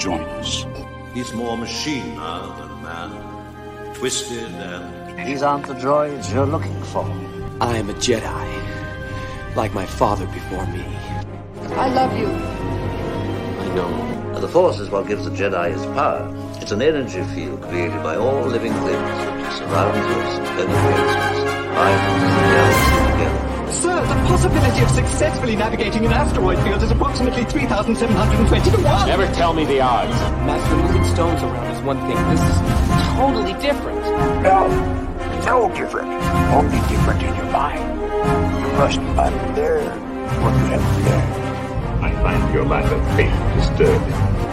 join us. He's more machine now than man. Twisted and. These aren't the droids you're looking for. I am a Jedi, like my father before me. I love you. I know. The Force is what gives the Jedi his power. It's an energy field created by all living things that surrounds us and penetrates us, binds the galaxy together. Sir, the possibility of successfully navigating an asteroid field is approximately 3,720 to 1. Never tell me the odds. Master, moving stones around is one thing. This is totally different. No, no different. Only different in your mind. You must unlearn what you have learned. I find your lack of faith disturbing.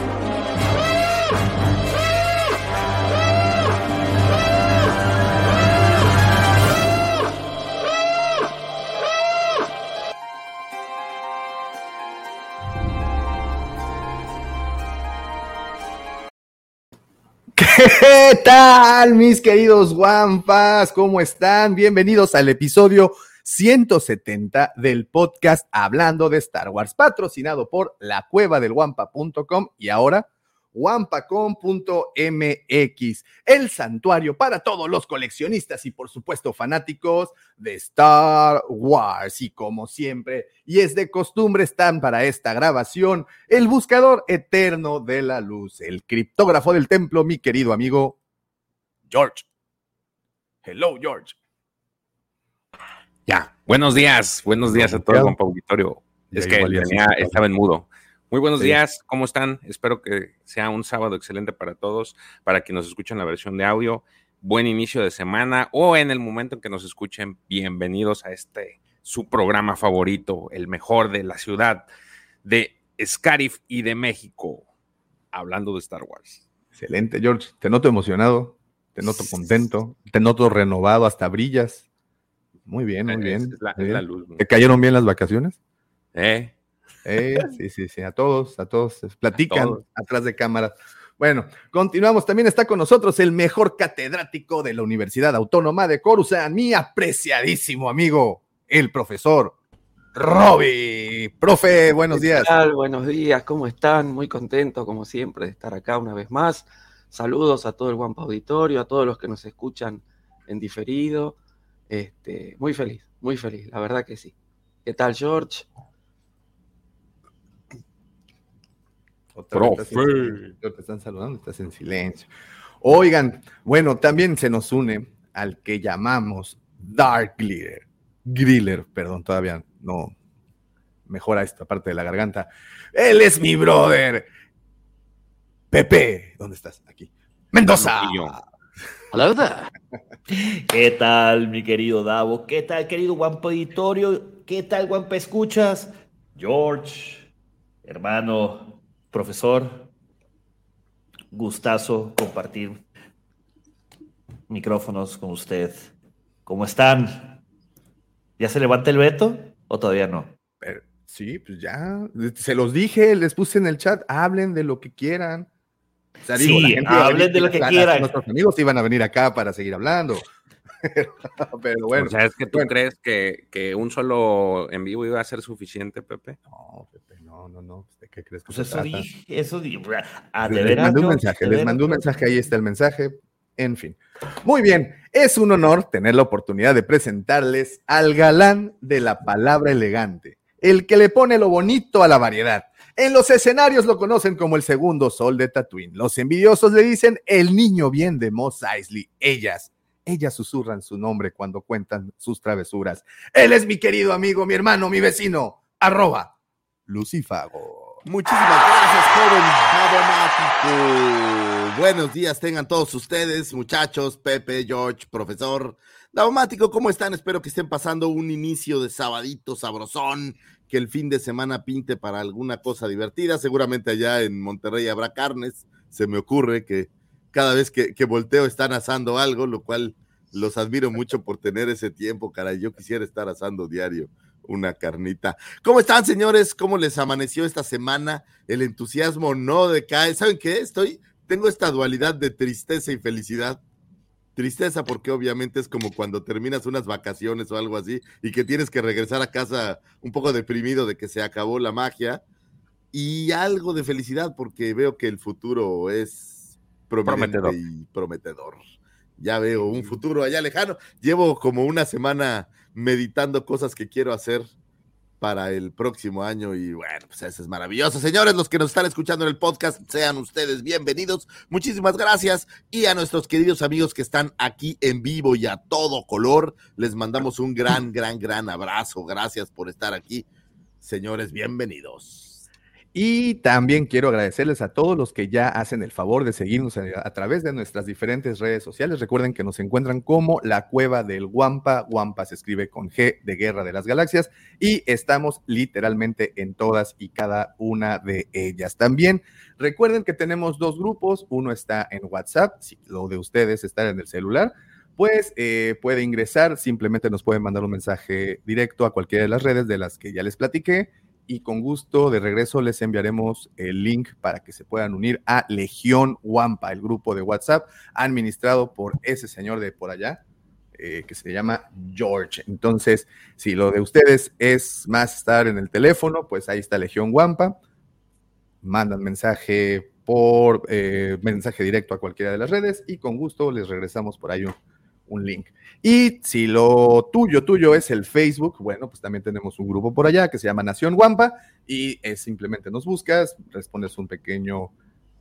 ¿Qué tal, mis queridos guampas? ¿Cómo están? Bienvenidos al episodio 170 del podcast Hablando de Star Wars, patrocinado por la cueva del guampa.com y ahora wampacom.mx, el santuario para todos los coleccionistas y por supuesto fanáticos de Star Wars. Y como siempre, y es de costumbre, están para esta grabación el buscador eterno de la luz, el criptógrafo del templo, mi querido amigo George. Hello, George. Ya, buenos días, buenos días a todo el auditorio. Es que tenía, estaba en mudo. Muy buenos días, ¿cómo están? Espero que sea un sábado excelente para todos, para quienes nos escuchen la versión de audio. Buen inicio de semana o en el momento en que nos escuchen, bienvenidos a este su programa favorito, el mejor de la ciudad de Scarif y de México, hablando de Star Wars. Excelente, George. Te noto emocionado, te noto contento, te noto renovado, hasta brillas. Muy bien, muy bien. Es la, muy luz. ¿Te cayeron bien las vacaciones? Eh, Eh, sí, sí, sí, a todos, a todos, platican todos. atrás de cámaras. Bueno, continuamos. También está con nosotros el mejor catedrático de la Universidad Autónoma de Coruscant, mi apreciadísimo amigo, el profesor Roby. Profe, buenos ¿Qué días. tal? Buenos días, ¿cómo están? Muy contento, como siempre, de estar acá una vez más. Saludos a todo el Guampa Auditorio, a todos los que nos escuchan en diferido. Este, muy feliz, muy feliz, la verdad que sí. ¿Qué tal, George? Otra Profe. Te están saludando, estás en silencio. Oigan, bueno, también se nos une al que llamamos Dark Glitter. Griller, perdón, todavía no mejora esta parte de la garganta. Él es mi brother. Pepe, ¿dónde estás? Aquí. Mendoza. Hola, there. ¿Qué tal, mi querido Davo? ¿Qué tal, querido Guampa Auditorio? ¿Qué tal, Guampa Escuchas? George, hermano, profesor, gustazo compartir micrófonos con usted. ¿Cómo están? ¿Ya se levanta el veto o todavía no? Pero, sí, pues ya. Se los dije, les puse en el chat, hablen de lo que quieran. O sea, Sí, hablen de lo que quieran. Nuestros amigos iban a venir acá para seguir hablando. Pero bueno. o sea, es que tú bueno. crees que, que un solo en vivo iba a ser suficiente, Pepe. No, Pepe, no, no, no. ¿De qué crees que Pues eso dije, eso dije. Ah, ¿de Les mandé un mensaje, ¿De les mandé un mensaje, ahí está el mensaje. En fin. Muy bien, es un honor tener la oportunidad de presentarles al galán de la palabra elegante, el que le pone lo bonito a la variedad. En los escenarios lo conocen como el segundo sol de Tatooine. Los envidiosos le dicen el niño bien de Mos Eisley. Ellas, ellas susurran su nombre cuando cuentan sus travesuras. Él es mi querido amigo, mi hermano, mi vecino, arroba Lucifago. Muchísimas gracias, joven Davomático. Buenos días, tengan todos ustedes, muchachos, Pepe, George, profesor. Davomático, ¿cómo están? Espero que estén pasando un inicio de sabadito sabrosón, que el fin de semana pinte para alguna cosa divertida. Seguramente allá en Monterrey habrá carnes. Se me ocurre que cada vez que, que volteo están asando algo, lo cual los admiro mucho por tener ese tiempo, caray. Yo quisiera estar asando diario una carnita. ¿Cómo están, señores? ¿Cómo les amaneció esta semana? El entusiasmo no decae. ¿Saben qué? Estoy, tengo esta dualidad de tristeza y felicidad. Tristeza porque obviamente es como cuando terminas unas vacaciones o algo así y que tienes que regresar a casa un poco deprimido de que se acabó la magia. y algo de felicidad porque veo que el futuro es prometedor y prometedor. Ya veo un futuro allá lejano. Llevo como una semana meditando cosas que quiero hacer para el próximo año y bueno, pues eso es maravilloso. Señores, los que nos están escuchando en el podcast, sean ustedes bienvenidos. Muchísimas gracias y a nuestros queridos amigos que están aquí en vivo y a todo color, les mandamos un gran, gran, gran abrazo. Gracias por estar aquí. Señores, bienvenidos. Y también quiero agradecerles a todos los que ya hacen el favor de seguirnos a, través de nuestras diferentes redes sociales. Recuerden que nos encuentran como la cueva del Guampa. Guampa se escribe con G de Guerra de las Galaxias y estamos literalmente en todas y cada una de ellas. También recuerden que tenemos dos grupos. Uno está en WhatsApp, si lo de ustedes está en el celular pues eh, puede ingresar, simplemente nos pueden mandar un mensaje directo a cualquiera de las redes de las que ya les platiqué y con gusto de regreso les enviaremos el link para que se puedan unir a Legión Wampa, el grupo de WhatsApp administrado por ese señor de por allá, eh, que se llama George. Entonces, si lo de ustedes es más estar en el teléfono, pues ahí está Legión Wampa. Mandan mensaje por eh, mensaje directo a cualquiera de las redes y con gusto les regresamos por ahí un, un link. Y si lo tuyo, tuyo es el Facebook, bueno, pues también tenemos un grupo por allá que se llama Nación Guampa y es simplemente nos buscas, respondes un pequeño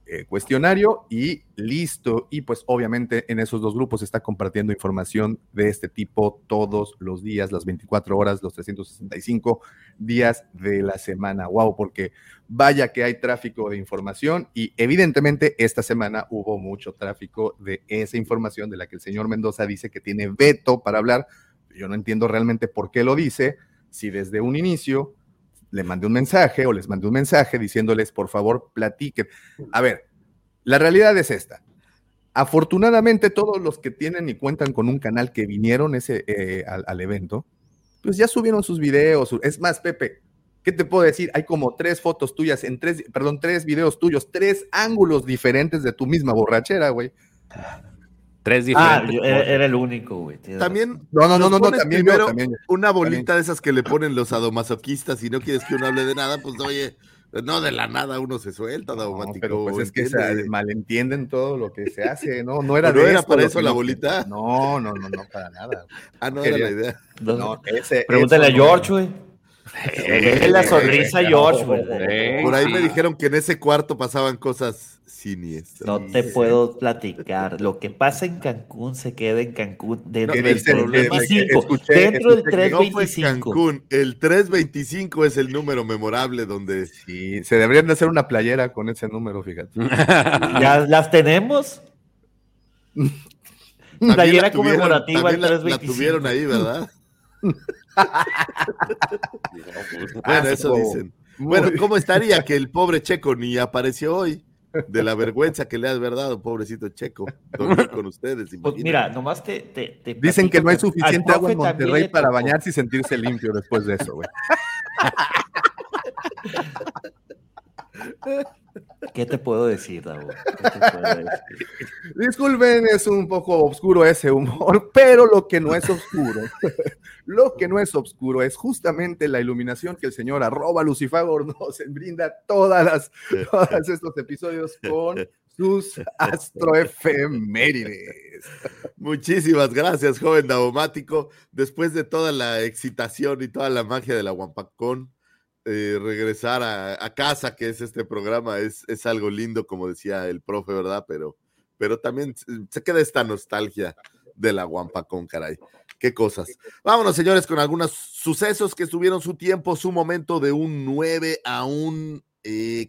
eh, cuestionario y listo. Y pues obviamente en esos dos grupos está compartiendo información de este tipo todos los días, las 24 horas, los 365 días de la semana. Wow, porque vaya que hay tráfico de información y evidentemente esta semana hubo mucho tráfico de esa información de la que el señor Mendoza dice que tiene veto para hablar. Yo no entiendo realmente por qué lo dice, si desde un inicio le mandé un mensaje o les mandé un mensaje diciéndoles, por favor, platiquen. A ver, la realidad es esta. Afortunadamente, todos los que tienen y cuentan con un canal que vinieron ese, eh, al, evento, pues ya subieron sus videos. Es más, Pepe, ¿qué te puedo decir? Hay como tres fotos tuyas en tres, perdón, tres videos tuyos, tres ángulos diferentes de tu misma borrachera, güey. Tres ah, diferentes. Ah, era, el único, güey. También. No, no, no, no, también, primero, Una bolita de esas que le ponen los adomasoquistas y no quieres que uno hable de nada, pues oye, no de la nada uno se suelta, daumático. pero pues es que se malentienden todo lo que se hace, ¿no? No era, no era para eso la bolita. No, no, no, no, para nada. Ah, no era la idea. No, ese, Pregúntale a George, güey. Es la sonrisa George, güey. Por ahí me dijeron que en ese cuarto pasaban cosas no te puedo platicar. Lo que pasa en Cancún se queda en Cancún dentro del 325. dentro del 325. Cancún. El 325 es el número memorable donde. Sí, se deberían de hacer una playera con ese número, fíjate. ¿Ya las tenemos? playera conmemorativa el 325. La tuvieron ahí, ¿verdad? bueno, eso dicen. Bueno, ¿cómo estaría que el pobre Checo ni apareció hoy? de la vergüenza que le has verdad, pobrecito Checo, con ustedes. Pues mira, nomás te, Dicen que no hay suficiente agua en Monterrey para bañarse y sentirse limpio después de eso, güey. ¿Qué te puedo decir, Davo? Disculpen, es un poco oscuro ese humor, pero lo que no es oscuro, lo que no es oscuro es justamente la iluminación que el señor arroba Lucifagor nos brinda todas las, todos estos episodios con sus astroefemérides. Muchísimas gracias, joven Davomático. Después de toda la excitación y toda la magia de la Guampacón, eh, regresar a, casa, que es este programa, es, es, algo lindo, como decía el profe, ¿verdad? Pero, pero también se queda esta nostalgia de la Guampacón, caray. Qué cosas. Vámonos, señores, con algunos sucesos que tuvieron su tiempo, su momento de un 9 a un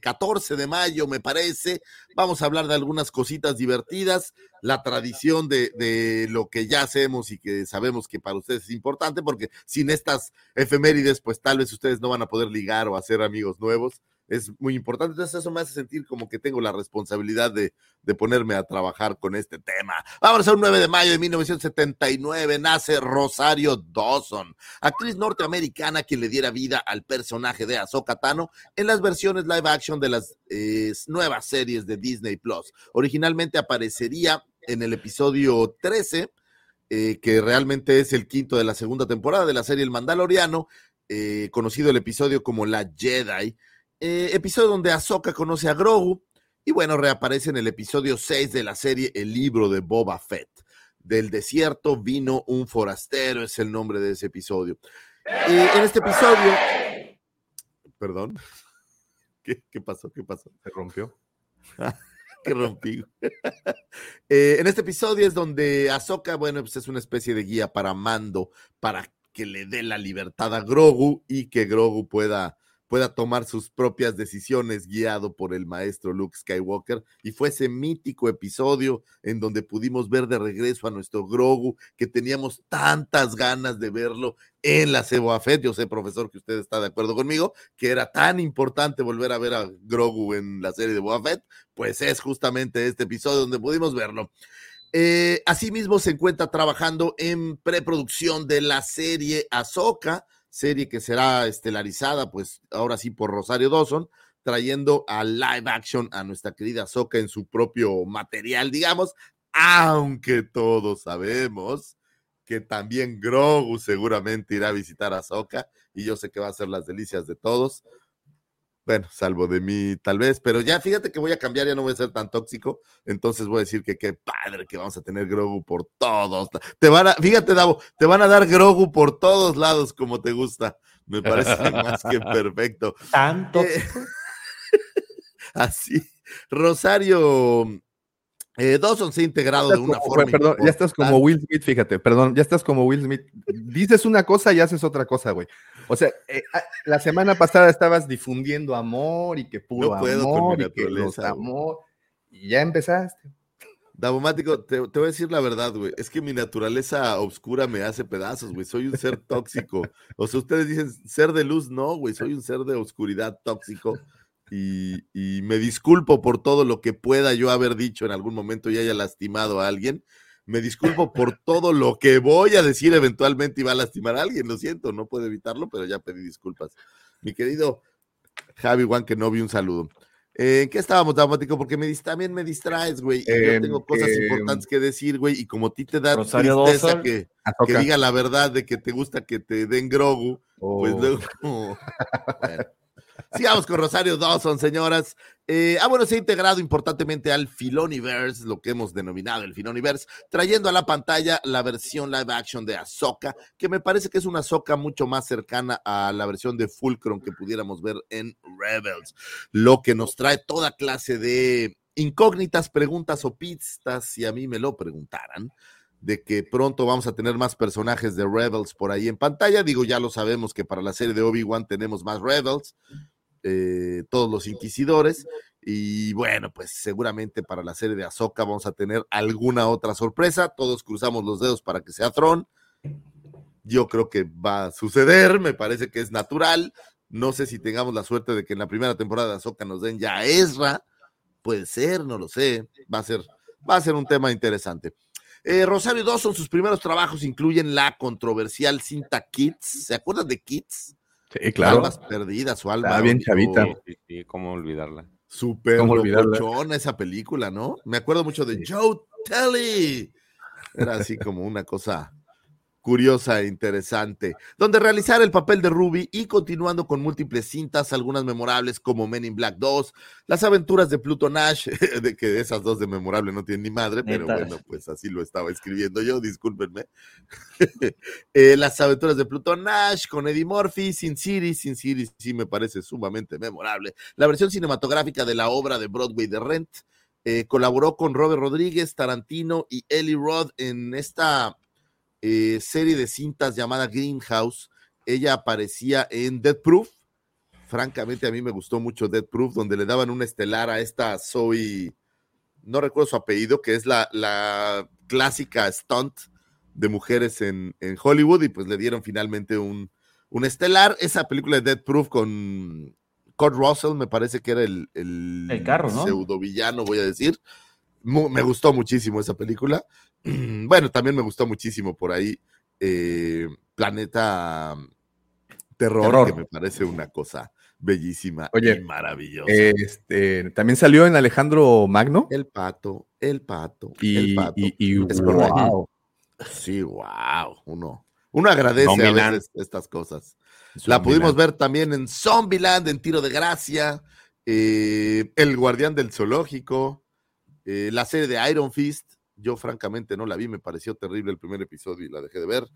14 eh, de mayo, me parece. Vamos a hablar de algunas cositas divertidas, la tradición de, de, lo que ya hacemos y que sabemos que para ustedes es importante, porque sin estas efemérides, pues tal vez ustedes no van a poder ligar o hacer amigos nuevos es muy importante. Entonces eso me hace sentir como que tengo la responsabilidad de, de, ponerme a trabajar con este tema. Vamos a un 9 de mayo de 1979, nace Rosario Dawson, actriz norteamericana quien le diera vida al personaje de Ahsoka Tano en las versiones live action de las eh, nuevas series de Disney Plus. Originalmente aparecería en el episodio 13, eh, que realmente es el quinto de la segunda temporada de la serie El Mandaloriano, eh, conocido el episodio como La Jedi Eh, episodio donde Ahsoka conoce a Grogu y bueno, reaparece en el episodio 6 de la serie El libro de Boba Fett. Del desierto vino un forastero, es el nombre de ese episodio. Eh, en este episodio, perdón, ¿Qué, ¿qué, pasó? ¿Qué pasó? Se rompió. que rompí. eh, en este episodio es donde Ahsoka, bueno, pues es una especie de guía para Mando, para que le dé la libertad a Grogu y que Grogu pueda pueda tomar sus propias decisiones guiado por el maestro Luke Skywalker. Y fue ese mítico episodio en donde pudimos ver de regreso a nuestro Grogu, que teníamos tantas ganas de verlo en la Ceboa Fett. Yo sé, profesor, que usted está de acuerdo conmigo, que era tan importante volver a ver a Grogu en la serie de Boa Fett, pues es justamente este episodio donde pudimos verlo. Eh, asimismo, se encuentra trabajando en preproducción de la serie Ahsoka, serie que será estelarizada, pues ahora sí por Rosario Dawson, trayendo a live action a nuestra querida Soca en su propio material, digamos, aunque todos sabemos que también Grogu seguramente irá a visitar a Soca y yo sé que va a ser las delicias de todos. Bueno, salvo de mí tal vez, pero ya fíjate que voy a cambiar, ya no voy a ser tan tóxico, entonces voy a decir que qué padre que vamos a tener Grogu por todos. Te van a, fíjate, Davo, te van a dar Grogu por todos lados como te gusta. Me parece más que perfecto. Tanto. Eh, así. Rosario eh, Dawson se ha integrado de una como, forma. Perdón, ya estás como Will Smith, fíjate, perdón, ya estás como Will Smith. Dices una cosa y haces otra cosa, güey. O sea, eh, la semana pasada estabas difundiendo amor y que puro no puedo amor con mi y que los amor. Y ya empezaste. Davomático, te, te voy a decir la verdad, güey. Es que mi naturaleza oscura me hace pedazos, güey. Soy un ser tóxico. O sea, ustedes dicen ser de luz, no, güey. Soy un ser de oscuridad tóxico. Y, y me disculpo por todo lo que pueda yo haber dicho en algún momento y haya lastimado a alguien. Me disculpo por todo lo que voy a decir eventualmente y va a lastimar a alguien. Lo siento, no puedo evitarlo, pero ya pedí disculpas. Mi querido Javi Juan, que no vi un saludo. Eh, ¿En qué estábamos, Davomático? Porque me, también me distraes, güey. Y Eh, yo tengo cosas eh, importantes que decir, güey. Y como a ti te da Rosario tristeza Dawson. que, que Ahsoka. diga la verdad de que te gusta que te den Grogu, pues Oh. luego. Bueno. Sigamos con Rosario Dawson, señoras. Eh, ah, bueno, se ha integrado importantemente al Filoniverse, lo que hemos denominado el Filoniverse, trayendo a la pantalla la versión live action de Ahsoka, que me parece que es una Ahsoka mucho más cercana a la versión de Fulcrum que pudiéramos ver en Rebels, lo que nos trae toda clase de incógnitas, preguntas o pistas, si a mí me lo preguntaran de que pronto vamos a tener más personajes de Rebels por ahí en pantalla. Digo, ya lo sabemos que para la serie de Obi-Wan tenemos más Rebels, eh, todos los inquisidores. Y bueno, pues seguramente para la serie de Ahsoka vamos a tener alguna otra sorpresa. Todos cruzamos los dedos para que sea Tron. Yo creo que va a suceder, me parece que es natural. No sé si tengamos la suerte de que en la primera temporada de Ahsoka nos den ya a Ezra. Puede ser, no lo sé. Va a ser, va a ser un tema interesante. Eh, Rosario Dawson, sus primeros trabajos incluyen la controversial cinta Kids. ¿Se acuerdan de Kids? Sí, claro. Almas perdidas o alma. Está bien chavita. Sí, sí, ¿Cómo olvidarla? Súper ¿Cómo olvidarla? locochona esa película, ¿no? Me acuerdo mucho de Joe Telly. Era así como una cosa curiosa e interesante, donde realizar el papel de Ruby y continuando con múltiples cintas, algunas memorables como Men in Black 2, las aventuras de Pluto Nash, de que esas dos de memorable no tienen ni madre, pero Neta. bueno, pues así lo estaba escribiendo yo, discúlpenme. Eh, las aventuras de Pluto Nash con Eddie Murphy, Sin City, Sin City sí me parece sumamente memorable. La versión cinematográfica de la obra de Broadway de Rent. eh, colaboró con Robert Rodríguez, Tarantino y Eli Roth en esta eh, serie de cintas llamada Greenhouse. Ella aparecía en Dead Proof. Francamente, a mí me gustó mucho Dead Proof, donde le daban una estelar a esta Zoe, no recuerdo su apellido, que es la, la clásica stunt de mujeres en, en Hollywood, y pues le dieron finalmente un, un estelar. Esa película de Dead Proof con Kurt Russell, me parece que era el, el, El carro, ¿no? pseudo villano, voy a decir. Mu- me gustó muchísimo esa película. Bueno, también me gustó muchísimo por ahí eh, Planeta Terror, Terror. que me parece una cosa bellísima Oye, y maravillosa. Este, también salió en Alejandro Magno. el pato, el pato, Y, el pato. y, y Es correcto. wow. Sí, wow. Uno, uno agradece a veces estas cosas. La pudimos ver también en Zombieland, en Tiro de Gracia, eh, El Guardián del Zoológico, eh, la serie de Iron Fist. Yo francamente no la vi, me pareció terrible el primer episodio y la dejé de ver.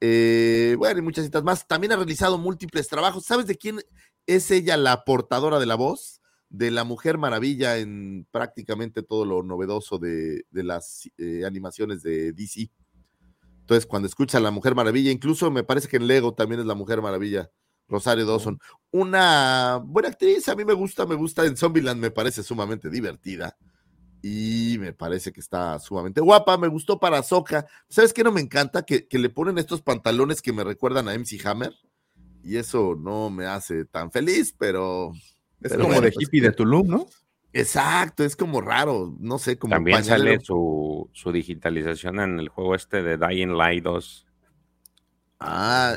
Eh, bueno, y muchas citas más. También ha realizado múltiples trabajos. ¿Sabes de quién es ella la portadora de la voz? De la Mujer Maravilla en prácticamente todo lo novedoso de, de las animaciones de DC. Entonces, cuando escucha a la Mujer Maravilla, incluso me parece que en Lego también es la Mujer Maravilla, Rosario Dawson. Una buena actriz, a mí me gusta, me gusta en Zombieland, me parece sumamente divertida. Y me parece que está sumamente guapa. Me gustó para Soca. ¿Sabes qué no me encanta? Que, le ponen estos pantalones que me recuerdan a MC Hammer. Y eso no me hace tan feliz, pero. Es como de pues hippie de Tulum, ¿no? Exacto, es como raro, no sé, como También sale su, su, digitalización en el juego este de Dying Light 2. Ah,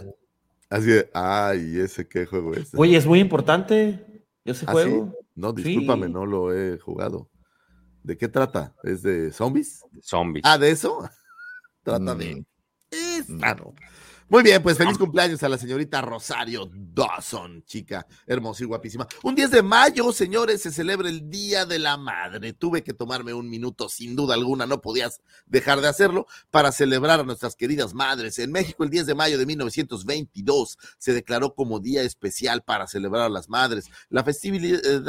así de, ay, ese qué juego es. Oye, es muy importante ese ¿Ah, juego. No, discúlpame, no lo he jugado. ¿De qué trata? ¿Es de zombies? Zombies. Ah, ¿de eso? trata de... Mm. Es raro. Muy bien, pues feliz cumpleaños a la señorita Rosario Dawson, chica hermosa y guapísima. Un 10 de mayo, señores, se celebra el Día de la Madre. Tuve que tomarme un minuto, sin duda alguna, no podías dejar de hacerlo, para celebrar a nuestras queridas madres. En México, el 10 de mayo de 1922 se declaró como día especial para celebrar a las madres. La festividad, eh,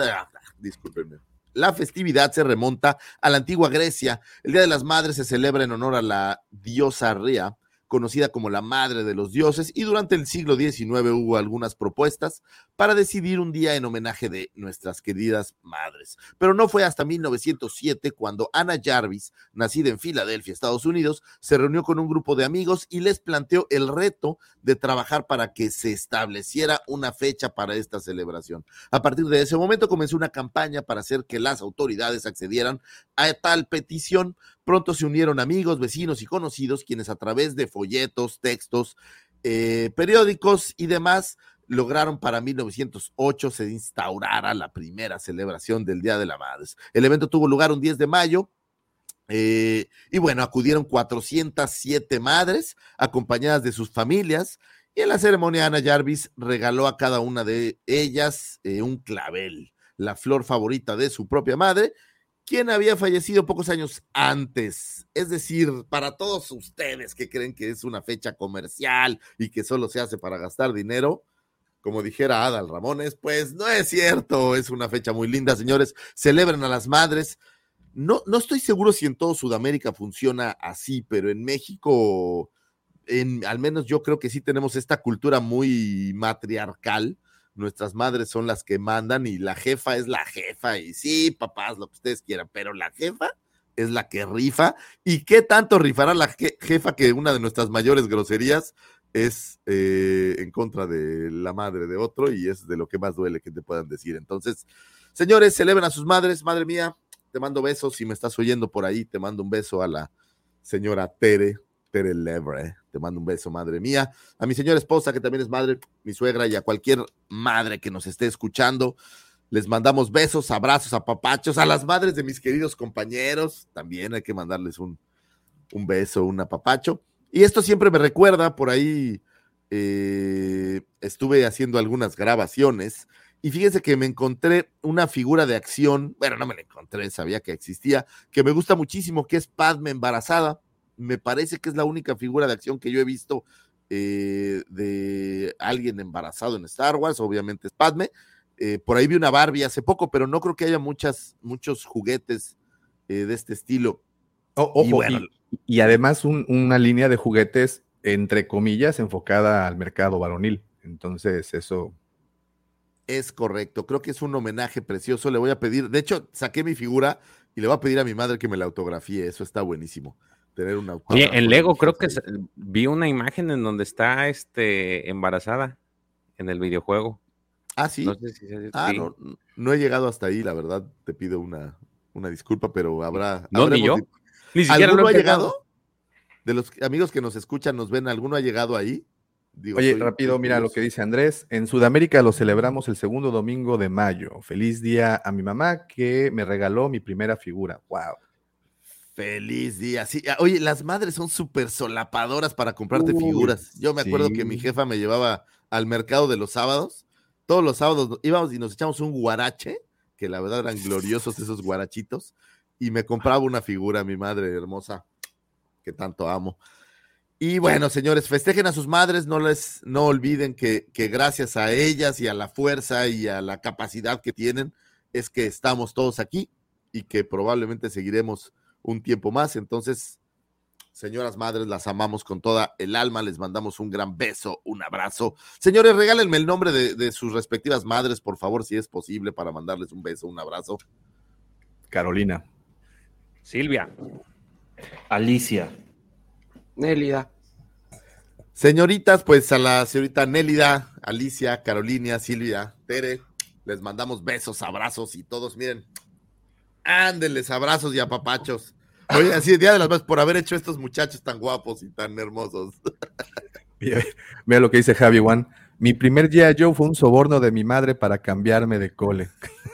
discúlpenme. La festividad se remonta a la antigua Grecia. El Día de las Madres se celebra en honor a la diosa Rea, conocida como la madre de los dioses, y durante el siglo XIX hubo algunas propuestas para decidir un día en homenaje de nuestras queridas madres. Pero no fue hasta 1907 cuando Anna Jarvis, nacida en Filadelfia, Estados Unidos, se reunió con un grupo de amigos y les planteó el reto de trabajar para que se estableciera una fecha para esta celebración. A partir de ese momento comenzó una campaña para hacer que las autoridades accedieran a tal petición, Pronto se unieron amigos, vecinos y conocidos quienes a través de folletos, textos, eh, periódicos y demás lograron para 1908 se instaurara la primera celebración del Día de la Madre. El evento tuvo lugar un 10 de mayo eh, y bueno, acudieron 407 madres acompañadas de sus familias y en la ceremonia Ana Jarvis regaló a cada una de ellas eh, un clavel, la flor favorita de su propia madre quien había fallecido pocos años antes. Es decir, para todos ustedes que creen que es una fecha comercial y que solo se hace para gastar dinero, como dijera Adal Ramones, pues no es cierto, es una fecha muy linda, señores. Celebran a las madres. No, no estoy seguro si en todo Sudamérica funciona así, pero en México, en, al menos yo creo que sí tenemos esta cultura muy matriarcal nuestras madres son las que mandan y la jefa es la jefa y sí, papás, lo que ustedes quieran, pero la jefa es la que rifa. ¿Y qué tanto rifará la jefa que una de nuestras mayores groserías es eh, en contra de la madre de otro y es de lo que más duele que te puedan decir? Entonces, señores, celebren a sus madres, madre mía, te mando besos, si me estás oyendo por ahí, te mando un beso a la señora Tere, Tere Lebre te mando un beso, madre mía. A mi señora esposa, que también es madre, mi suegra, y a cualquier madre que nos esté escuchando. Les mandamos besos, abrazos, apapachos. A las madres de mis queridos compañeros, también hay que mandarles un, un beso, un apapacho. Y esto siempre me recuerda, por ahí eh, estuve haciendo algunas grabaciones y fíjense que me encontré una figura de acción, bueno, no me la encontré, sabía que existía, que me gusta muchísimo, que es Padme embarazada me parece que es la única figura de acción que yo he visto eh, de alguien embarazado en Star Wars, obviamente es Padme. Eh, por ahí vi una Barbie hace poco, pero no creo que haya muchas, muchos juguetes eh, de este estilo. y, además una línea de juguetes, entre comillas, enfocada al mercado varonil. Entonces, eso. Es correcto, creo que es un homenaje precioso. Le voy a pedir, de hecho, saqué mi figura y le voy a pedir a mi madre que me la autografíe. Eso está buenísimo tener una Oye, en Lego creo que vi una imagen en donde está este embarazada en el videojuego. Ah, sí. No, ah, No, he llegado hasta ahí, la verdad. Te pido una, una disculpa, pero habrá. No, ni yo. Ni siquiera ¿Alguno ha llegado? De los amigos que nos escuchan, nos ven, ¿alguno ha llegado ahí? Oye, rápido, mira lo que dice Andrés. En Sudamérica lo celebramos el segundo domingo de mayo. Feliz día a mi mamá que me regaló mi primera figura. ¡Wow! Feliz día. Sí, ah, oye, las madres son súper solapadoras para comprarte figuras. Yo me acuerdo que mi jefa me llevaba al mercado de los sábados. Todos los sábados íbamos y nos echamos un guarache, que la verdad eran gloriosos esos guarachitos, y me compraba una figura, mi madre hermosa, que tanto amo. Y bueno, señores, festejen a sus madres, no les, no olviden que, que gracias a ellas y a la fuerza y a la capacidad que tienen, es que estamos todos aquí y que probablemente seguiremos un tiempo más. Entonces, señoras madres, las amamos con toda el alma, les mandamos un gran beso, un abrazo. Señores, regálenme el nombre de, de sus respectivas madres, por favor, si es posible, para mandarles un beso, un abrazo. Carolina. Silvia. Alicia. Nélida. Señoritas, pues a la señorita Nélida, Alicia, Carolina, Silvia, Tere, les mandamos besos, abrazos y todos, miren, ándenles abrazos y apapachos. Oye, así, Día de las Madres, por haber hecho estos muchachos tan guapos y tan hermosos. Mira, mira lo que dice Javi Juan. Mi primer día yo fue un soborno de mi madre para cambiarme de cole.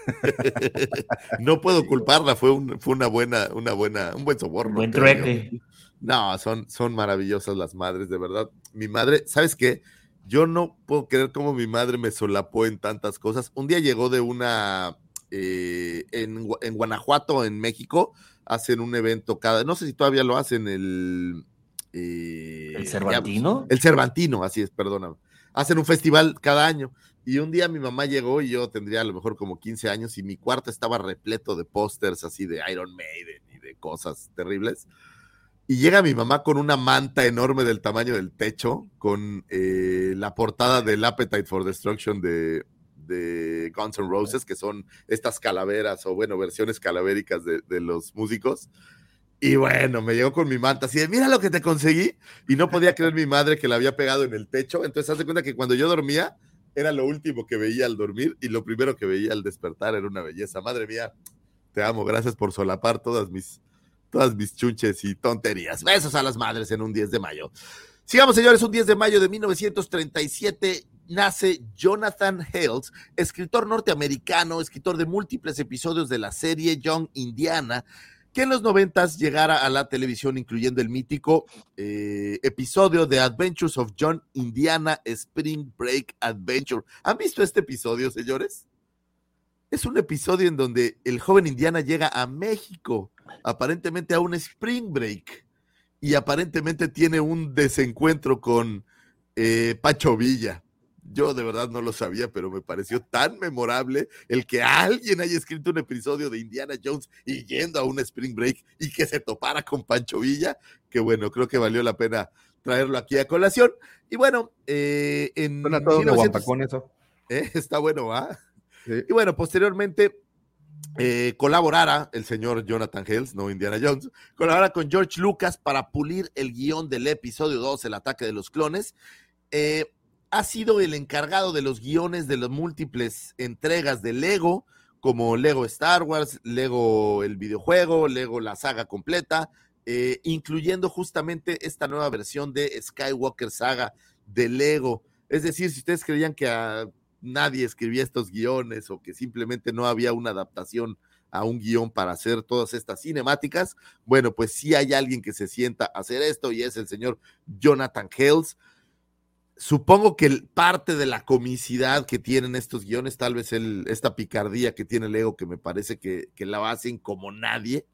no puedo culparla, fue, un, fue una buena, una buena, un buen soborno. Buen trueque. No, son, son maravillosas las madres, de verdad. Mi madre, ¿sabes qué? Yo no puedo creer cómo mi madre me solapó en tantas cosas. Un día llegó de una, eh, en, en, Guanajuato, en México, hacen un evento cada, no sé si todavía lo hacen, el... Eh, ¿El Cervantino? El Cervantino, así es, perdóname. Hacen un festival cada año. Y un día mi mamá llegó y yo tendría a lo mejor como 15 años y mi cuarto estaba repleto de pósters así de Iron Maiden y de cosas terribles. Y llega mi mamá con una manta enorme del tamaño del techo, con eh, la portada del Appetite for Destruction de, de, Guns N' Roses, que son estas calaveras o, bueno, versiones calavéricas de, de, los músicos. Y bueno, me llegó con mi manta así de, mira lo que te conseguí. Y no podía creer mi madre que la había pegado en el techo. Entonces, hace cuenta que cuando yo dormía, era lo último que veía al dormir y lo primero que veía al despertar era una belleza. Madre mía, te amo, gracias por solapar todas mis todas mis chunches y tonterías. Besos a las madres en un 10 de mayo. Sigamos, señores, un 10 de mayo de 1937 nace Jonathan Hales, escritor norteamericano, escritor de múltiples episodios de la serie Young Indiana, que en los noventas llegara a la televisión, incluyendo el mítico eh, episodio de Adventures of John Indiana Spring Break Adventure. ¿Han visto este episodio, señores? Es un episodio en donde el joven Indiana llega a México, aparentemente a un spring break, y aparentemente tiene un desencuentro con eh, Pacho Villa. Yo de verdad no lo sabía, pero me pareció tan memorable el que alguien haya escrito un episodio de Indiana Jones y yendo a un spring break y que se topara con Pancho Villa, que bueno, creo que valió la pena traerlo aquí a colación. Y bueno, eh, en... Suena todo 1900... con eso. ¿Eh? Está bueno, ¿ah? Sí. Y bueno, posteriormente eh, colaborara el señor Jonathan Hales, no Indiana Jones, colaborara con George Lucas para pulir el guion del episodio 2, El ataque de los clones. Eh, ha sido el encargado de los guiones de las múltiples entregas de Lego, como Lego Star Wars, Lego el videojuego, Lego la saga completa, eh, incluyendo justamente esta nueva versión de Skywalker Saga de Lego. Es decir, si ustedes creían que nadie escribía estos guiones o que simplemente no había una adaptación a un guion para hacer todas estas cinemáticas, bueno, pues sí hay alguien que se sienta a hacer esto y es el señor Jonathan Hales. Supongo que parte de la comicidad que tienen estos guiones, tal vez el, esta picardía que tiene Lego, que me parece que, la hacen como nadie,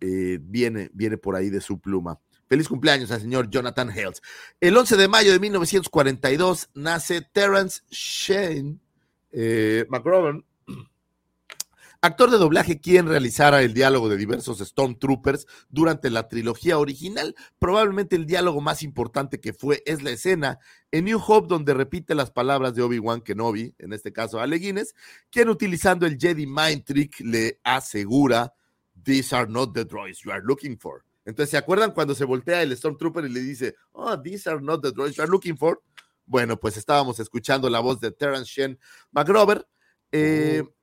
eh, viene, viene por ahí de su pluma. Feliz cumpleaños al señor Jonathan Hales. El 11 de mayo de 1942 nace Terence Shane eh, actor de doblaje quien realizara el diálogo de diversos Stormtroopers durante la trilogía original. Probablemente el diálogo más importante que fue es la escena en New Hope donde repite las palabras de Obi-Wan Kenobi, en este caso Ale Guinness, quien utilizando el Jedi Mind Trick le asegura, These are not the droids you are looking for. Entonces, ¿se acuerdan cuando se voltea el Stormtrooper y le dice, oh, these are not the droids you are looking for? Bueno, pues estábamos escuchando la voz de Terence Shen McGrover, eh, oh.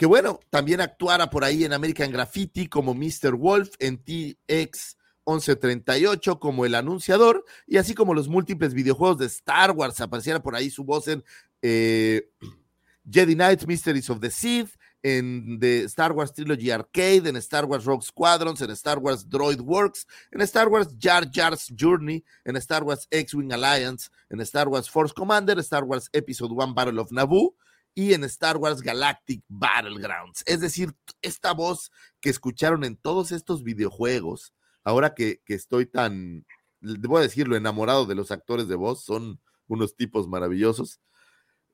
Que bueno, también actuara por ahí en American Graffiti como Mr. Wolf, en TX 1138 como el anunciador, y así como los múltiples videojuegos de Star Wars, apareciera por ahí su voz en eh, Jedi Knights, Mysteries of the Sith, en The Star Wars Trilogy Arcade, en Star Wars Rogue Squadrons, en Star Wars Droid Works, en Star Wars Jar Jar's Journey, en Star Wars X-Wing Alliance, en Star Wars Force Commander, Star Wars Episode 1 Battle of Naboo y en Star Wars Galactic Battlegrounds. Es decir, esta voz que escucharon en todos estos videojuegos, ahora que, que estoy tan, debo decirlo, enamorado de los actores de voz, son unos tipos maravillosos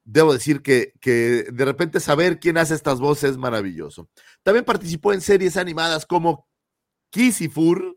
debo decir que, que, de repente saber quién hace estas voces es maravilloso. También participó en series animadas como Kissifur.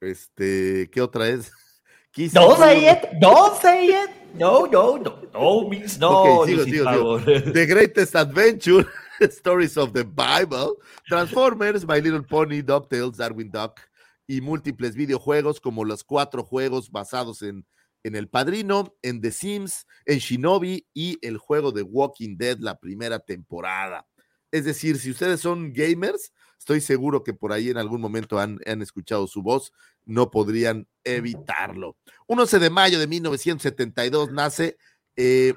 Este, ¿qué otra es? Don't say it, don't say it. No, no, no, no, means no. Okay, sigo, sigo, sigo. The Greatest Adventure, Stories of the Bible, Transformers, My Little Pony, DuckTales, Darwin Duck y múltiples videojuegos como los cuatro juegos basados en en El Padrino, en The Sims, en Shinobi y el juego de Walking Dead, la primera temporada. Es decir, si ustedes son gamers, estoy seguro que por ahí en algún momento han, escuchado su voz, no podrían evitarlo. 11 de mayo de 1972 nace eh,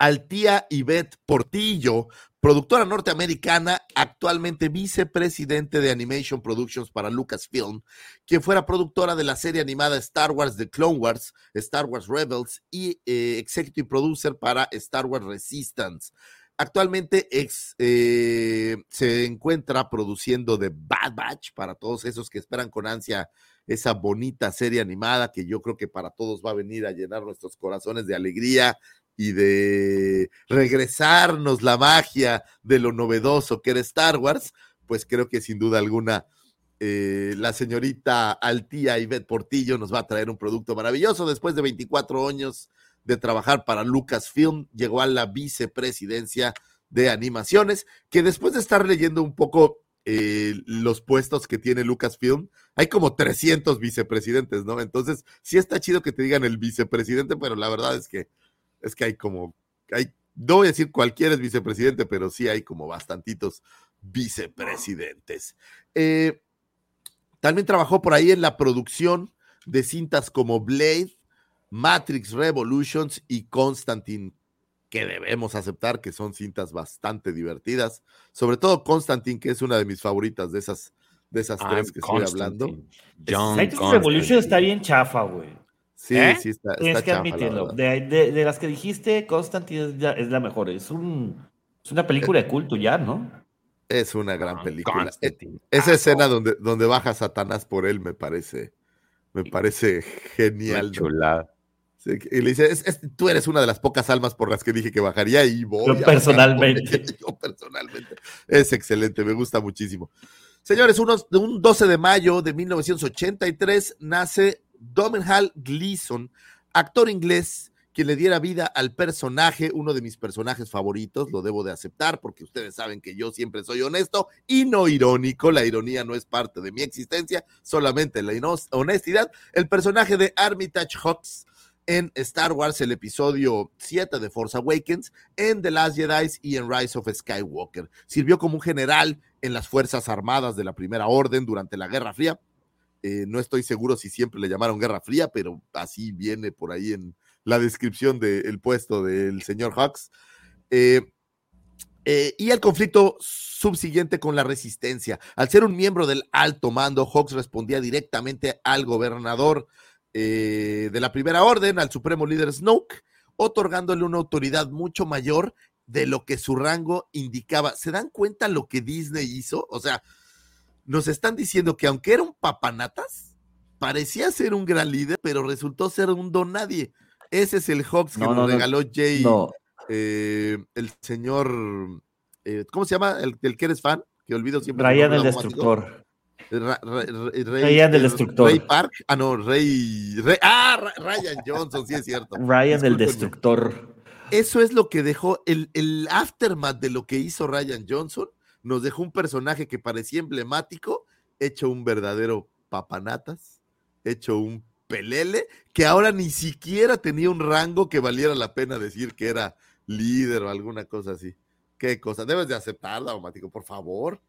Altía Yvette Portillo, productora norteamericana, actualmente vicepresidente de Animation Productions para Lucasfilm, quien fuera productora de la serie animada Star Wars The Clone Wars, Star Wars Rebels y eh, executive producer para Star Wars Resistance. Actualmente eh, se encuentra produciendo The Bad Batch para todos esos que esperan con ansia esa bonita serie animada que yo creo que para todos va a venir a llenar nuestros corazones de alegría, y de regresarnos la magia de lo novedoso que era Star Wars, pues creo que sin duda alguna eh, la señorita Altía Ivette Portillo nos va a traer un producto maravilloso. Después de 24 años de trabajar para Lucasfilm, llegó a la vicepresidencia de animaciones, que después de estar leyendo un poco eh, los puestos que tiene Lucasfilm, hay como 300 vicepresidentes, ¿no? Entonces, sí está chido que te digan el vicepresidente, pero la verdad es que es que hay como, hay, no voy a decir cualquiera es vicepresidente, pero sí hay como bastantitos vicepresidentes. Eh, también trabajó por ahí en la producción de cintas como Blade, Matrix Revolutions y Constantine, que debemos aceptar que son cintas bastante divertidas. Sobre todo Constantine, que es una de mis favoritas de esas, de esas tres que estoy hablando. Matrix Revolutions está bien chafa, güey. Sí, ¿Eh? sí, está. Tienes que admitirlo. De, las que dijiste, Constantine es la, mejor. Es, un, es una película de culto ya, ¿no? Es una gran ah, película. E, esa escena donde, donde baja Satanás por él me parece, me parece genial. Chulada. Y le dice, tú eres una de las pocas almas por las que dije que bajaría y voy. Yo personalmente. Yo personalmente. Es excelente, me gusta muchísimo. Señores, unos, un 12 de mayo de 1983 nace Domhnall Gleeson, actor inglés, quien le diera vida al personaje, uno de mis personajes favoritos, lo debo de aceptar porque ustedes saben que yo siempre soy honesto y no irónico, la ironía no es parte de mi existencia, solamente la honestidad. El personaje de Armitage Hawks en Star Wars, el episodio 7 de Force Awakens, en The Last Jedi y en Rise of Skywalker. Sirvió como un general en las Fuerzas Armadas de la Primera Orden durante la Guerra Fría eh, no estoy seguro si siempre le llamaron Guerra Fría, pero así viene por ahí en la descripción del puesto del señor Hawks. Eh, eh, y el conflicto subsiguiente con la resistencia. Al ser un miembro del alto mando, Hawks respondía directamente al gobernador de la primera orden, al supremo líder Snoke, otorgándole una autoridad mucho mayor de lo que su rango indicaba. ¿Se dan cuenta lo que Disney hizo? O sea, nos están diciendo que aunque era un papanatas, parecía ser un gran líder, pero resultó ser un don nadie. Ese es el Hawks que nos regaló Jay, eh, el señor, eh, ¿cómo se llama? El, que eres fan, que olvido siempre. El Destructor. Ryan el Destructor. Rey Park, ah, no, Rey, ah, Ryan Johnson, sí es cierto. Ryan el Destructor. Eso es lo que dejó el, el aftermath de lo que hizo Ryan Johnson nos dejó un personaje que parecía emblemático, hecho un verdadero papanatas, hecho un pelele, que ahora ni siquiera tenía un rango que valiera la pena decir que era líder o alguna cosa así. Qué cosa, debes de aceptar, Daumático, por favor.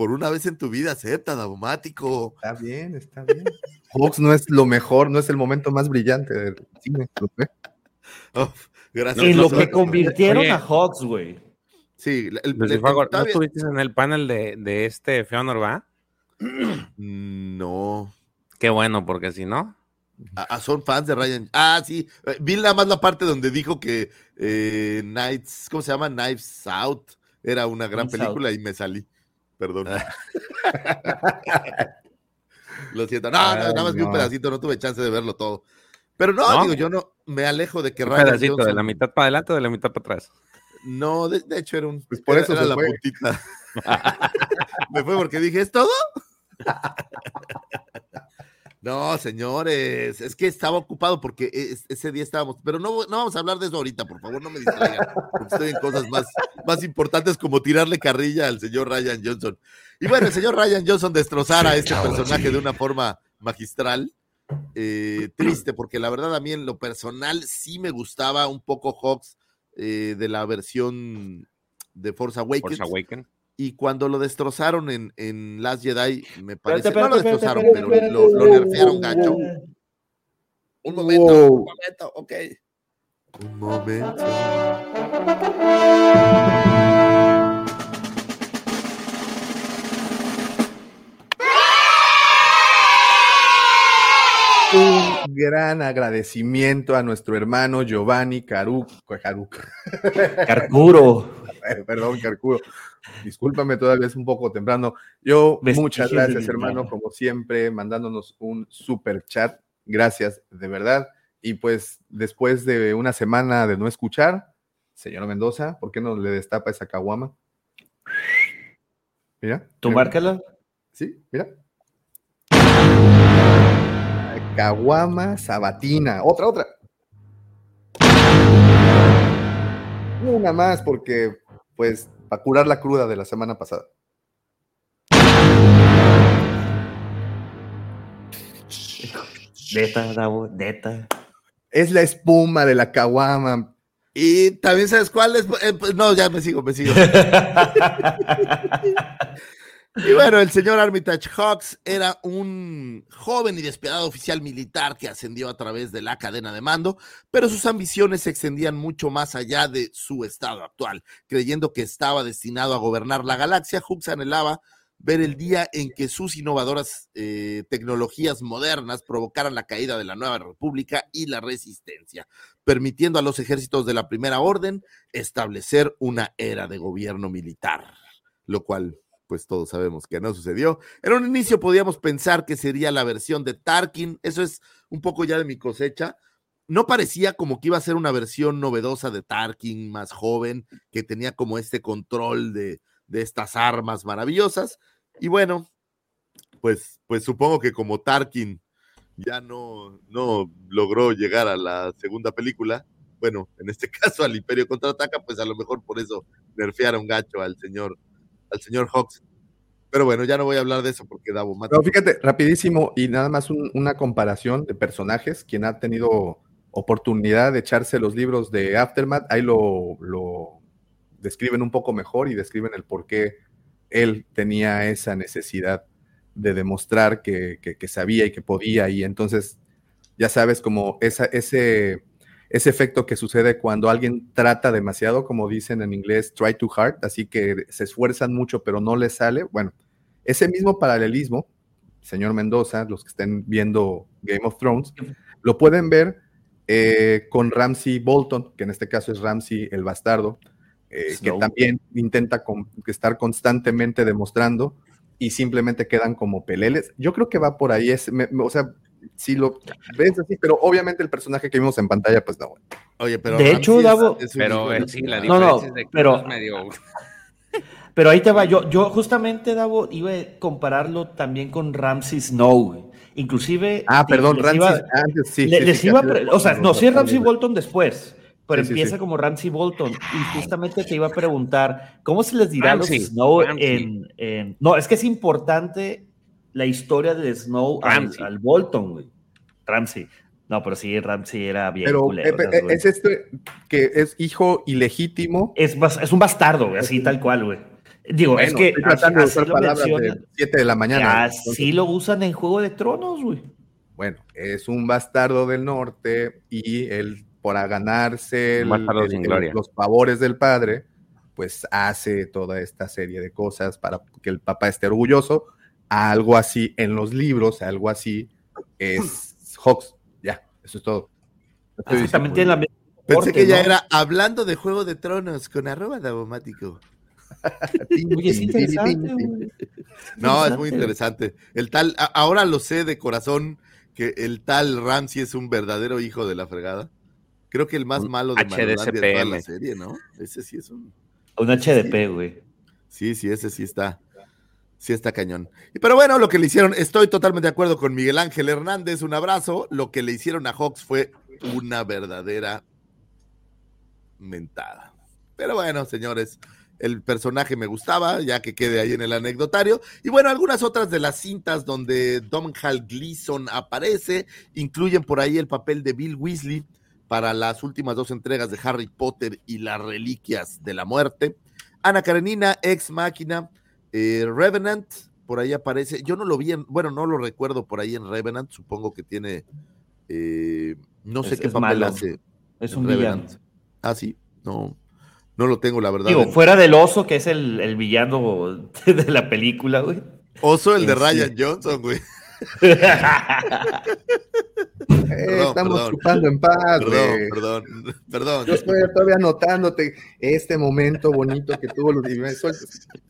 Por una vez en tu vida, acepta, Daumático. Está bien, está bien. Hawks no es lo mejor, no es el momento más brillante del cine. gracias. En lo que convirtieron a Hawks, güey. Sí, el, el- Fago, ¿no estuviste en el panel de, de este Feanor, va? No. Qué bueno, porque si no, Ah, ah, son fans de Ryan. Ah, sí. Eh, Vi nada más la parte donde dijo que eh, Nights, ¿cómo se llama? Knives Out era una gran Knives película y me salí. Perdón. Lo siento. No, nada más vi un pedacito, no tuve chance de verlo todo. Pero no, ¿No? digo, yo no me alejo de que un Ryan pedacito de la mitad para adelante o de la mitad para atrás. No, de, de hecho era un. Pues por era- eso era la fue. puntita. Me fue porque dije, ¿es todo? No, señores, es que estaba ocupado porque es- ese día estábamos, pero no, no vamos a hablar de eso ahorita, por favor, no me distraigan, porque estoy en cosas más, más importantes como tirarle carrilla al señor Ryan Johnson. Y bueno, el señor Ryan Johnson destrozar a este personaje de una forma magistral, eh, triste, porque la verdad a mí en lo personal sí me gustaba un poco Hawks eh, de la versión de Force Awakens. Force Awaken. Y cuando lo destrozaron en, en Last Jedi, me parece. Espérate, no lo destrozaron, espérate, pero lo, lo nerfearon gacho. Un momento, Wow. un momento, ok. Un momento. Un gran agradecimiento a nuestro hermano Giovanni. Caruc. Carcuro. Perdón, Carcuro. Discúlpame, todavía es un poco temprano. Yo, muchas gracias, hermano, como siempre, mandándonos un super chat. Gracias, de verdad. Y pues, después de una semana de no escuchar, señor Mendoza, ¿por qué no le destapa esa caguama? Mira. ¿Tú mira. márcala? Sí, mira. Caguama sabatina. Otra, otra. Una más porque, pues, para curar la cruda de la semana pasada. Neta, Davo, neta. Es la espuma de la caguama. Y también sabes cuál es. Eh, pues, no, ya me sigo, me sigo. Y bueno, el señor Armitage Hawks era un joven y despiadado oficial militar que ascendió a través de la cadena de mando, pero sus ambiciones se extendían mucho más allá de su estado actual. Creyendo que estaba destinado a gobernar la galaxia, Hawks anhelaba ver el día en que sus innovadoras eh, tecnologías modernas provocaran la caída de la nueva república y la resistencia, permitiendo a los ejércitos de la primera orden establecer una era de gobierno militar, lo cual pues todos sabemos que no sucedió. En un inicio podíamos pensar que sería la versión de Tarkin, eso es un poco ya de mi cosecha. No parecía como que iba a ser una versión novedosa de Tarkin, más joven, que tenía como este control de, de estas armas maravillosas. Y bueno, pues, pues supongo que como Tarkin ya no, no logró llegar a la segunda película, bueno, en este caso al Imperio contraataca, pues a lo mejor por eso nerfearon gacho al señor al señor Hawks. Pero bueno, ya no voy a hablar de eso porque Davo mata. No, fíjate, rapidísimo, y nada más un- una comparación de personajes. Quien ha tenido oportunidad de echarse los libros de Aftermath, ahí lo, lo describen un poco mejor y describen el por qué él tenía esa necesidad de demostrar que, que- que sabía y que podía. Y entonces, ya sabes, como esa, ese, ese efecto que sucede cuando alguien trata demasiado, como dicen en inglés, try too hard, así que se esfuerzan mucho pero no les sale. Bueno, ese mismo paralelismo, señor Mendoza, los que estén viendo Game of Thrones, lo pueden ver eh, con Ramsey Bolton, que en este caso es Ramsey el bastardo, eh, que también intenta con- estar constantemente demostrando y simplemente quedan como peleles. Yo creo que va por ahí, es, me- o sea, si lo ves así, pero obviamente el personaje que vimos en pantalla, pues no. Oye, pero De hecho, es- Davo- es Pero sí, la chingada. No, no, diferencia es de que pero- es medio... Pero ahí te va, yo, yo justamente, Davo, iba a compararlo también con Ramsey Snow, güey. Inclusive... Ah, perdón, les Ramsey, iba- antes sí. le- sí, les sí, iba o sea, no, sí es Ramsey. Bolton después, pero Sí, sí, empieza sí. como Ramsey Bolton. Y justamente te iba a preguntar, ¿cómo se les dirá Ramsey, a los Snow en- No, es que es importante la historia de Snow al, Ramsey. al Bolton, güey. Ramsey. No, pero sí, Ramsey era bien Pero culero, eh, güey. es este que es hijo ilegítimo. Es, es un bastardo, güey, así tal cual, güey. Digo, es que estoy tratando de así usar lo palabras mencionan. de 7 de la mañana. Así lo usan en Juego de Tronos, güey. Bueno, es un bastardo del norte y él, para ganarse el- el- los favores del padre, pues hace toda esta serie de cosas para que el papá esté orgulloso. Algo así en los libros, algo así es Hawks. Ya, eso es todo. Exactamente la Pensé que ya era hablando de Juego de Tronos con arroba davomático. no, es muy interesante. El tal, ahora lo sé de corazón que el tal Ramsey es un verdadero hijo de la fregada. Creo que el más malo de toda la serie, ¿no? Ese sí es un. Un HDP, güey. Sí, sí, ese sí está. Sí está cañón. Pero bueno, lo que le hicieron, estoy totalmente de acuerdo con Miguel Ángel Hernández, un abrazo. Lo que le hicieron a Hawks fue una verdadera mentada. Pero bueno, señores, el personaje me gustaba, ya que quede ahí en el anecdotario. Y bueno, algunas otras de las cintas donde Domhnall Gleeson aparece incluyen por ahí el papel de Bill Weasley para las últimas dos entregas de Harry Potter y las Reliquias de la Muerte. Ana Karenina, Ex Máquina, eh, Revenant, por ahí aparece. Yo no lo vi, en, bueno, no lo recuerdo por ahí en Revenant, supongo que tiene, eh, no sé qué papel hace. Es un villano. Ah, sí, no, no lo tengo, la verdad. Digo, fuera del oso, que es el, villano de la película, güey. Oso, el de Ryan Johnson, güey. Eh, estamos chupando en paz, perdón, perdón, perdón. Yo estoy todavía anotándote este momento bonito que tuvo los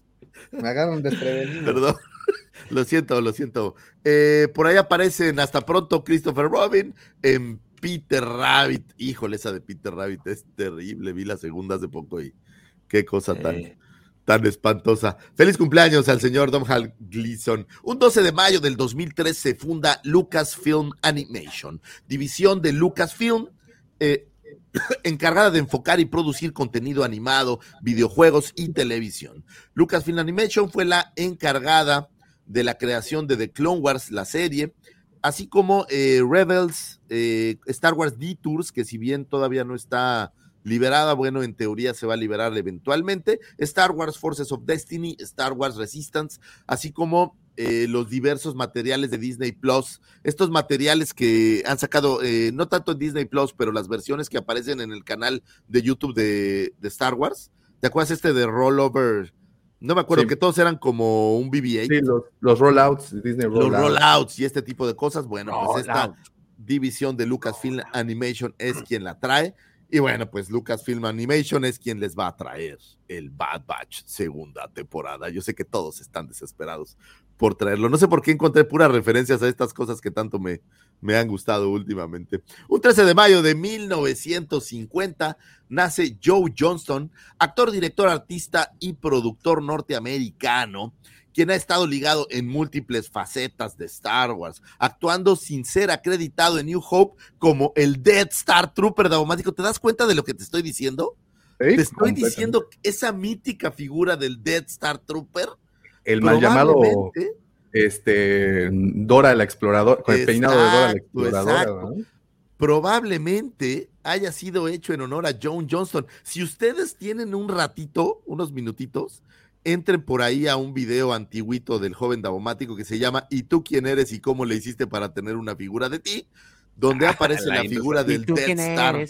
Me agarran desprevenido. Perdón. Lo siento, lo siento. Eh, por ahí aparecen hasta pronto Christopher Robin en Peter Rabbit. Híjole, esa de Peter Rabbit es terrible. Vi la segunda hace poco y qué cosa tan, tan espantosa. Feliz cumpleaños al señor Hal Gleason. Un 12 de mayo del 2003 se funda Lucasfilm Animation, división de Lucasfilm. Eh, encargada de enfocar y producir contenido animado, videojuegos y televisión. Lucasfilm Animation fue la encargada de la creación de The Clone Wars, la serie, así como eh, Rebels, eh, Star Wars Detours, que si bien todavía no está liberada, bueno, en teoría se va a liberar eventualmente, Star Wars Forces of Destiny, Star Wars Resistance, así como eh, los diversos materiales de Disney Plus, estos materiales que han sacado, no tanto en Disney Plus, pero las versiones que aparecen en el canal de YouTube de, Star Wars. ¿Te acuerdas este de Rollover? No me acuerdo que todos eran como un BB-8. Sí, los, rollouts, Disney rollouts. Los rollouts y este tipo de cosas. Bueno, pues esta división de Lucasfilm Animation es quien la trae. Y bueno, pues Lucasfilm Animation es quien les va a traer el Bad Batch segunda temporada. Yo sé que todos están desesperados por traerlo. No sé por qué encontré puras referencias a estas cosas que tanto me, me han gustado últimamente. Un 13 de mayo de 1950 nace Joe Johnston, actor, director, artista y productor norteamericano, quien ha estado ligado en múltiples facetas de Star Wars, actuando sin ser acreditado en New Hope como el Dead Star Trooper daumático. ¿Te das cuenta de lo que te estoy diciendo? te estoy diciendo esa mítica figura del Dead Star Trooper. El mal llamado este, Dora la exploradora, con el peinado de Dora la exploradora. Probablemente haya sido hecho en honor a John Johnston. Si ustedes tienen un ratito, unos minutitos, entren por ahí a un video antiguito del joven Davomático que se llama ¿Y tú quién eres y cómo le hiciste para tener una figura de ti? Donde aparece la, figura del Death Star.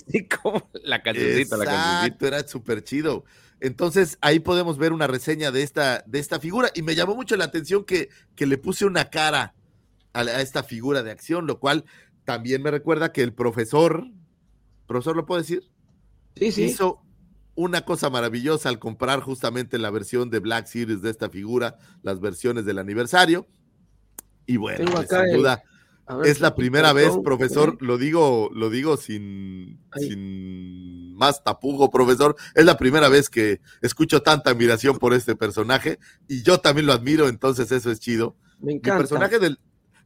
La cancioncita, la cancioncita. era súper chido. Entonces ahí podemos ver una reseña de esta, de esta figura y me llamó mucho la atención que, que le puse una cara a, esta figura de acción, lo cual también me recuerda que el profesor, profesor, ¿lo puedo decir? Sí, sí. Hizo una cosa maravillosa al comprar justamente la versión de Black Series de esta figura, las versiones del aniversario. Y bueno, pues, sin duda, es la primera vez, profesor, lo digo, lo digo sin, sin más tapugo, profesor. Es la primera vez que escucho tanta admiración por este personaje y yo también lo admiro, entonces eso es chido. Me encanta. El personaje del,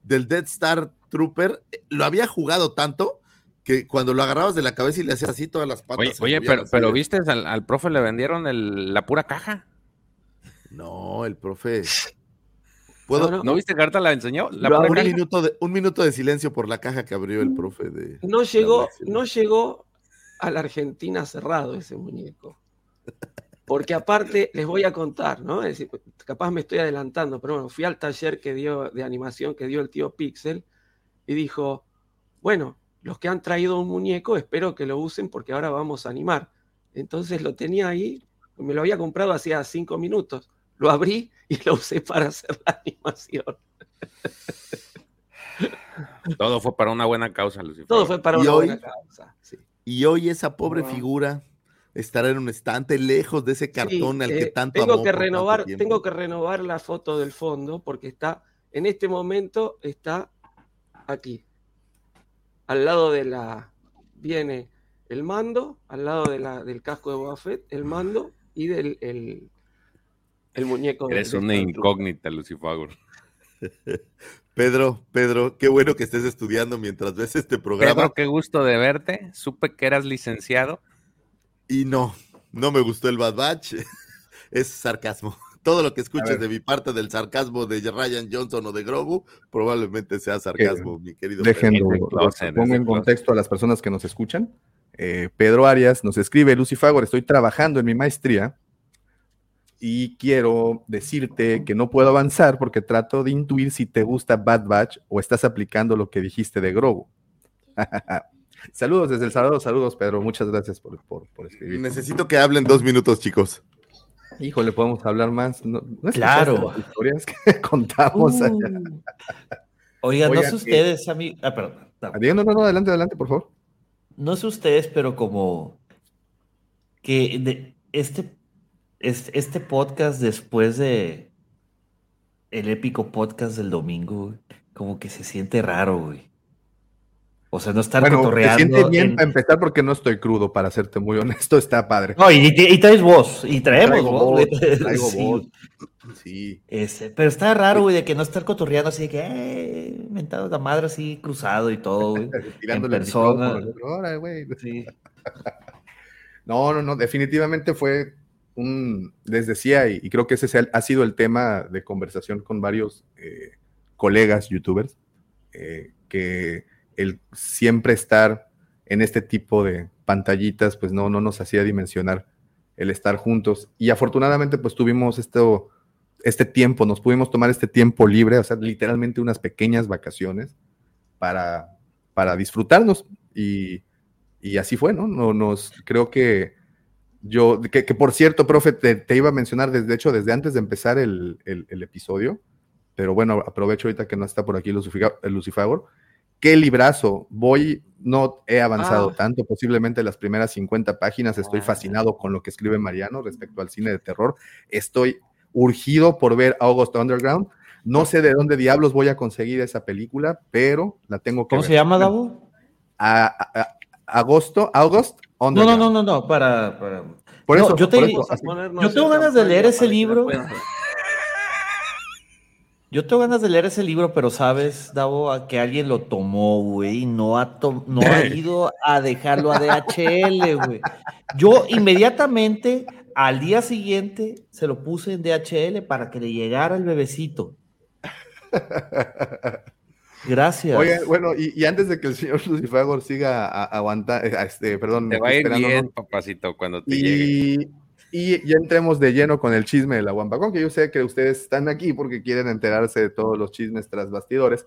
del Dead Star Trooper eh, lo había jugado tanto que cuando lo agarrabas de la cabeza y le hacías así todas las patas. Oye, pero, pero viste, al, al, profe le vendieron la pura caja. No, el profe. No, viste carta? ¿La enseñó? un, minuto de, un minuto de silencio por la caja que abrió el profe de. No llegó, no llegó a la Argentina cerrado ese muñeco. Porque aparte, les voy a contar, ¿no? Es decir, capaz me estoy adelantando, pero bueno, fui al taller que dio de animación que dio el tío Pixel y dijo, bueno, los que han traído un muñeco, espero que lo usen porque ahora vamos a animar. Entonces lo tenía ahí me lo había comprado hacía cinco minutos. Lo abrí y lo usé para hacer la animación. Todo fue para una buena causa, Lucifer. Todo fue para ¿Y una hoy? buena causa. sí. Y hoy esa pobre figura estará en un estante lejos de ese cartón Sí, al que eh, tanto tengo amó que renovar, tengo que renovar la foto del fondo porque está, en este momento está aquí. Al lado de la viene el mando, al lado de la, del casco de Boba Fett, el mando y del el, el muñeco Eres de una incógnita, Lucifer. Pedro, Pedro, qué bueno que estés estudiando mientras ves este programa. Pedro, qué gusto de verte. Supe que eras licenciado. Y no, no me gustó el Bad Batch. Es sarcasmo. Todo lo que escuches de mi parte del sarcasmo de Ryan Johnson o de Grogu, probablemente sea sarcasmo, mi querido Dejen, Pedro. lo- Es de lo- closet, pongo en contexto a las personas que nos escuchan. Eh, Pedro Arias nos escribe, Lucy Fagor, estoy trabajando en mi maestría y quiero decirte que no puedo avanzar porque trato de intuir si te gusta Bad Batch o estás aplicando lo que dijiste de Grogu. saludos desde El Salvador, saludos Pedro, muchas gracias por, por, por escribir. Necesito que hablen dos minutos, chicos. Híjole, podemos hablar más. ¿No, Claro. las historias que contamos allá? Uh. Oigan, no sé que- ustedes, amigos. Ah, perdón. no. Diego, no, no, no, adelante, adelante, por favor. No sé ustedes, pero como que de este, este, este podcast después de el épico podcast del domingo, como que se siente raro, güey. O sea, no estar Bueno, cotorreando. siente bien en- para empezar porque no estoy crudo, para serte muy honesto, está padre. No, y, y- y traes voz, y traemos voz, traigo Sí, voz. Sí. Este, pero está raro, güey, de que no estar cotorreando así de que, eh, mentado la madre así cruzado y todo, güey. Tirándole en persona. al otro, "Órale, güey". Sí. No, no, no, definitivamente fue un, les decía, y, creo que ese se ha, ha sido el tema de conversación con varios eh, colegas youtubers, eh, que el siempre estar en este tipo de pantallitas, pues no, no nos hacía dimensionar el estar juntos. Y afortunadamente, pues tuvimos esto, este tiempo, nos pudimos tomar este tiempo libre, o sea, literalmente unas pequeñas vacaciones para, para disfrutarnos. Y, y así fue, ¿no? no nos, creo que yo, que, que por cierto, profe, te, te iba a mencionar, desde de hecho, desde antes de empezar el, el- el episodio, pero bueno, aprovecho ahorita que no está por aquí el Lucifagor. Qué librazo. Voy, no he avanzado Ah. tanto, posiblemente las primeras 50 páginas. Estoy Ah. fascinado con lo que escribe Mariano respecto al cine de terror. Estoy urgido por ver August Underground. No sé de dónde diablos voy a conseguir esa película, pero la tengo que ¿Cómo ver. se llama, Davo? A- a- a- agosto, August No, no, no, no, no, para. para- Por No, eso, yo te- por eso, tengo en ganas de leer ese libro. Yo tengo ganas de leer ese libro, pero sabes, Davo, a que alguien lo tomó, güey, y no ha, to- no ha ido a dejarlo a DHL, güey. Yo inmediatamente, al día siguiente, se lo puse en DHL para que le llegara el bebecito. Gracias. Oye, bueno, y, y antes de que el señor Lucifagor siga aguantando, este, perdón, Te va a ir bien, papacito, cuando te llegue. Y, y ya entremos de lleno con el chisme de la Guampacón, que yo sé que ustedes están aquí porque quieren enterarse de todos los chismes tras bastidores.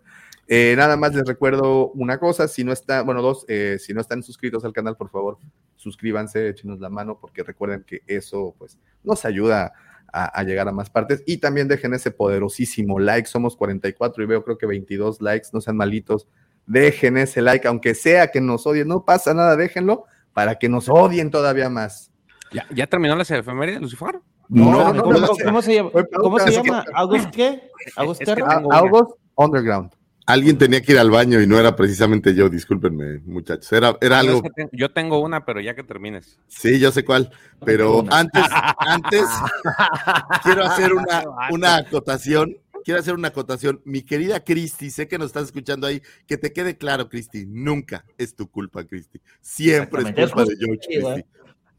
Eh, nada más les recuerdo una cosa, si no está, bueno, dos, eh, si no están suscritos al canal, por favor, suscríbanse, échenos la mano, porque recuerden que eso, pues, nos ayuda a, a llegar a más partes. Y también dejen ese poderosísimo like, somos 44 y veo creo que 22 likes, no sean malitos, dejen ese like, aunque sea que nos odien, no pasa nada, déjenlo para que nos odien todavía más. ¿Ya, ya terminó la efeméride, Lucifer? No, no, no, ¿Cómo, no, cómo- cómo se llama? ¿Cómo se llama? ¿August qué? ¿August Es que Terra? tengo A- una. August Underground. Alguien tenía que ir al baño y no era precisamente yo, discúlpenme, muchachos. Era, era algo. yo tengo una, pero ya que termines. Sí, yo sé cuál. Pero antes, antes quiero hacer una, una acotación. Quiero hacer una acotación. Mi querida Cristi, sé que nos estás escuchando ahí. Que te quede claro, Cristi. Nunca es tu culpa, Cristi. Siempre es culpa de George, Cristi.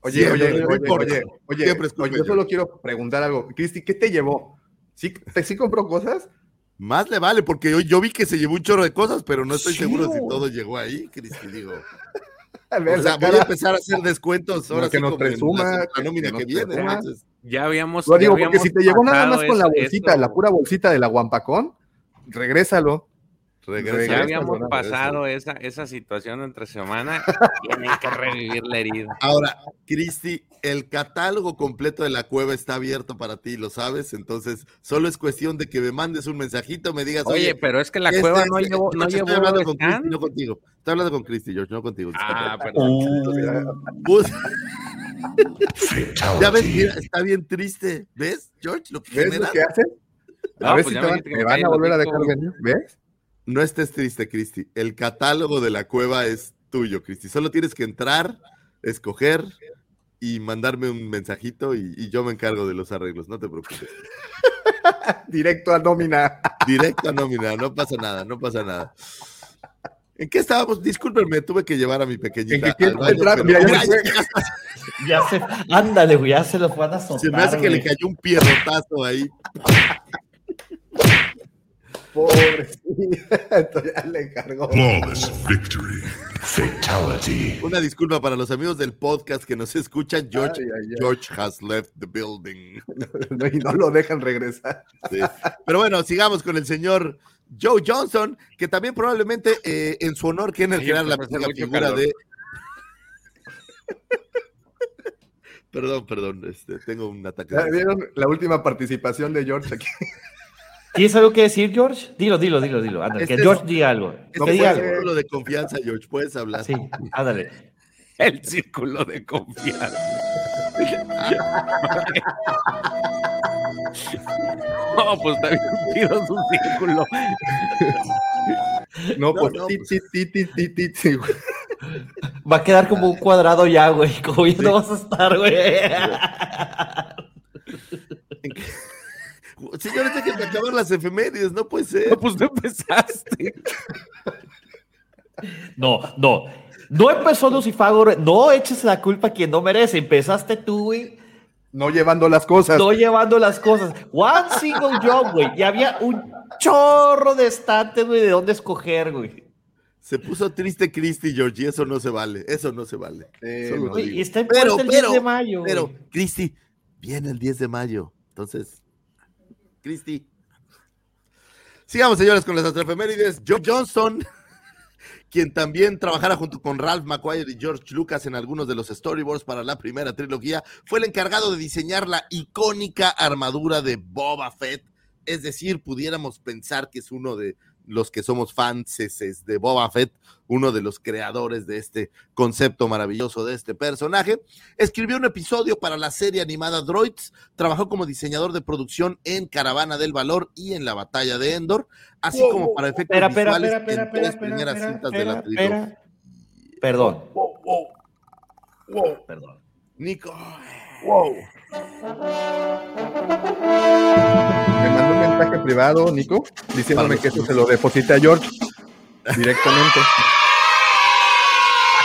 Oye, oye, oye, oye, oye, Siempre es culpa yo solo quiero preguntar algo. Cristi, ¿qué te llevó? ¿Sí, te, ¿Sí compró cosas? Más le vale, porque yo, yo vi que se llevó un chorro de cosas, pero no estoy Sí, seguro si todo llegó ahí, Cristi. Digo, A ver, o sea, voy a empezar a hacer descuentos ahora que sí nos presuma, la- nómina que viene. entonces, Ya habíamos. Lo ya digo porque habíamos si te llevó nada más con la bolsita, eso. la pura bolsita de la Guampacón, regrésalo. Regresa. Ya habíamos pasado esa, esa situación entre semana. Tienen que revivir la herida. Ahora, Cristi, el catálogo completo de la cueva está abierto para ti, lo sabes. Entonces, solo es cuestión de que me mandes un mensajito, me digas. Oye, pero es que la cueva no llevó. No estoy hablando con Cristi, no contigo. Estoy hablando con Cristi, George, no contigo. Ah, perdón. ya ves, mira, está bien triste. ¿Ves, George? Lo que ¿Ves lo que hace? A ver si te van, me van a volver a dejar venir. ¿Ves? No estés triste, Cristi. El catálogo de la cueva es tuyo, Cristi. Solo tienes que entrar, escoger y mandarme un mensajito y, y yo me encargo de los arreglos. No te preocupes. Directo a nómina. Directo a nómina. No pasa nada, no pasa nada. ¿En qué estábamos? Discúlpenme, tuve que llevar a mi pequeñita. ¿En qué al baño, entrar? pero- Mira, ya se fue. ya- Ya se, ándale, güey, ya se los van a soltar. se me hace que le cayó un pierrotazo ahí. Pobrecita. Entonces ya le encargó. Flawless victory. Fatality. Una disculpa para los amigos del podcast que nos escuchan. George, Ay, ay, ay. George has left the building. No, y no lo dejan regresar. Sí. Pero bueno, sigamos con el señor Joe Johnson, que también probablemente eh, en su honor quieren Sí, crear la figura calor. de. perdón, perdón, este, tengo un ataque. ¿Ya de- ¿Vieron la última participación de George aquí? ¿Tienes algo que decir, George? Dilo, dilo, dilo, dilo. Ándale, Este que es- George diga algo. Este que es diga el algo. círculo de confianza, George, puedes hablar. Sí, ándale. El círculo de confianza. No, pues está bien chido su círculo. No, pues no, ti, pues- ti, ti, ti, güey. Va a quedar como un cuadrado ya, güey. Como ya no vas a estar, güey. Señores, déjenme acabar las efemérides, no puede ser. No, pues tú empezaste. No, no. No empezó Lucifago, no eches la culpa a quien no merece. Empezaste tú, güey, No llevando las cosas. no llevando las cosas. One single job, güey. Y había un chorro de estantes, güey, de dónde escoger, güey. Se puso triste Cristi, George, y eso no se vale, eso no se vale. Eh, no. y está en Pero, el 10 pero, de mayo, güey. Pero, Cristi, viene el 10 de mayo. Entonces, Cristi. Sigamos, señores, con las efemérides. Joe Johnson, quien también trabajara junto con Ralph McQuire y George Lucas en algunos de los storyboards para la primera trilogía, fue el encargado de diseñar la icónica armadura de Boba Fett. Es decir, pudiéramos pensar que es uno de los que somos fans de Boba Fett, uno de los creadores de este concepto maravilloso de este personaje. Escribió un episodio para la serie animada Droids, trabajó como diseñador de producción en Caravana del Valor y en la Batalla de Endor, así como para efectos espera, visuales espera, espera, en tres espera, primeras cintas de la trilogía. Perdón. Perdón. Nico, Me mandó un mensaje privado, Nico, diciéndome Para que eso se lo deposite a George directamente.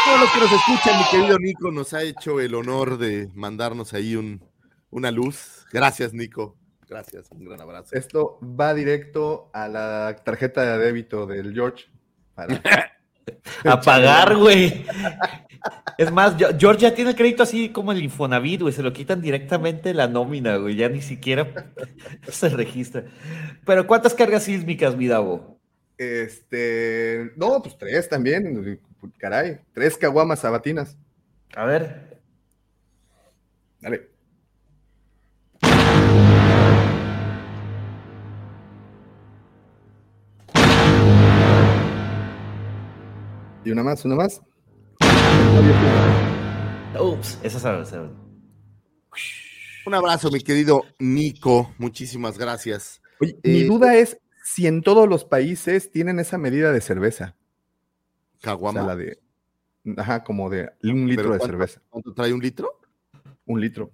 todos los que nos escuchan, mi querido Nico, nos ha hecho el honor de mandarnos ahí un, una luz. Gracias, Nico. Gracias, un gran abrazo. Esto va directo a la tarjeta de débito del George. Para... A pagar, güey. Es más, George ya tiene crédito así como el Infonavit, güey. Se lo quitan directamente la nómina, güey. Ya ni siquiera se registra. Pero ¿cuántas cargas sísmicas, mi Davo? Este, no, pues tres también, caray, tres caguamas sabatinas. A ver. Dale. Y una más, una más. Ups, esa sabe, sabe. Un abrazo, mi querido Nico. Muchísimas gracias. Oye, mi Eh, duda es si en todos los países tienen esa medida de cerveza. O Caguama. sea, la de, ajá, como de un litro ¿Pero de cuánto- cerveza. ¿Cuánto trae un litro? Un litro.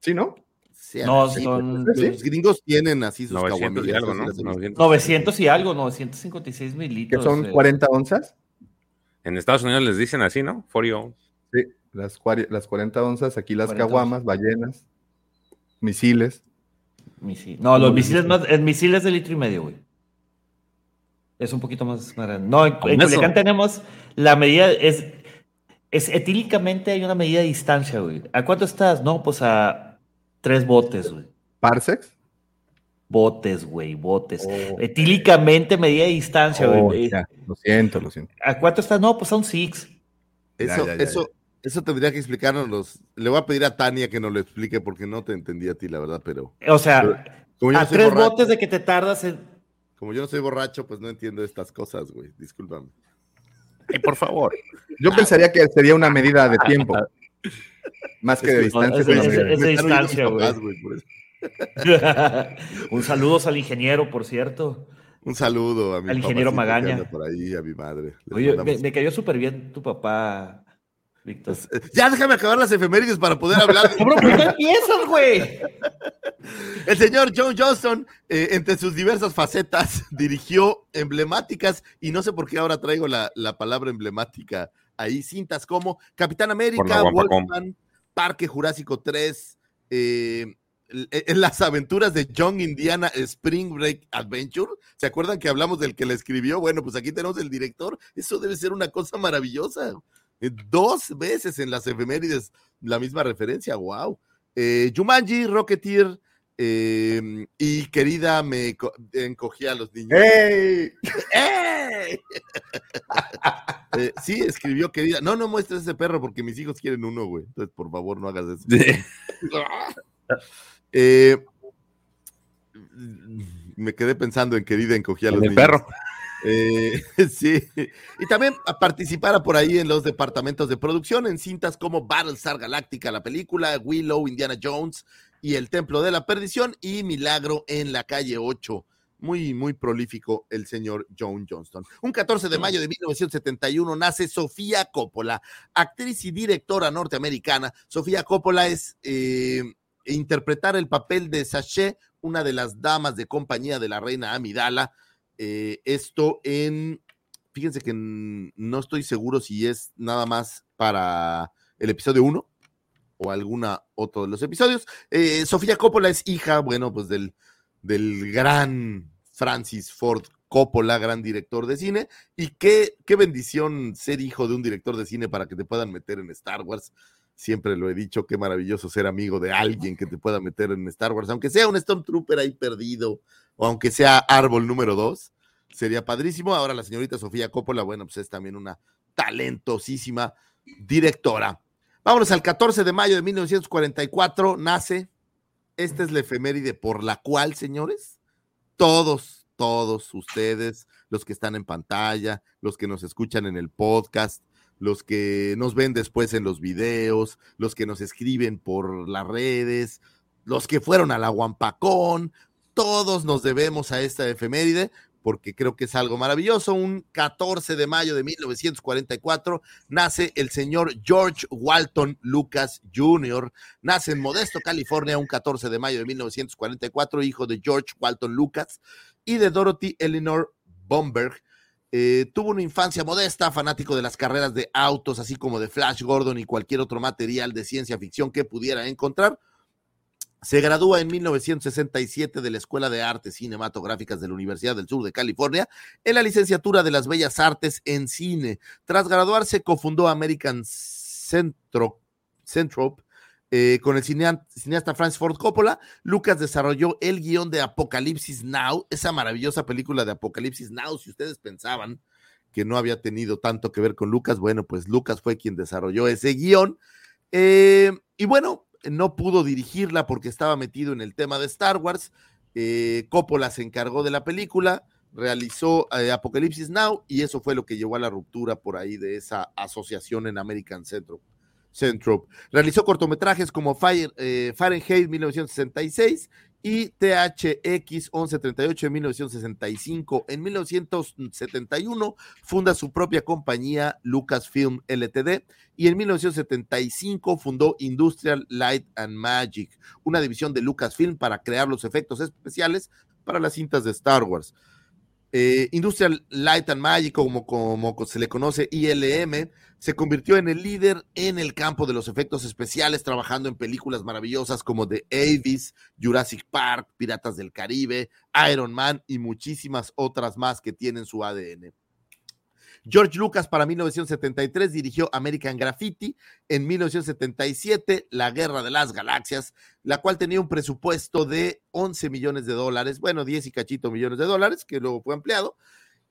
¿Sí, no? Sí, No, sí, son- pues, Los gringos tienen así sus 900 y algo, ¿no? las he visto. 900. 900 y algo, 956 Que mililitros. son eh. 40 onzas. En Estados Unidos les dicen así, ¿no? 40 ounce. Sí, las, las 40 onzas, aquí las 40 caguamas, ballenas, misiles. Misil- No, los misiles, más, el misil es de litro y medio, güey. Es un poquito más, grande. No, en, en. Culiacán tenemos la medida, es, es etílicamente hay una medida de distancia, güey. ¿A cuánto estás? No, pues a tres botes, güey. Parsecs. Botes, güey, botes. Etílicamente medida distancia, Oh, güey. ya, lo siento, lo siento. ¿A cuánto está? No, pues a un six. Eso, ya, ya, eso, eso tendría que explicarnos. los- Le voy a pedir a Tania que nos lo explique porque no te entendí a ti, la verdad, pero. O sea, pero como yo a no tres borracho- botes de que te tardas en. Como yo no soy borracho, pues no entiendo estas cosas, güey. Discúlpame. Ay, por favor. Yo pensaría que sería una medida de tiempo. Más que de distancia. es- es- distancia, güey. un saludo al ingeniero, por cierto. Un saludo a mi Al ingeniero Magaña. por ahí, a mi madre. Les Oye, me, mandamos- me cayó súper bien tu papá, Víctor. Ya déjame acabar las efemérides para poder hablar. Cabrón, ¿por qué empiezas, güey? El señor John Johnston, eh, entre sus diversas facetas, dirigió emblemáticas, y no sé por qué ahora traigo la, la palabra emblemática ahí, cintas como Capitán América. Wolfman, Parque Jurásico 3, eh, en las aventuras de John Indiana Spring Break Adventure. ¿Se acuerdan que hablamos del que la escribió? Bueno, pues aquí tenemos el director. Eso debe ser una cosa maravillosa. Eh, Dos veces en las efemérides la misma referencia, wow. Eh, Jumanji, Rocketeer eh, y querida me co- encogía a los niños. ¡Ey! ¡Ey! Eh, sí, escribió querida. No, no muestres ese perro porque mis hijos quieren uno, güey. Entonces, por favor, no hagas eso. Eh, me quedé pensando en querida encogía a los En el niños. perro. Eh, sí. Y también participara por ahí en los departamentos de producción en cintas como Battlestar Galactica, la película, Willow, Indiana Jones y El Templo de la Perdición y Milagro en la calle 8. Muy, muy prolífico el señor John Johnston. Un 14 de mayo de 1971 nace Sofía Coppola, actriz y directora norteamericana. Sofía Coppola es eh, interpretar el papel de Sachet, una de las damas de compañía de la reina Amidala. Eh, esto en, fíjense que no estoy seguro si es nada más para el episodio 1 o alguna otro de los episodios. Eh, Sofía Coppola es hija, bueno, pues del, del gran Francis Ford Coppola, gran director de cine. Y qué, qué bendición ser hijo de un director de cine para que te puedan meter en Star Wars. Siempre lo he dicho, qué maravilloso ser amigo de alguien que te pueda meter en Star Wars, aunque sea un Stormtrooper ahí perdido, o aunque sea árbol número dos, sería padrísimo. Ahora la señorita Sofía Coppola, bueno, pues es también una talentosísima directora. Vámonos al 14 de mayo de 1944, nace, esta es la efeméride por la cual, señores, todos, todos ustedes, los que están en pantalla, los que nos escuchan en el podcast, los que nos ven después en los videos, los que nos escriben por las redes, los que fueron a la Guampacón, todos nos debemos a esta efeméride porque creo que es algo maravilloso. Un 14 de mayo de 1944 nace el señor George Walton Lucas Jr. Nace en Modesto, California, un 14 de mayo de 1944, hijo de George Walton Lucas y de Dorothy Eleanor Bomberg. Eh, tuvo una infancia modesta, fanático de las carreras de autos, así como de Flash Gordon y cualquier otro material de ciencia ficción que pudiera encontrar. Se gradúa en 1967 de la Escuela de Artes Cinematográficas de la Universidad del Sur de California en la licenciatura de las Bellas Artes en Cine. Tras graduarse, cofundó American Centro, Centrop eh, con el cineasta, Francis Ford Coppola. Lucas desarrolló el guion de Apocalipsis Now, esa maravillosa película de Apocalipsis Now. Si ustedes pensaban que no había tenido tanto que ver con Lucas, bueno, pues Lucas fue quien desarrolló ese guion. Eh, y bueno, no pudo dirigirla porque estaba metido en el tema de Star Wars. Eh, Coppola se encargó de la película, realizó Apocalipsis Now y eso fue lo que llevó a la ruptura por ahí de esa asociación en American Centro. Centro. Realizó cortometrajes como Fire, eh, Fahrenheit 1966 y THX 1138 en 1965. En 1971 funda su propia compañía Lucasfilm LTD y en 1975 fundó Industrial Light and Magic, una división de Lucasfilm para crear los efectos especiales para las cintas de Star Wars. Eh, Industrial Light and Magic, como, se le conoce ILM, se convirtió en el líder en el campo de los efectos especiales, trabajando en películas maravillosas como The Avis, Jurassic Park, Piratas del Caribe, Iron Man y muchísimas otras más que tienen su ADN. George Lucas para 1973 dirigió American Graffiti, en 1977 La Guerra de las Galaxias, la cual tenía un presupuesto de 11 millones de dólares, bueno, 10 y cachito millones de dólares, que luego fue ampliado,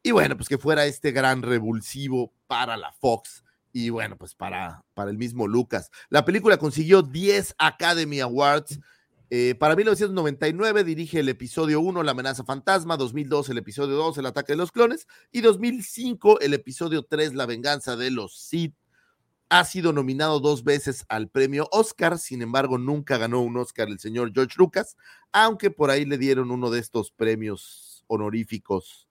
y bueno, pues que fuera este gran revulsivo para la Fox y bueno, pues para, para el mismo Lucas. La película consiguió 10 Academy Awards. Eh, para 1999 dirige el episodio 1, La amenaza fantasma, 2002 el episodio 2, El ataque de los clones, y 2005 el episodio 3, La venganza de los Sith. Ha sido nominado dos veces al premio Oscar, sin embargo nunca ganó un Oscar el señor George Lucas, aunque por ahí le dieron uno de estos premios honoríficos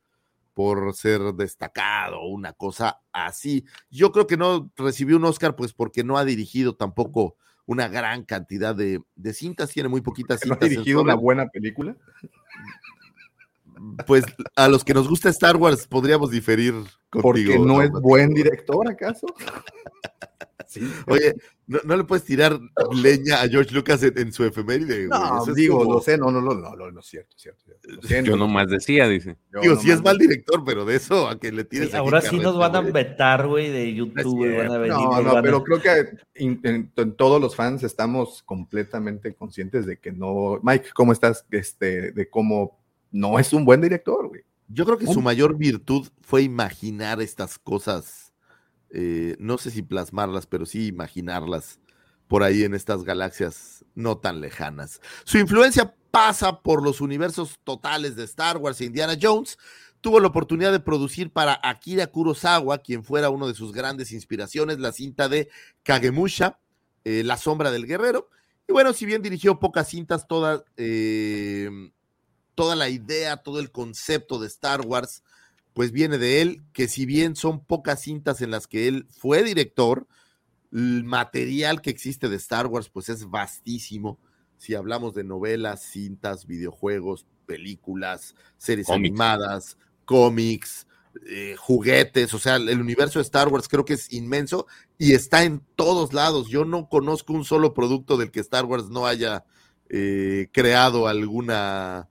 por ser destacado, una cosa así. Yo creo que no recibió un Oscar, pues porque no ha dirigido tampoco una gran cantidad de, cintas, tiene muy poquitas cintas. ¿No ha dirigido una buena película? Pues a los que nos gusta Star Wars podríamos diferir contigo. ¿Porque no es buen director, acaso? Oye, ¿no, le puedes tirar leña a George Lucas en, su efeméride? No, digo, lo sé, no, no, no, no, no, es cierto, cierto. Yo nomás decía, dice. digo, sí es mal director, pero de eso a que le tires. ahora sí nos van a vetar, güey, de YouTube. no, no, pero creo que en, todos los fans estamos completamente conscientes de que no. Mike, ¿cómo estás? Este, de cómo no es un buen director, güey. Yo creo que su mayor virtud fue imaginar estas cosas eh, no sé si plasmarlas, pero sí imaginarlas por ahí en estas galaxias no tan lejanas. Su influencia pasa por los universos totales de Star Wars e Indiana Jones. Tuvo la oportunidad de producir para Akira Kurosawa, quien fuera uno de sus grandes inspiraciones, la cinta de Kagemusha, eh, La sombra del guerrero. Y bueno, si bien dirigió pocas cintas, toda, eh, toda la idea, todo el concepto de Star Wars pues viene de él, que si bien son pocas cintas en las que él fue director, el material que existe de Star Wars pues es vastísimo. Si hablamos de novelas, cintas, videojuegos, películas, series animadas, cómics, eh, juguetes, o sea, el universo de Star Wars creo que es inmenso y está en todos lados. Yo no conozco un solo producto del que Star Wars no haya eh, creado alguna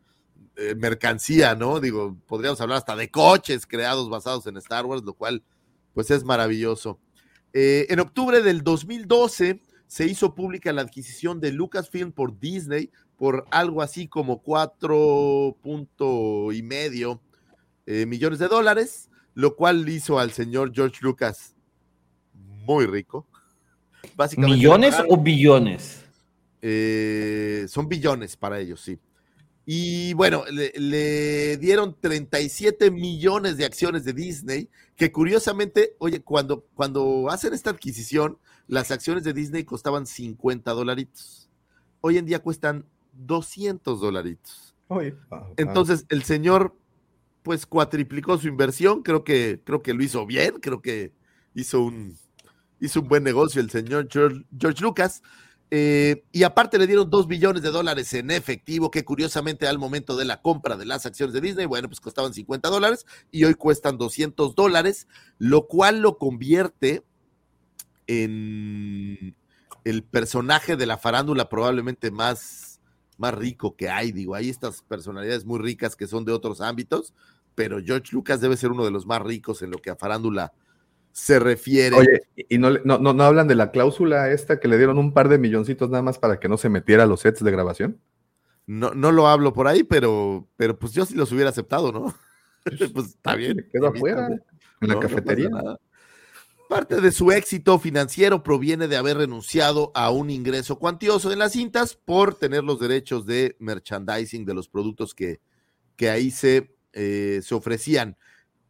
eh, mercancía, ¿no? Digo, podríamos hablar hasta de coches creados basados en Star Wars, lo cual pues es maravilloso. Eh, en octubre del 2012 se hizo pública la adquisición de Lucasfilm por Disney por algo así como cuatro punto y medio eh, millones de dólares, lo cual hizo al señor George Lucas muy rico. ¿Millones o billones? son billones para ellos, sí. Y bueno, le, dieron 37 millones de acciones de Disney, que curiosamente, oye, cuando, cuando hacen esta adquisición, las acciones de Disney costaban 50 dolaritos. Hoy en día cuestan 200 dolaritos. Entonces, el señor, pues, cuatriplicó su inversión. Creo que, creo que lo hizo bien, creo que hizo un, hizo un buen negocio el señor George Lucas. Eh, y aparte le dieron dos billones de dólares en efectivo, que curiosamente al momento de la compra de las acciones de Disney, bueno, pues costaban 50 dólares y hoy cuestan 200 dólares, lo cual lo convierte en el personaje de la farándula probablemente más, más rico que hay. Digo, hay estas personalidades muy ricas que son de otros ámbitos, pero George Lucas debe ser uno de los más ricos en lo que a farándula se refiere. Oye, ¿y no, no, no, hablan de la cláusula esta que le dieron un par de milloncitos nada más para que no se metiera a los sets de grabación? No, no lo hablo por ahí, pero, pero pues yo sí los hubiera aceptado, ¿no? pues está bien. Quedó afuera, en la cafetería. Parte de su éxito financiero proviene de haber renunciado a un ingreso cuantioso en las cintas por tener los derechos de merchandising de los productos que, que ahí se, eh, se ofrecían.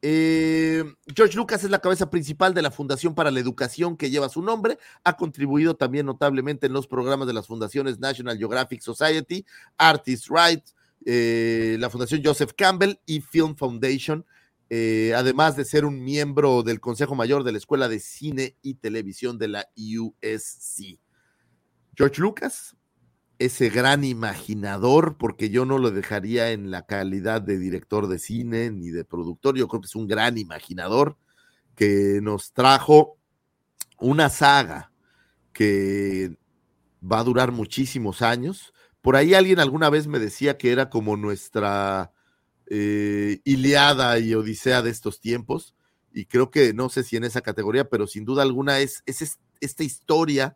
Eh, George Lucas es la cabeza principal de la Fundación para la Educación que lleva su nombre. Ha contribuido también notablemente en los programas de las fundaciones National Geographic Society, Artist Rights, eh, la Fundación Joseph Campbell y Film Foundation, eh, además de ser un miembro del Consejo Mayor de la Escuela de Cine y Televisión de la USC. George Lucas ese gran imaginador, porque yo no lo dejaría en la calidad de director de cine ni de productor, yo creo que es un gran imaginador que nos trajo una saga que va a durar muchísimos años. Por ahí alguien alguna vez me decía que era como nuestra eh, Iliada y Odisea de estos tiempos. y creo que no sé si en esa categoría, pero sin duda alguna es, es esta historia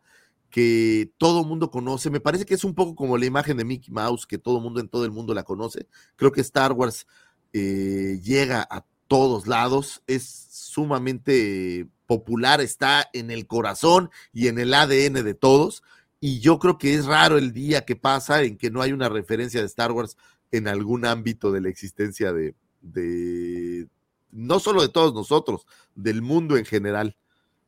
que todo mundo conoce. Me parece que es un poco como la imagen de Mickey Mouse, que todo mundo en todo el mundo la conoce. Creo que Star Wars eh, llega a todos lados, es sumamente popular, está en el corazón y en el ADN de todos. Y yo creo que es raro el día que pasa en que no hay una referencia de Star Wars en algún ámbito de la existencia de, no solo de todos nosotros, del mundo en general.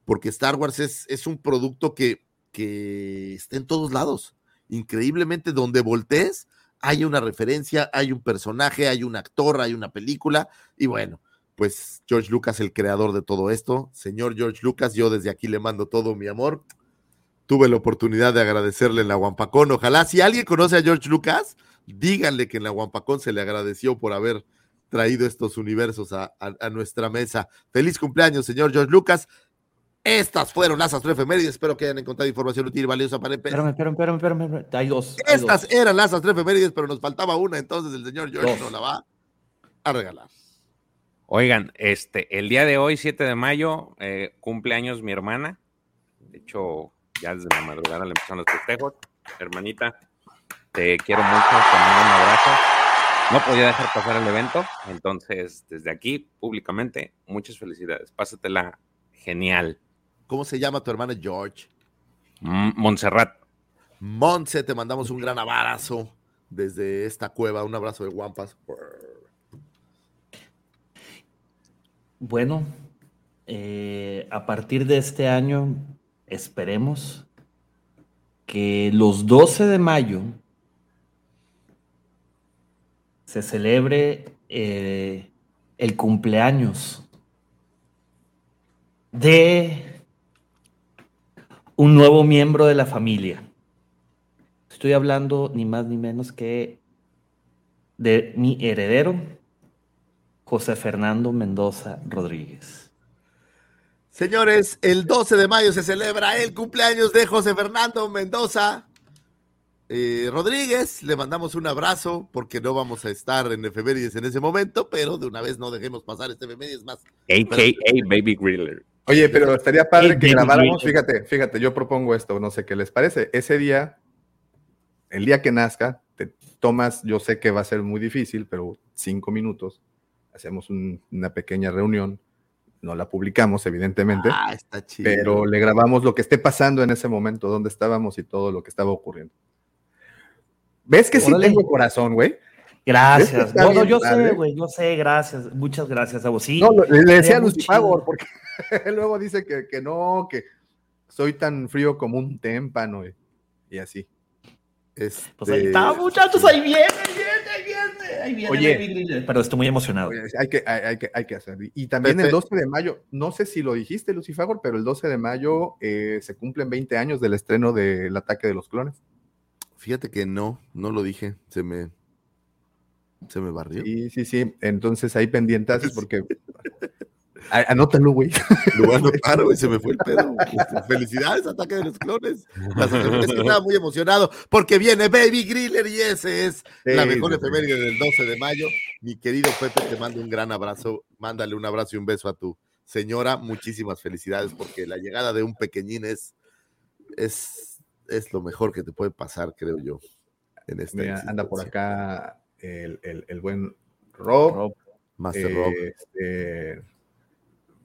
Porque Star Wars es un producto que que está en todos lados. Increíblemente, donde voltees, hay una referencia, hay un personaje, hay un actor, hay una película. Y bueno, pues George Lucas, el creador de todo esto. Señor George Lucas, yo desde aquí le mando todo mi amor. Tuve la oportunidad de agradecerle en la Guampacón. Ojalá, si alguien conoce a George Lucas, díganle que en la Guampacón se le agradeció por haber traído estos universos a, a nuestra mesa. Feliz cumpleaños, señor George Lucas. Estas fueron las efemérides. Espero que hayan encontrado información útil y valiosa para empezar. Espérame, espérame, espérame, espérame. Hay dos. Estas eran las efemérides, pero nos faltaba una, entonces el señor George nos la va a regalar. Oigan, este, el día de hoy, 7 de mayo, eh, cumpleaños mi hermana. De hecho, ya desde la madrugada le empezaron los festejos. Hermanita, te quiero mucho, te mando un abrazo. No podía dejar pasar el evento, entonces desde aquí, públicamente, muchas felicidades. Pásatela genial. ¿Cómo se llama tu hermana George? Montserrat. Montse, te mandamos un gran abrazo desde esta cueva, un abrazo de guampas. Bueno, eh, a partir de este año, esperemos que los 12 de mayo se celebre eh, el cumpleaños de un nuevo miembro de la familia. Estoy hablando ni más ni menos que de mi heredero, José Fernando Mendoza Rodríguez. Señores, el 12 de mayo se celebra el cumpleaños de José Fernando Mendoza eh, Rodríguez. Le mandamos un abrazo porque no vamos a estar en efemérides en ese momento, pero de una vez no dejemos pasar este efemérides más. AKA Baby Griller. Oye, pero estaría padre que grabáramos, fíjate, fíjate, yo propongo esto, no sé qué les parece. Ese día, el día que nazca, te tomas, yo sé que va a ser muy difícil, pero cinco minutos, hacemos una pequeña reunión, no la publicamos, evidentemente, ah, está chido. pero le grabamos lo que esté pasando en ese momento, dónde estábamos y todo lo que estaba ocurriendo. ¿Ves que sí tengo corazón, güey? Gracias. No, yo sé, güey, yo sé, gracias. Muchas gracias a vos. Sí, no, le, decía a Lucifagor, porque luego dice que, que, no, que soy tan frío como un témpano y, así. Este, pues ahí está, muchachos, ahí viene, ahí viene, ahí viene, ahí viene. Oye, pero estoy muy emocionado. hay, que, hay, que, hay que hacer. Y también el 12 de mayo, no sé si lo dijiste, Lucifagor, pero el 12 de mayo eh, se cumplen 20 años del estreno del ataque de los clones. Fíjate que no, no lo dije, se me, se me barrió. Sí, sí, sí. Entonces ahí pendientes porque. Anótalo, güey. Lo voy a anotar, güey. Se me fue el pedo. Este, felicidades, ataque de los clones. es que estaba muy emocionado porque viene Baby Griller y ese es la mejor efeméride del 12 de mayo. Mi querido Pepe, te mando un gran abrazo. Mándale un abrazo y un beso a tu señora. Muchísimas felicidades porque la llegada de un pequeñín es, es, es lo mejor que te puede pasar, creo yo. En anda por acá el, buen Rob. Master Rob. Este,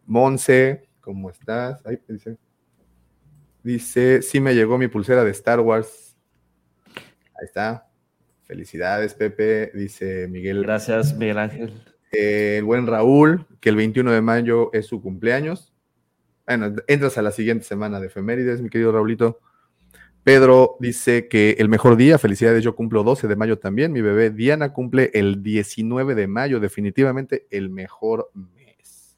Monse, ¿cómo estás? Ahí dice. Dice, sí me llegó mi pulsera de Star Wars. Ahí está. Felicidades, Pepe, dice Miguel. Gracias, Miguel Ángel. el buen Raúl, que el 21 de mayo es su cumpleaños. Bueno, entras a la siguiente semana de efemérides, mi querido Raulito. Pedro dice que el mejor día, felicidades, yo cumplo 12 de mayo también, mi bebé Diana cumple el 19 de mayo, definitivamente el mejor mes.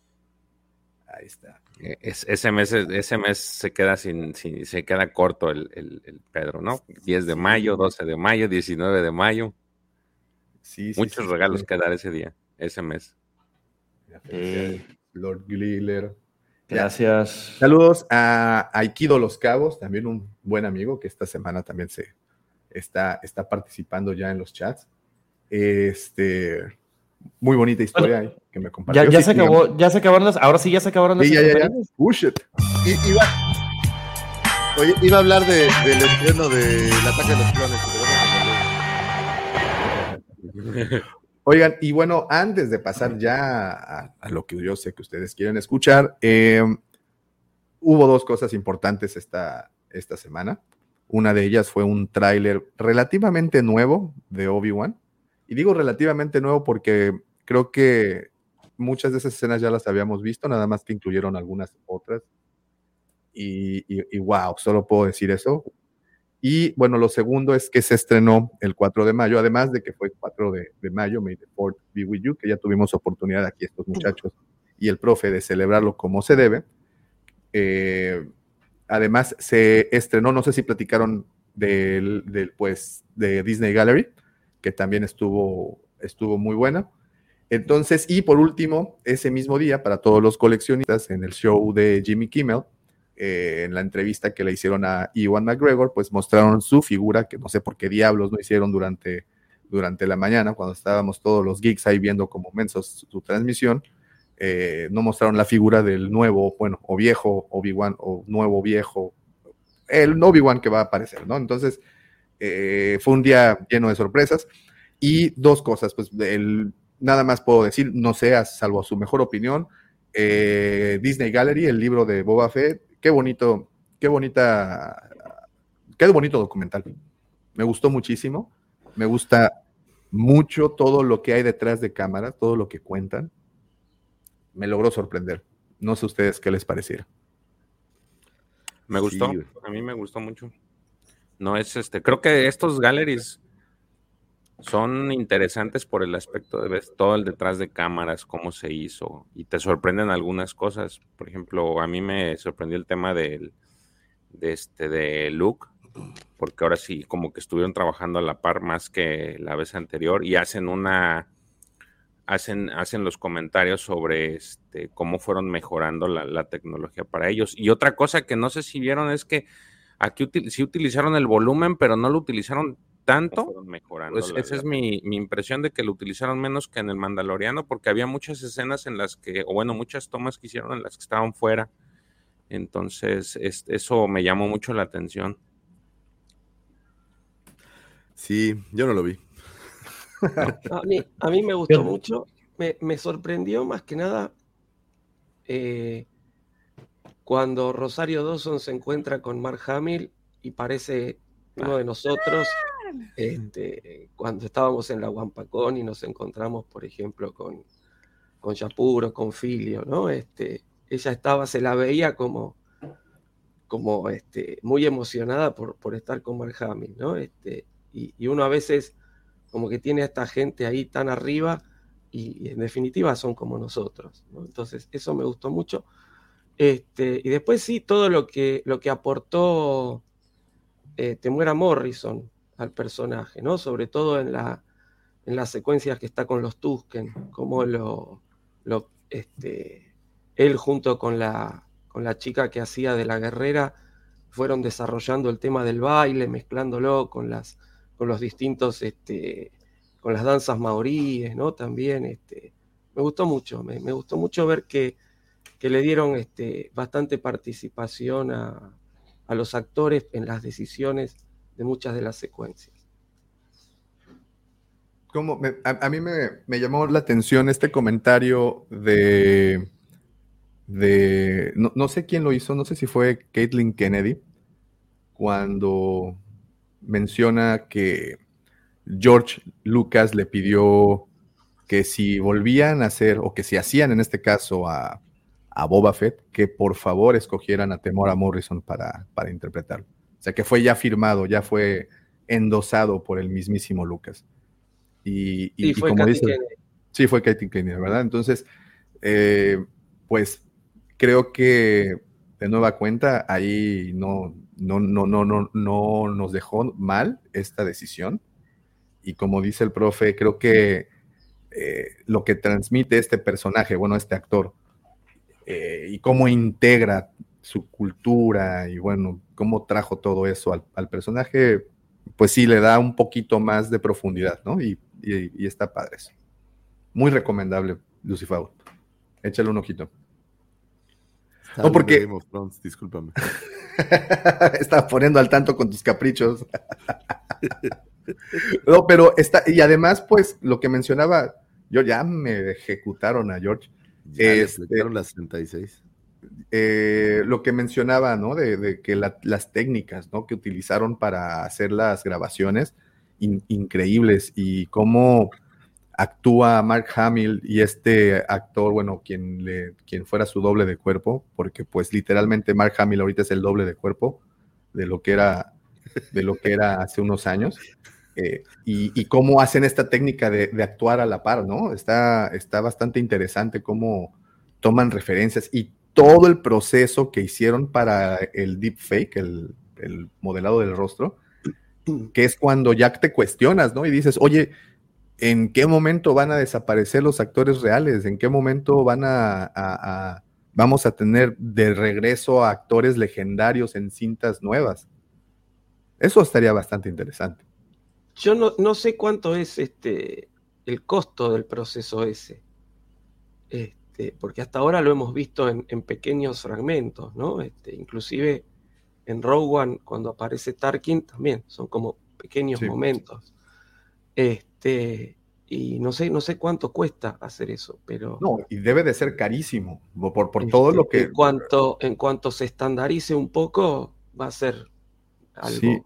Ahí está. Eh, ese, mes, ese mes se queda sin, se queda corto el, Pedro, ¿no? 10 de mayo, 12 de mayo, 19 de mayo. Sí, Muchos regalos que dar ese día, ese mes. Lord Gliller. Gracias. Saludos a Aikido Los Cabos, también un buen amigo que esta semana también se está, está participando ya en los chats. Este, muy bonita historia Bueno, que me compartió. Ya, ya Sí, se acabó, ya se acabaron las, ahora sí ya se acabaron las Sí, ya, ya, ya. I- iba, oye, iba a hablar de, del estreno del ataque de los clones. pero no, Oigan, y bueno, antes de pasar ya a, lo que yo sé que ustedes quieren escuchar, eh, hubo dos cosas importantes esta, esta semana. Una de ellas fue un tráiler relativamente nuevo de Obi-Wan. Y digo relativamente nuevo porque creo que muchas de esas escenas ya las habíamos visto, nada más que incluyeron algunas otras. Y wow, solo puedo decir eso. Y bueno, lo segundo es que se estrenó el 4 de mayo, además de que fue el 4 de, de mayo, May the 4th be with you, que ya tuvimos oportunidad aquí estos muchachos y el profe de celebrarlo como se debe. Eh, además, se estrenó, no sé si platicaron del, del, pues, de Disney Gallery, que también estuvo, estuvo muy buena. Entonces, y por último, ese mismo día, para todos los coleccionistas, en el show de Jimmy Kimmel, eh, en la entrevista que le hicieron a Iwan McGregor, pues mostraron su figura, que no sé por qué diablos no hicieron durante, durante la mañana, cuando estábamos todos los geeks ahí viendo como mensos su, transmisión, eh, no mostraron la figura del nuevo, bueno, o viejo Obi-Wan, o nuevo viejo, el Obi-Wan que va a aparecer, ¿no? Entonces, eh, fue un día lleno de sorpresas. Y dos cosas, pues el, nada más puedo decir, no sé, salvo su mejor opinión, eh, Disney Gallery, el libro de Boba Fett, qué bonito, qué bonita, qué bonito documental. Me gustó muchísimo, me gusta mucho todo lo que hay detrás de cámara, todo lo que cuentan. Me logró sorprender. No sé ustedes qué les pareciera. Me gustó, a mí me gustó mucho. No es este, creo que estos galleries son interesantes por el aspecto de todo el detrás de cámaras, cómo se hizo, y te sorprenden algunas cosas. Por ejemplo, a mí me sorprendió el tema del, de este de Luke, porque ahora sí como que estuvieron trabajando a la par más que la vez anterior y hacen una hacen, hacen los comentarios sobre este, cómo fueron mejorando la, la tecnología para ellos. Y otra cosa que no sé si vieron es que aquí util- sí utilizaron el volumen, pero no lo utilizaron tanto. Pues la- esa es mi, mi impresión de que lo utilizaron menos que en el Mandaloriano, porque había muchas escenas en las que, o bueno, muchas tomas que hicieron en las que estaban fuera. Entonces, es- eso me llamó mucho la atención. Sí, yo no lo vi. A mí, a mí me gustó mucho. Me, me sorprendió más que nada eh, cuando Rosario Dawson se encuentra con Mark Hamill y parece uno de nosotros. Este, cuando estábamos en la Wampacón y nos encontramos, por ejemplo, con, con Yapuro, con Filio, ¿no? Este, ella estaba, se la veía como, como este, muy emocionada por, estar con Mark Hamill, ¿no? Este, y, uno a veces como que tiene a esta gente ahí tan arriba y, en definitiva son como nosotros, ¿no? Entonces, eso me gustó mucho. Este, y después sí, todo lo que, lo que aportó eh, Temuera Morrison al personaje, ¿no? Sobre todo en, la, en las secuencias que está con los Tusken, como lo, lo, este, él junto con la, con la chica que hacía de la guerrera fueron desarrollando el tema del baile, mezclándolo con las con los distintos, este, con las danzas maoríes, ¿no? También, este, me gustó mucho, me, me gustó mucho ver que, que le dieron este, bastante participación a, a los actores en las decisiones de muchas de las secuencias. Como a, mí me, me llamó la atención este comentario de, de no, no sé quién lo hizo, no sé si fue Caitlin Kennedy, cuando menciona que George Lucas le pidió que si volvían a hacer, o que si hacían en este caso a, a Boba Fett, que por favor escogieran a Temora Morrison para, para interpretarlo. Sea, que fue ya firmado, ya fue endosado por el mismísimo Lucas. Y, y- Sí, y fue como dice, Kennedy. sí, fue Katy Kennedy, ¿verdad? Entonces, eh, pues creo que de nueva cuenta ahí no, no, no, no, no, no nos dejó mal esta decisión. Y como dice el profe, creo que eh, lo que transmite este personaje, bueno, este actor, eh, y cómo integra su cultura y bueno, cómo trajo todo eso al, al personaje, pues sí le da un poquito más de profundidad, ¿no? Y, y- y está padre eso. Muy recomendable, Lucifer. Échale un ojito. No, porque. discúlpame. Estaba poniendo al tanto con tus caprichos. no, pero está. Y además, pues, lo que mencionaba, yo ya me ejecutaron a George. Ya este, las 36. Eh, lo que mencionaba, ¿no? De, que las técnicas, ¿no? Que utilizaron para hacer las grabaciones, increíbles. Y cómo actúa Mark Hamill y este actor, bueno, quien, le, quien fuera su doble de cuerpo, porque pues literalmente Mark Hamill ahorita es el doble de cuerpo de lo que era, de lo que era hace unos años. Eh, y, cómo hacen esta técnica de, actuar a la par, ¿no? Está, está bastante interesante cómo toman referencias y todo el proceso que hicieron para el deepfake, el, el modelado del rostro, que es cuando ya te cuestionas, ¿no? Y dices, oye, ¿en qué momento van a desaparecer los actores reales? ¿En qué momento van a, vamos a tener de regreso a actores legendarios en cintas nuevas? Eso estaría bastante interesante. Yo no, sé cuánto es este el costo del proceso ese. Este, porque hasta ahora lo hemos visto en, pequeños fragmentos, ¿no? Este, inclusive en Rogue One, cuando aparece Tarkin, también son como pequeños momentos. Este, y no sé, no sé cuánto cuesta hacer eso, pero. No, y debe de ser carísimo, por, por todo lo este, que. En cuanto, en cuanto se estandarice un poco, va a ser algo. Sí,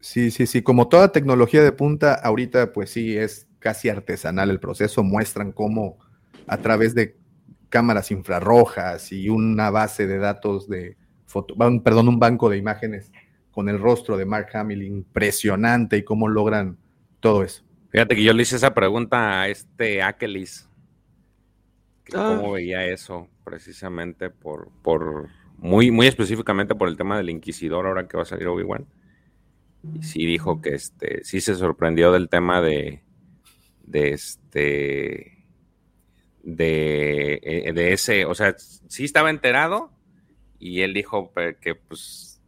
sí, sí, sí. Como toda tecnología de punta, ahorita, pues sí, es casi artesanal el proceso. Muestran cómo a través de cámaras infrarrojas y una base de datos de foto, perdón, un banco de imágenes con el rostro de Mark Hamill impresionante y cómo logran todo eso. Fíjate que yo le hice esa pregunta a este Akelis. Ah. ¿Cómo veía eso? Precisamente por, por, muy, muy específicamente por el tema del Inquisidor, ahora que va a salir Obi-Wan. Y sí dijo que este, sí se sorprendió del tema de, de este, de, eh, de ese, o sea, sí estaba enterado y él dijo que pues,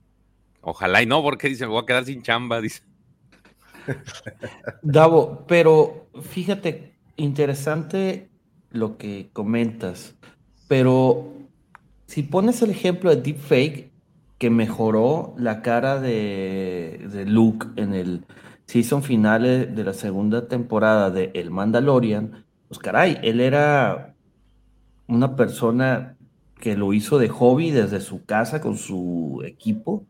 ojalá y no, porque dice, voy a quedar sin chamba, dice. Davo, pero fíjate, interesante lo que comentas, pero si pones el ejemplo de Deepfake, que mejoró la cara de, de Luke en el season final de la segunda temporada de El Mandalorian, pues caray, él era una persona que lo hizo de hobby desde su casa con su equipo.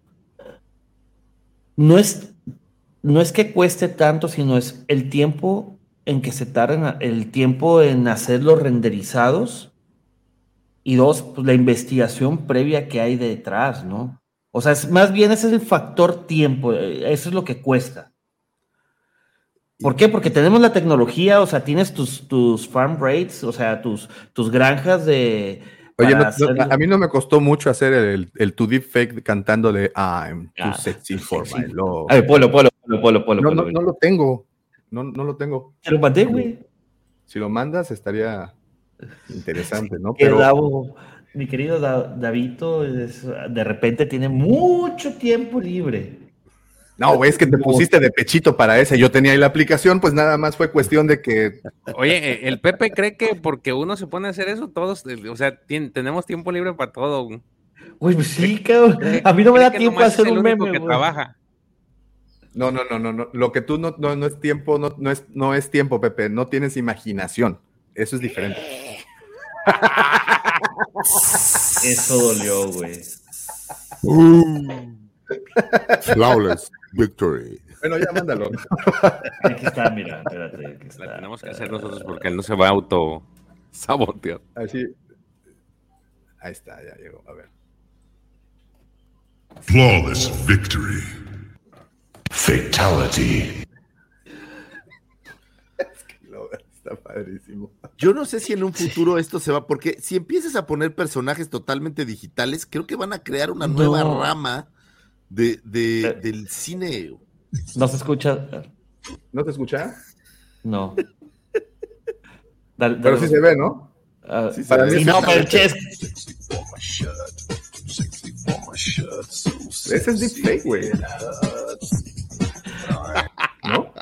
No es no es que cueste tanto, sino es el tiempo en que se tardan, el tiempo en hacer los renderizados y dos, pues, la investigación previa que hay detrás, ¿no? O sea, es, más bien ese es el factor tiempo, eh, eso es lo que cuesta. ¿Por qué? Porque tenemos la tecnología, o sea, tienes tus, tus farm rates, o sea, tus, tus granjas de, Oye, a mí no me costó mucho hacer el, el to deep fake cantándole I'm too ah, sexy for my love. A ver, polo, polo, polo, polo, no, no, lo tengo. No, no lo tengo. Te lo mandé, güey. Si lo mandas, estaría interesante, ¿no? Pero... mi querido Davito, de repente tiene mucho tiempo libre. No, es que te pusiste de pechito para ese. Yo tenía ahí la aplicación, pues nada más fue cuestión de que. Oye, eh, el Pepe cree que porque uno se pone a hacer eso, todos, eh, o sea, tenemos tiempo libre para todo. Uy, pues sí, cabrón. A mí no me da tiempo a hacer un meme. Que trabaja. No, no, no, no, no. Lo que tú no, no, es tiempo, no, no, es, no es tiempo, Pepe. No tienes imaginación. Eso es diferente. Eso dolió, güey. Flawless victory. Bueno, ya mándalo. Aquí está, mira, espérate. La tenemos que hacer nosotros porque él no se va a auto sabotear. Así. Ahí está, ya llegó. A ver. Flawless victory. Fatality. Es que lo, está padrísimo. Yo no sé si en un futuro esto se va, porque si empiezas a poner personajes totalmente digitales, creo que van a crear una nueva rama de, de, eh. del cine. ¿No se escucha? ¿No te escucha? No. Pero sí se ve, ¿no? Uh, sí, para mí no, pero el chest. Ese es deepfake, güey. ¿No?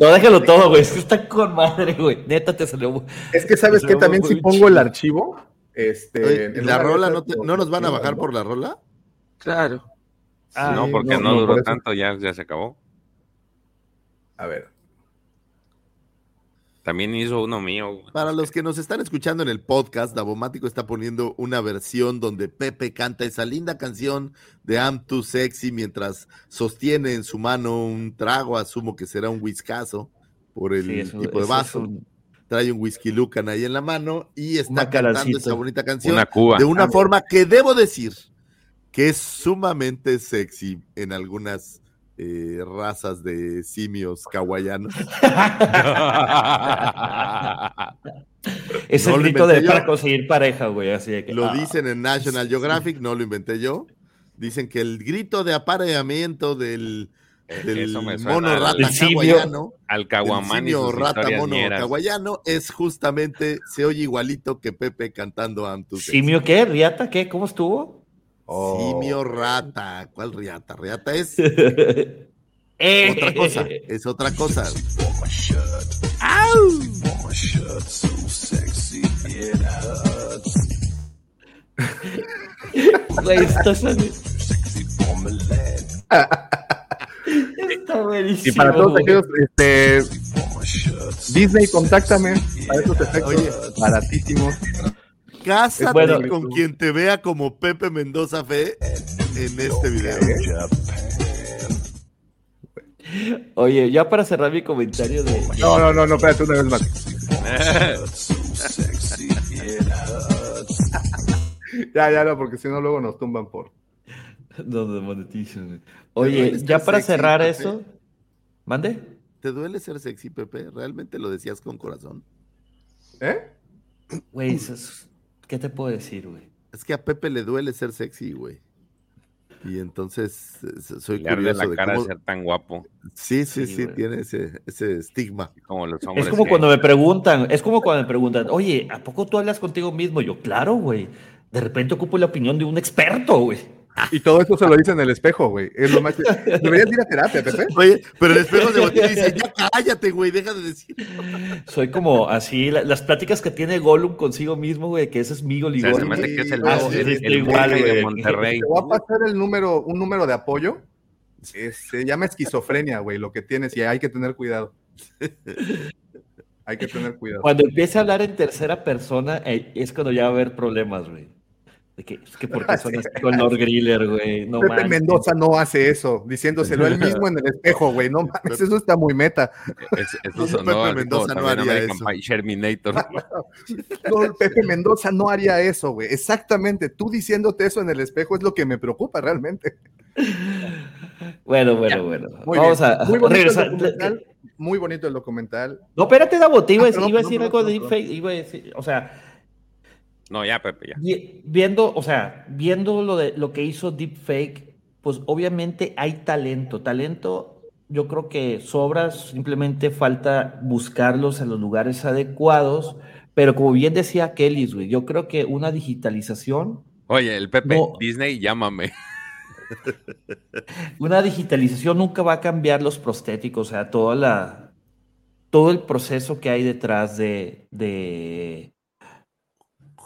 No, déjalo todo, güey. Es que está con madre, güey. Neta te salió. Es que sabes que también si pongo el archivo, este. Oye, en ¿La rola no, te- no nos van a bajar por la rola? Claro. Ah, no, porque no, no, no, duró por tanto, ya, ya se acabó. A ver. También hizo uno mío. Para los que nos están escuchando en el podcast, Davomático está poniendo una versión donde Pepe canta esa linda canción de I'm Too Sexy mientras sostiene en su mano un trago, asumo que será un whiskazo por el Sí, eso- tipo de vaso. un- Trae un whisky lucan ahí en la mano y está cantando esa bonita canción Una cuba. de una Ah, forma que debo decir que es sumamente sexy en algunas eh, razas de simios kawaianos. Es No el grito de yo. para conseguir pareja, güey. Así de que. Lo ah. dicen en National Geographic, no lo inventé yo. Dicen que el grito de apareamiento del, del Eh, mono rata hawaiano, Al Caguamán rata mono hawaiano, es justamente, se oye igualito que Pepe cantando Sexy. ¿Simio qué? ¿Riata qué? ¿Cómo estuvo? Oh. Simio rata. ¿Cuál riata? Riata es Eh, otra cosa. Es otra cosa. Güey, está. Está buenísimo. Y para todos aquellos, este. Disney, contáctame para estos efectos Oye. baratísimos. Cásate Bueno. con quien te vea como Pepe Mendoza Fe en este video. Oye, ya para cerrar mi comentario de. No, no, no, no, espérate una vez más. Ya, ya, no, porque si no, luego nos tumban por. No, no monetizan, güey. duele Oye, ya para sexy, cerrar Pepe? eso. ¿Mande? ¿Te duele ser sexy, Pepe? ¿Realmente lo decías con corazón? ¿Eh? Güey, eso es- ¿qué te puedo decir, güey? Es que a Pepe le duele ser sexy, güey. Y entonces soy Le curioso la de cara de ser tan guapo Sí, sí, Sí, tiene ese, ese estigma. como los hombres. Es como que- cuando me preguntan, es como cuando me preguntan, oye, ¿a poco tú hablas contigo mismo? Yo, claro, güey. De repente ocupo la opinión de un experto, güey. Y todo eso se lo dice en el espejo, güey. Es lo más. Deberías ir a terapia, Pepe. Oye, pero el espejo se voltea y dice, ya cállate, güey, deja de decir. Soy como así, la- las pláticas que tiene Gollum consigo mismo, güey, que ese es mi O sea, se Gollum. me hace que es el, Ah, el, el, igual, de. Monterrey. Te voy a pasar el número, un número de apoyo. Se llama esquizofrenia, güey, lo que tienes, y hay que tener cuidado. Hay que tener cuidado. Cuando empiece a hablar en tercera persona, eh, es cuando ya va a haber problemas, güey. De que, es que porque son así con Lord Griller, güey. No Pepe manches. Mendoza no hace eso, diciéndoselo él mismo en el espejo, güey. No mames, eso está muy meta. Es, eso ¿Cómo sonó Pepe Mendoza no haría American eso? Sherminator. No, Pepe Mendoza no haría eso, güey. Exactamente. Tú diciéndote eso en el espejo es lo que me preocupa realmente. Bueno, bueno, bueno. Muy Vamos bien. a muy bonito regresar. el documental. Muy bonito el documental. No, espérate, Davo, te iba a Ah, iba a decir algo de iba a decir, o sea, No, ya, Pepe, ya. vi- viendo, o sea, viendo lo de lo que hizo deepfake, pues obviamente hay talento, talento, yo creo que sobra, simplemente falta buscarlos en los lugares adecuados, pero como bien decía Kelly, güey, yo creo que una digitalización, Oye, el Pepe, No. Disney, llámame. una digitalización nunca va a cambiar los prostéticos, o sea, toda la, todo el proceso que hay detrás de, de,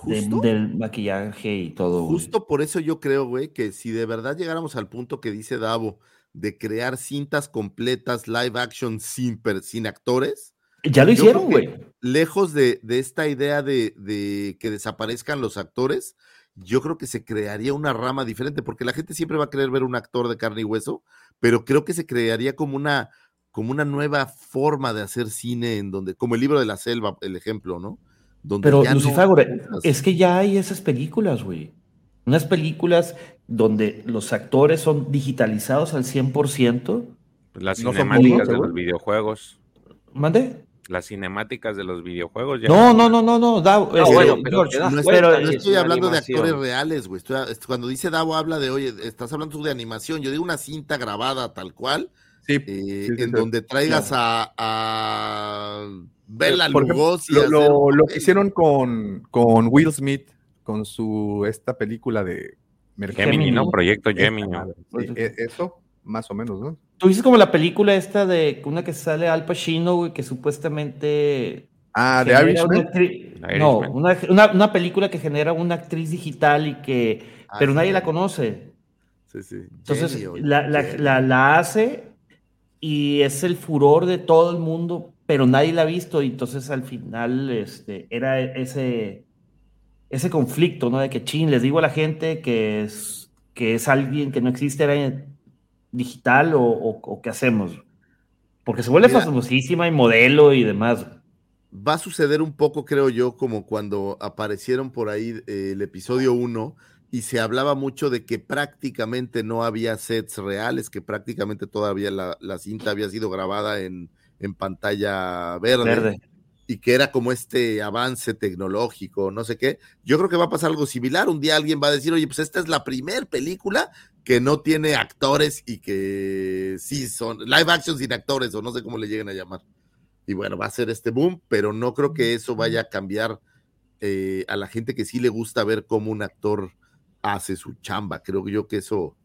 de- Justo, del maquillaje y todo. güey. justo por eso yo creo, güey, que si de verdad llegáramos al punto que dice Davo de crear cintas completas live action sin, sin actores, Ya lo hicieron, güey. lejos de, de esta idea de, de que desaparezcan los actores, yo creo que se crearía una rama diferente, porque la gente siempre va a querer ver un actor de carne y hueso, pero creo que se crearía como una, como una nueva forma de hacer cine en donde, como el libro de la selva, el ejemplo, ¿no? Donde Pero ya no es que ya hay esas películas, güey. Unas películas donde los actores son digitalizados al 100%. Las No son cinemáticas de los videojuegos. ¿Mande? Las cinemáticas de los videojuegos. ya No, no, no, no, no. da- bueno, pero George, te das No, estoy- no hablando de actores reales, güey. Cuando dice Davo, habla de, oye, estás hablando tú de animación. Yo digo una cinta grabada tal cual, Sí, eh, sí, sí, en sí. donde traigas a, a Bela Lugosi. lo, lo- que hicieron con, con Will Smith, con su esta película de Gemini, ¿no? Proyecto Gemini. E- eso más o menos, ¿no? Tú dices como la película esta de una que sale Al Pacino, güey, que supuestamente. Ah, de Irishman. una actri- No, una, una- una película que genera una actriz digital y que. Ah, pero sí. nadie la conoce. Sí, sí. Entonces, Genio, la, la- la hace y es el furor de todo el mundo, pero nadie la ha visto. Y entonces al final este, era ese, ese conflicto, ¿no? De que, chin, les digo a la gente que es, que es alguien que no existe, era digital o, o- o qué hacemos. Porque se vuelve Mira. famosísima y modelo y demás. Va a suceder un poco, creo yo, como cuando aparecieron por ahí eh, el episodio 1 y se hablaba mucho de que prácticamente no había sets reales, que prácticamente todavía la, la cinta había sido grabada en, en pantalla verde, Verde. y que era como este avance tecnológico, no sé qué. Yo creo que va a pasar algo similar. Un día alguien va a decir, oye, pues esta es la primer película que no tiene actores y que sí son live action sin actores, o no sé cómo le lleguen a llamar. Y bueno, va a ser este boom, pero no creo que eso vaya a cambiar eh, a la gente que sí le gusta ver cómo un actor hace su chamba. Creo yo que eso,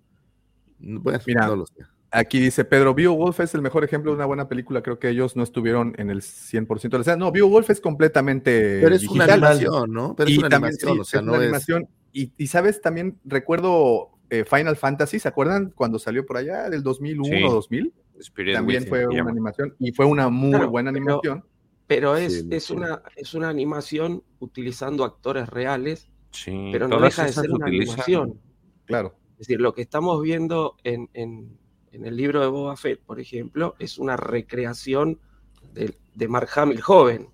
bueno, Mira, no lo sé. Aquí dice Pedro, Beowulf es el mejor ejemplo de una buena película. Creo que ellos no estuvieron en el 100% de la escena. No, Beowulf es completamente Pero es una animación, ¿no? Pero es Y una también, animación, sí, o sea, es no una es- animación. Y, y, sabes, también recuerdo eh, Final Fantasy, ¿se acuerdan cuando salió por allá del 2001 Sí. o 2000? Spirit también Within, fue una llama. animación y fue una muy Claro, buena animación. Pero es, Sí, es, sí. una, es una animación utilizando actores reales, Sí, pero no deja de ser una utilizan- animación. Claro. Es decir, lo que estamos viendo en, en- en el libro de Boba Fett, por ejemplo, es una recreación de, de Mark Hamill joven.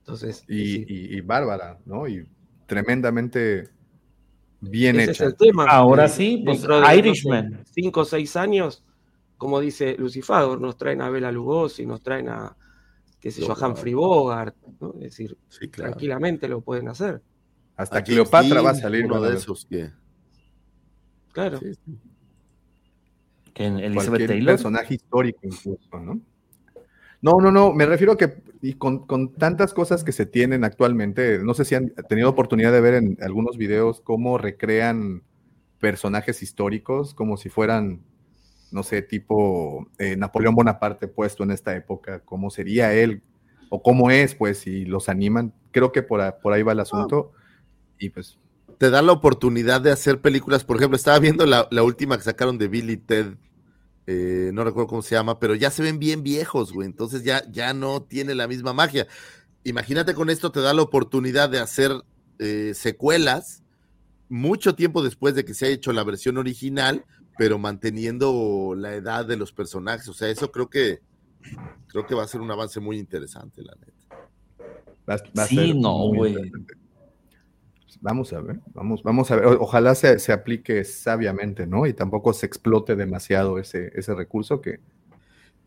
Entonces, Y, y- y bárbara, ¿no? Y tremendamente bien ese hecha. es el tema. Ahora sí, pues, de, Irishman. cinco o seis años, como dice Lucifagor, nos traen a Bela Lugosi, nos traen a, qué sé yo, a Humphrey Bogart, ¿no? Es decir, claro. tranquilamente lo pueden hacer. Hasta Cleopatra va a salir. uno de esos que Claro. Que en Elizabeth Cualquier Taylor. personaje histórico incluso, ¿no? No, no, no, me refiero a que y con, con tantas cosas que se tienen actualmente, no sé si han tenido oportunidad de ver en algunos videos cómo recrean personajes históricos como si fueran, no sé, tipo eh, Napoleón Bonaparte puesto en esta época, cómo sería él o cómo es, pues, si los animan. Creo que por, por ahí va el asunto. Y pues, te da la oportunidad de hacer películas. Por ejemplo, estaba viendo la, la última que sacaron de Billy Ted. eh, no recuerdo cómo se llama, pero ya se ven bien viejos, güey. Entonces ya, ya no tiene la misma magia. Imagínate con esto te da la oportunidad de hacer eh, secuelas mucho tiempo después de que se haya hecho la versión original, pero manteniendo la edad de los personajes. O sea, eso creo que creo que va a ser un avance muy interesante, la neta. Va, va a Sí, ser no, güey. Vamos a ver, vamos, vamos a ver. O- Ojalá se, se aplique sabiamente, ¿no? Y tampoco se explote demasiado ese, ese recurso que.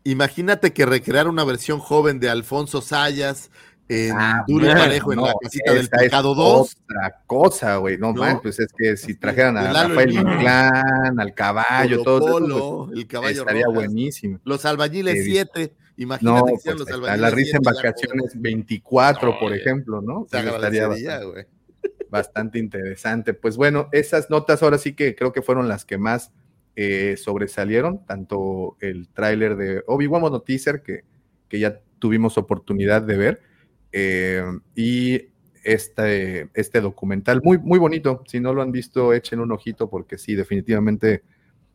Imagínate que recrear una versión joven de Alfonso Sayas en Ah, Duro y Parejo en no, la casita del pecado 2. Otra cosa, güey. No, ¿No? man, pues es que si trajeran a Rafael. Inclán, al caballo, todo Polo, pues, el caballo estaría Rojas. buenísimo. Los albañiles Eh, 7. No, Imagínate que pues sean los ahí está, albañiles la risa en 7 ya vacaciones 24, por ejemplo, ¿no? Se estaría güey. Bastante interesante. Pues bueno, esas notas ahora sí que creo que fueron las que más eh, sobresalieron, tanto el tráiler de Obi-Wan Mono Teaser, que, que ya tuvimos oportunidad de ver, eh, y este, este documental, muy, muy bonito. Si no lo han visto, echen un ojito, porque sí, definitivamente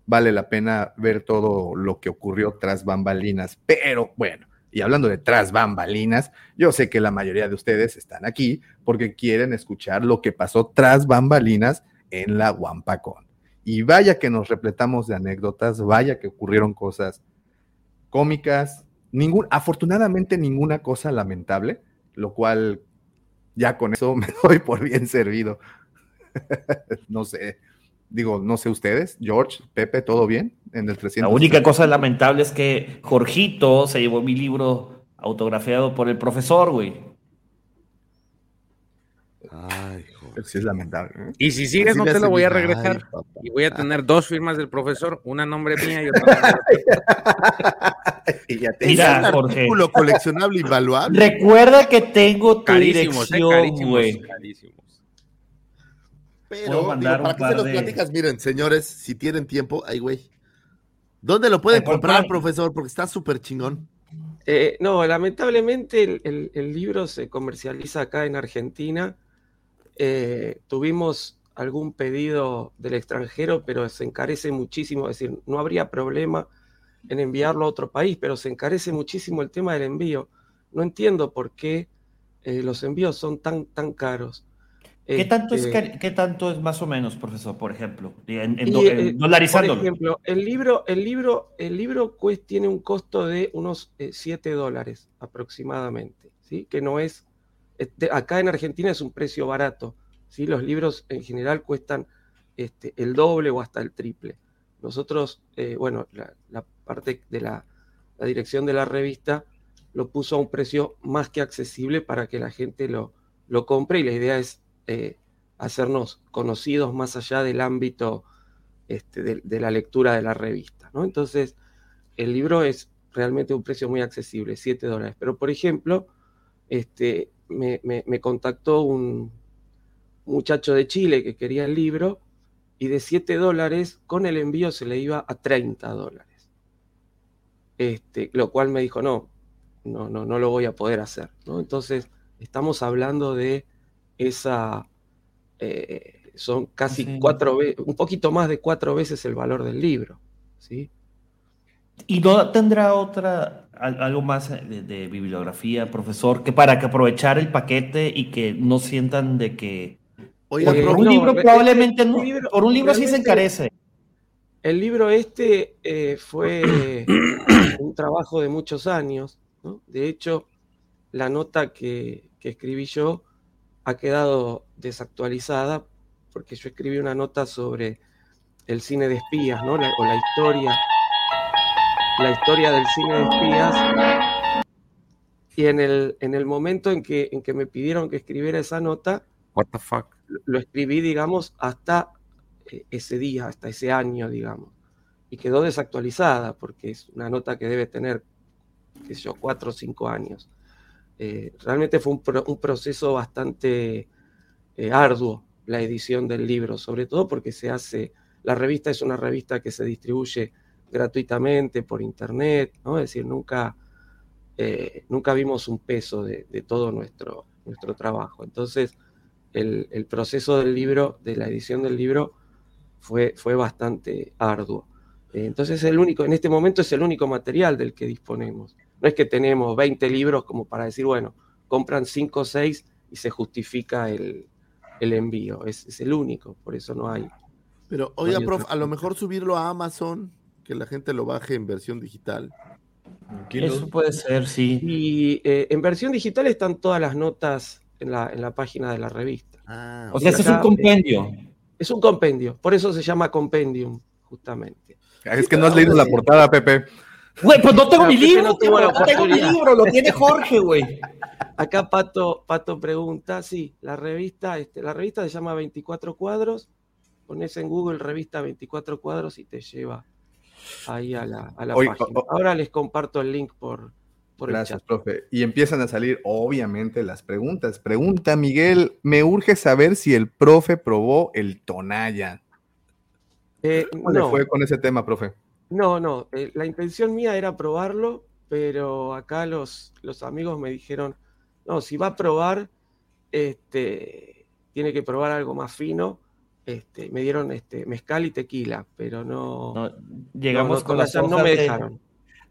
vale la pena ver todo lo que ocurrió tras bambalinas. Pero bueno, y hablando de tras bambalinas, yo sé que la mayoría de ustedes están aquí porque quieren escuchar lo que pasó tras bambalinas en la Wampacón. Y vaya que nos repletamos de anécdotas, vaya que ocurrieron cosas cómicas, ningún, afortunadamente ninguna cosa lamentable, lo cual ya con eso me doy por bien servido. no sé, digo, no sé ustedes, George, Pepe, ¿todo bien en el 300? La única cosa lamentable es que Jorgito se llevó mi libro autografiado por el profesor, güey. Ay, Pero sí es lamentable. ¿eh? Y si sigues, Así no te lo voy a ay, regresar. papá. y voy a tener dos firmas del profesor, una nombre mía y otra nombre Y ya te- Mira, un Jorge. artículo coleccionable invaluable. Recuerda que tengo tu Carísimos, eh, dirección, güey. Pero, mandar digo, ¿para qué se los de- platicas? Miren, señores, si tienen tiempo, ay, güey, ¿Dónde lo pueden comprar, profesor? Porque está súper chingón. Eh, no, lamentablemente el, libro se comercializa acá en Argentina. Eh, tuvimos algún pedido del extranjero, pero se encarece muchísimo. Es decir, no habría problema en enviarlo a otro país, pero se encarece muchísimo el tema del envío. No entiendo por qué eh, los envíos son tan, tan caros. ¿Qué tanto, es, este ¿Qué tanto es más o menos, profesor, por ejemplo? En, eh, dolarizando. Por ejemplo, el libro, el libro, el libro tiene un costo de unos 7 eh, dólares aproximadamente, ¿sí? Que no es, acá en Argentina es un precio barato, ¿sí? Los libros en general cuestan este, el doble o hasta el triple. Nosotros, eh, bueno, la, parte de la, dirección de la revista lo puso a un precio más que accesible para que la gente lo, lo compre y la idea es eh, hacernos conocidos más allá del ámbito este, de, la lectura de la revista. ¿no? Entonces, el libro es realmente un precio muy accesible, 7 dólares. Pero, por ejemplo, este, me, contactó un muchacho de Chile que quería el libro y de 7 dólares con el envío se le iba a 30 dólares. Este, lo cual me dijo, no, no, no, no lo voy a poder hacer. ¿no? Entonces, estamos hablando de esa, eh, son casi cuatro veces, un poquito más de cuatro veces el valor del libro. ¿sí? ¿Y no tendrá otra, algo más de, bibliografía, profesor, que para que aprovechar el paquete y que no sientan de que... por un libro probablemente no, por un libro sí se encarece. El libro este eh, fue un trabajo de muchos años, De hecho, la nota que, que escribí yo ha quedado desactualizada porque yo escribí una nota sobre el cine de espías, ¿no? o la historia, la historia del cine de espías. Y en el, en el momento en que, en que me pidieron que escribiera esa nota, What the fuck? lo escribí, digamos, hasta eh, ese día, hasta ese año, digamos. Y quedó desactualizada porque es una nota que debe tener, qué sé yo, cuatro o cinco años. Eh, realmente fue un, proceso bastante eh, arduo la edición del libro, sobre todo porque se hace, la revista es una revista que se distribuye gratuitamente por internet. Es decir, nunca, eh, nunca vimos un peso de, todo nuestro, nuestro trabajo. Entonces, el, proceso del libro, de la edición del libro, fue, fue bastante arduo. entonces, el único, en este momento es el único material del que disponemos. No es que tenemos 20 libros como para decir, bueno, compran 5 o 6 y se justifica el, envío. Es, el único, por eso no hay. Pero, oiga, prof, a lo mejor subirlo a Amazon, que la gente lo baje en versión digital. Eso puede ser, sí. Y eh, en versión digital están todas las notas en la, en la página de la revista. Ah, o sea, es un compendio. es un compendio, por eso se llama compendium, justamente. Es que no has leído la portada, Pepe. Güey, pues no tengo mi libro. No, tengo mi libro, lo tiene Jorge, güey. Acá Pato, Pato pregunta, sí, la revista, este, la revista se llama 24 cuadros, pones en Google revista 24 cuadros y te lleva ahí a la, a la página. Ahora les comparto el link por, por Gracias, el chat. profe. Y empiezan a salir, obviamente, las preguntas. Pregunta Miguel, me urge saber si el profe probó el Tonaya. Eh, ¿Cómo le fue con ese tema, profe? No, no, eh, la intención mía era probarlo, pero acá los, los amigos me dijeron, no, si va a probar, este, tiene que probar algo más fino. Este, me dieron este, mezcal y tequila, pero no. llegamos con las no me dejaron.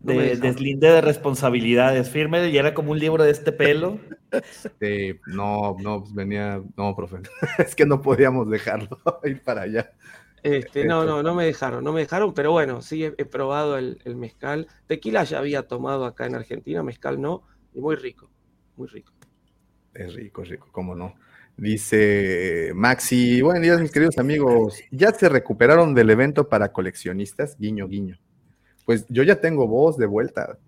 De, deslinde de responsabilidades. Firme y era como un libro de este pelo. no, no, pues venía, no, profe. es que no podíamos dejarlo ir para allá. Este, no, no, no me dejaron, no me dejaron, pero bueno, sí he, probado el, mezcal. Tequila ya había tomado acá en Argentina, mezcal no, y muy rico, muy rico. Es rico, rico, cómo no. Dice Maxi, buenos días mis queridos amigos, ¿ya se recuperaron del evento para coleccionistas? Guiño, guiño. Pues yo ya tengo voz de vuelta.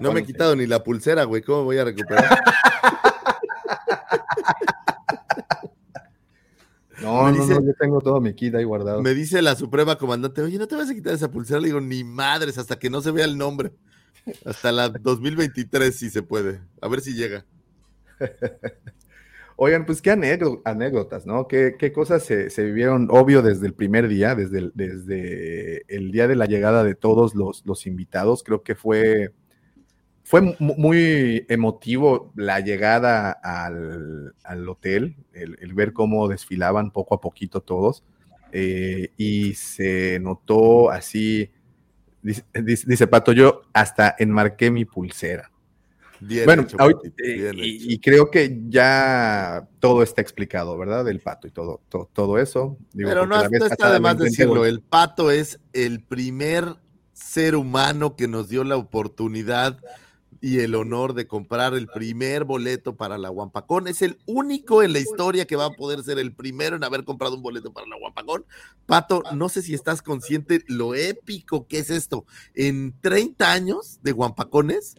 no me he quitado ni la pulsera, güey, ¿cómo voy a recuperar? No, no, no, yo tengo todo mi kit ahí guardado. Me dice la suprema comandante, oye, ¿no te vas a quitar esa pulsera? Le digo, ni madres, hasta que no se vea el nombre. Hasta la 2023 si se puede. A ver si llega. Oigan, pues qué anécdotas, ¿no? ¿Qué, qué cosas se, vivieron, obvio, desde el primer día, desde el, desde el día de la llegada de todos los, los invitados. Creo que fue, fue muy emotivo la llegada al, hotel, el, ver cómo desfilaban poco a poquito todos. Eh, y se notó así, dice, dice, Pato, yo hasta enmarqué mi pulsera bueno, y, creo que ya todo está explicado, ¿verdad? El pato y todo, todo, eso. Pero no, está de más decirlo, el pato es el primer ser humano que nos dio la oportunidad y el honor de comprar el primer boleto para la Guampacón. Es el único en la historia que va a poder ser el primero en haber comprado un boleto para la Guampacón. Pato, no sé si estás consciente lo épico que es esto. En 30 años de Guampacones,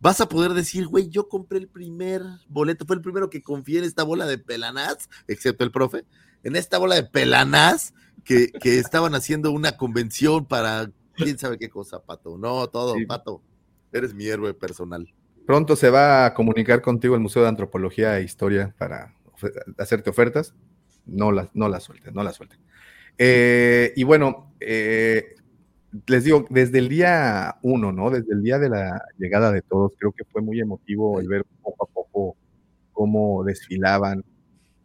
vas a poder decir, güey, yo compré el primer boleto, fue el primero que confié en esta bola de pelanás, excepto el profe, en esta bola de pelanás que, que estaban haciendo una convención para quién sabe qué cosa, Pato. No, todo, Pato. Eres mi héroe personal. Pronto se va a comunicar contigo el Museo de Antropología e Historia para hacerte ofertas. No las no la suelten, no las suelten. Eh, y bueno, eh, les digo, desde el día uno, ¿no? Desde el día de la llegada de todos, creo que fue muy emotivo el ver poco a poco cómo desfilaban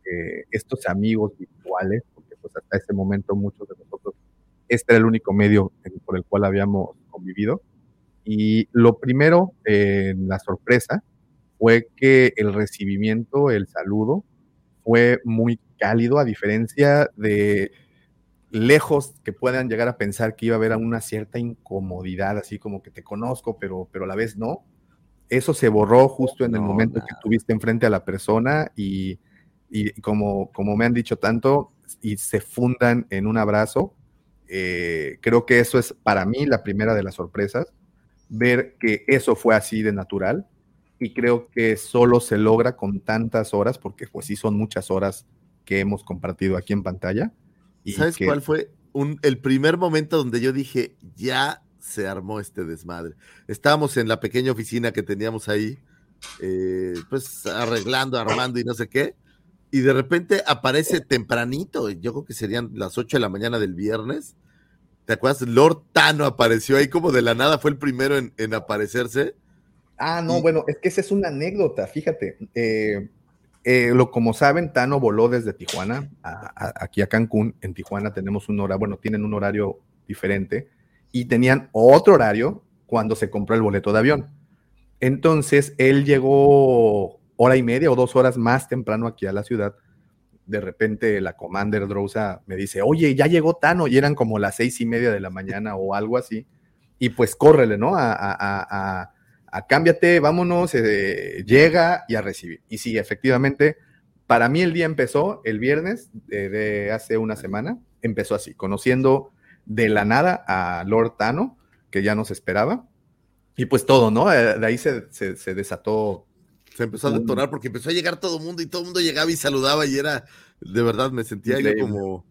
eh, estos amigos virtuales, porque pues hasta ese momento muchos de nosotros, este era el único medio por el cual habíamos convivido. Y lo primero, eh, la sorpresa, fue que el recibimiento, el saludo, fue muy cálido, a diferencia de lejos que puedan llegar a pensar que iba a haber una cierta incomodidad, así como que te conozco, pero, pero a la vez no. Eso se borró justo en el momento que tuviste enfrente a la persona y, como, como me han dicho tanto, y se fundan en un abrazo. Eh, creo que eso es para mí la primera de las sorpresas, ver que eso fue así de natural y creo que solo se logra con tantas horas, porque pues sí son muchas horas que hemos compartido aquí en pantalla ¿Sabes cuál fue un, el primer momento donde yo dije, ya se armó este desmadre? Estábamos en la pequeña oficina que teníamos ahí, eh, pues arreglando, armando y no sé qué, y de repente aparece tempranito, yo creo que serían las 8 de la mañana del viernes. ¿Te acuerdas? Lord Tano apareció ahí como de la nada, fue el primero en, aparecerse. Ah, no, bueno, es que esa es una anécdota, fíjate. Eh, eh, lo, como saben, Tano voló desde Tijuana aquí a Cancún. En Tijuana tenemos un horario, bueno, tienen un horario diferente y tenían otro horario cuando se compró el boleto de avión. Entonces, él llegó hora y media o dos horas más temprano aquí a la ciudad. De repente la Commander Drousa me dice, oye, ya llegó Tano, y eran como las seis y media de la mañana o algo así. Y pues córrele, ¿no? a a cámbiate, vámonos, eh, llega y a recibir. Y sí, efectivamente, para mí el día empezó el viernes de, hace una semana, empezó así, conociendo de la nada a Lord Tano, que ya nos esperaba, y pues todo, ¿no? Eh, de ahí se, desató. Se empezó a detonar porque empezó a llegar todo el mundo y todo el mundo llegaba y saludaba y era, de verdad, me sentía yo como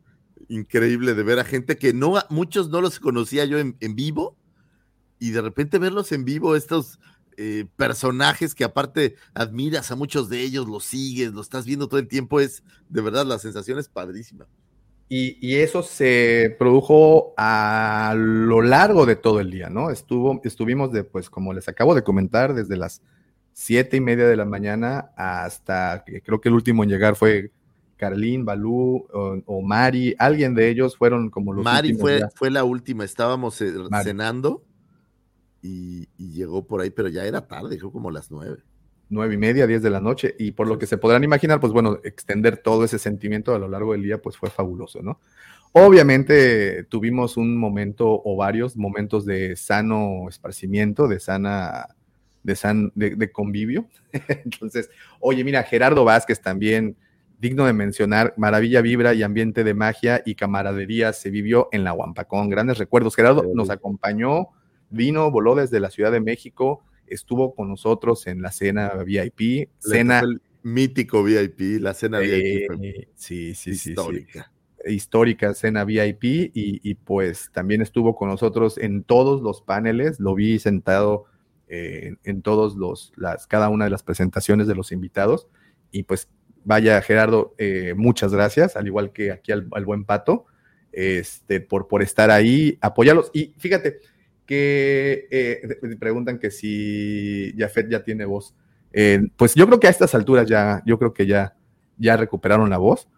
increíble de ver a gente que no, muchos no los conocía yo en, en vivo y de repente verlos en vivo, estos eh, personajes que aparte admiras a muchos de ellos, los sigues, los estás viendo todo el tiempo, es de verdad la sensación es padrísima. Y, eso se produjo a lo largo de todo el día, ¿no? Estuvo, estuvimos de, pues, como les acabo de comentar, desde las siete y media de la mañana hasta, creo que el último en llegar fue Carlín, Balú o, Mari, alguien de ellos fueron como los Mari fue, fue la última, estábamos eh, cenando y, llegó por ahí, pero ya era tarde, dijo como las nueve. Nueve y media, diez de la noche, y por lo que se podrán imaginar, pues bueno, extender todo ese sentimiento a lo largo del día, pues fue fabuloso, ¿no? Obviamente tuvimos un momento o varios momentos de sano esparcimiento, de sana, de, san, de, convivio. Entonces, oye, mira, Gerardo Vázquez también, digno de mencionar, maravilla vibra y ambiente de magia y camaradería se vivió en la Huampacón. Grandes recuerdos. Gerardo nos acompañó vino, voló desde la Ciudad de México, estuvo con nosotros en la cena VIP, cena mítico VIP, la cena VIP. Eh, sí, sí, histórica. Sí, histórica cena VIP y, pues también estuvo con nosotros en todos los paneles, lo vi sentado eh, en todos los, las, cada una de las presentaciones de los invitados y pues vaya Gerardo, eh, muchas gracias, al igual que aquí al, buen Pato, este, por, por estar ahí, apoyarlos. Y fíjate que eh, preguntan que si Jafet ya tiene voz. Eh, pues yo creo que a estas alturas ya, yo creo que ya, ya recuperaron la voz.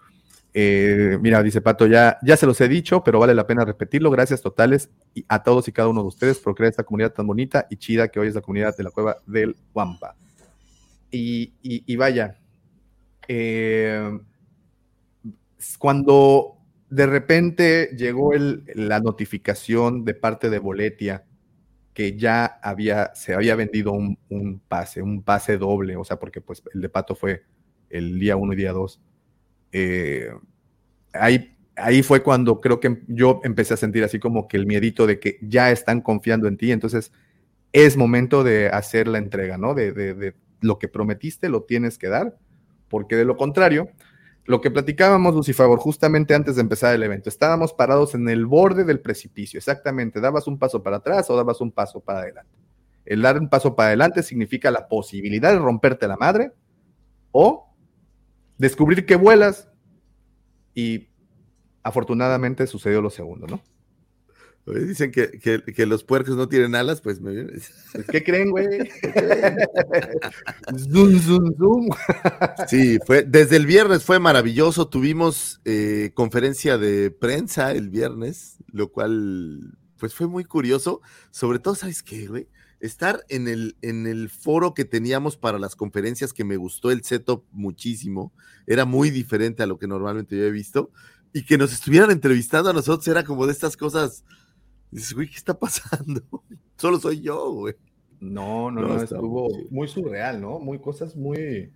Eh, mira, dice Pato, ya, ya se los he dicho, pero vale la pena repetirlo. Gracias totales y a todos y cada uno de ustedes por crear esta comunidad tan bonita y chida que hoy es la comunidad de la cueva del Guampa. Y, y, vaya, eh, cuando de repente llegó la notificación de parte de Boletia que ya había, se había vendido un, un, pase, un pase doble, o sea, porque pues el de Pato fue el día 1 y día 2. Eh, ahí, ahí fue cuando creo que yo empecé a sentir así como que el miedito de que ya están confiando en ti, entonces es momento de hacer la entrega, ¿no? De, de, lo que prometiste lo tienes que dar, porque de lo contrario, lo que platicábamos, Lucifagor, justamente antes de empezar el evento, estábamos parados en el borde del precipicio, exactamente, dabas un paso para atrás o dabas un paso para adelante. El dar un paso para adelante significa la posibilidad de romperte la madre o descubrir que vuelas y afortunadamente sucedió lo segundo, ¿no? Dicen que, que, que, los puercos no tienen alas, pues me ¿Qué creen, güey? zoom, zoom, zoom. sí, fue, desde el viernes fue maravilloso. Tuvimos eh, conferencia de prensa el viernes, lo cual pues fue muy curioso. Sobre todo, ¿sabes qué, güey? Estar en el, en el foro que teníamos para las conferencias, que me gustó el setup muchísimo, era muy diferente a lo que normalmente yo he visto, y que nos estuvieran entrevistando a nosotros era como de estas cosas Dices, güey, ¿qué está pasando? Solo soy yo, güey. No, no, no, no estuvo muy surreal, ¿no? Muy cosas muy,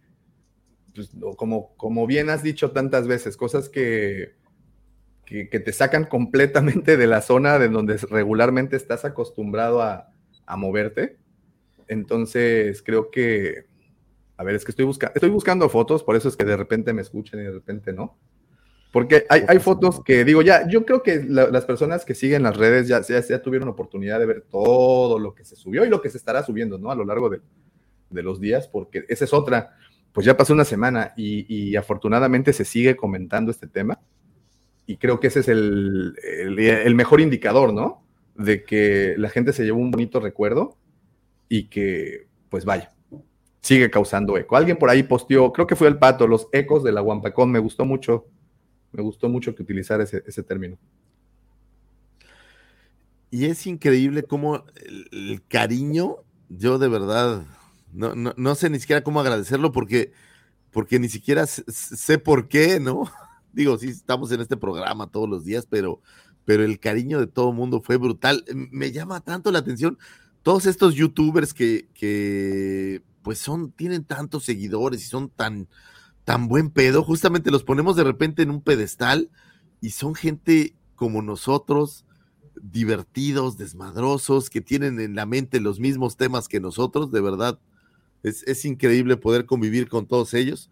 pues, como, como bien has dicho tantas veces, cosas que, que, que, te sacan completamente de la zona de donde regularmente estás acostumbrado a, a moverte. Entonces, creo que, a ver, es que estoy, buscando estoy buscando fotos, por eso es que de repente me escuchan y de repente no. Porque hay, hay, fotos que digo, ya, yo creo que la, las personas que siguen las redes ya, ya, ya, tuvieron oportunidad de ver todo lo que se subió y lo que se estará subiendo, ¿no? A lo largo de, de los días, porque esa es otra. Pues ya pasó una semana y, y, afortunadamente se sigue comentando este tema. Y creo que ese es el, el, el, mejor indicador, ¿no? De que la gente se llevó un bonito recuerdo y que, pues vaya, sigue causando eco. Alguien por ahí posteó, creo que fue el pato, los ecos de la Guampacón, me gustó mucho me gustó mucho que utilizar ese, ese término. Y es increíble cómo el, cariño, yo de verdad, no, no, no, sé ni siquiera cómo agradecerlo porque, porque ni siquiera sé, sé, por qué, ¿no? Digo, sí, estamos en este programa todos los días, pero, pero el cariño de todo el mundo fue brutal. Me llama tanto la atención todos estos youtubers que, que pues son, tienen tantos seguidores y son tan, tan buen pedo, justamente los ponemos de repente en un pedestal y son gente como nosotros, divertidos, desmadrosos, que tienen en la mente los mismos temas que nosotros, de verdad, es, es increíble poder convivir con todos ellos.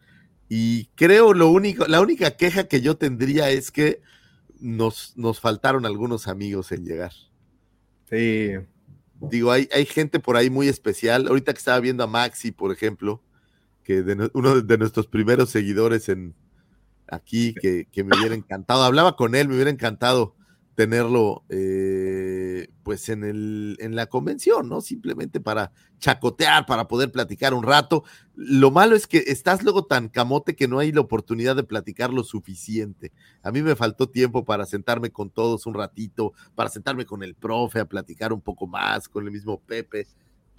Y creo lo único, la única queja que yo tendría es que nos, nos faltaron algunos amigos en llegar. Sí. Digo, hay, hay gente por ahí muy especial. Ahorita que estaba viendo a Maxi, por ejemplo, que de, uno de nuestros primeros seguidores en aquí, que, que, me hubiera encantado, hablaba con él, me hubiera encantado tenerlo eh, pues en, el, en la convención, ¿no? Simplemente para chacotear, para poder platicar un rato. Lo malo es que estás luego tan camote que no hay la oportunidad de platicar lo suficiente. A mí me faltó tiempo para sentarme con todos un ratito, para sentarme con el profe a platicar un poco más, con el mismo Pepe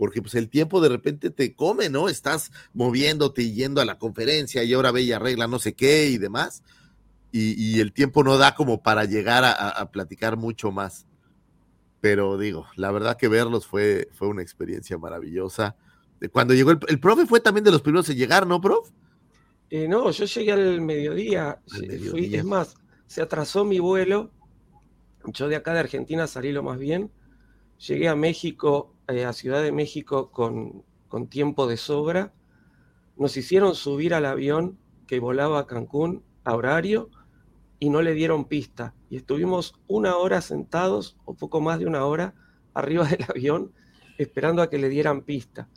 porque pues el tiempo de repente te come, ¿no? Estás moviéndote y yendo a la conferencia y ahora ve y arregla no sé qué y demás, y, y el tiempo no da como para llegar a, a, platicar mucho más. Pero digo, la verdad que verlos fue, fue una experiencia maravillosa. Cuando llegó el, el profe fue también de los primeros en llegar, ¿no, prof? Eh, no, yo llegué al mediodía, al mediodía. Fui, es más, se atrasó mi vuelo, yo de acá de Argentina salí lo más bien, llegué a México eh, a Ciudad de México con, con, tiempo de sobra. Nos hicieron subir al avión que volaba a Cancún a horario y no le dieron pista. Y estuvimos una hora sentados, o poco más de una hora, arriba del avión, esperando a que le dieran pista.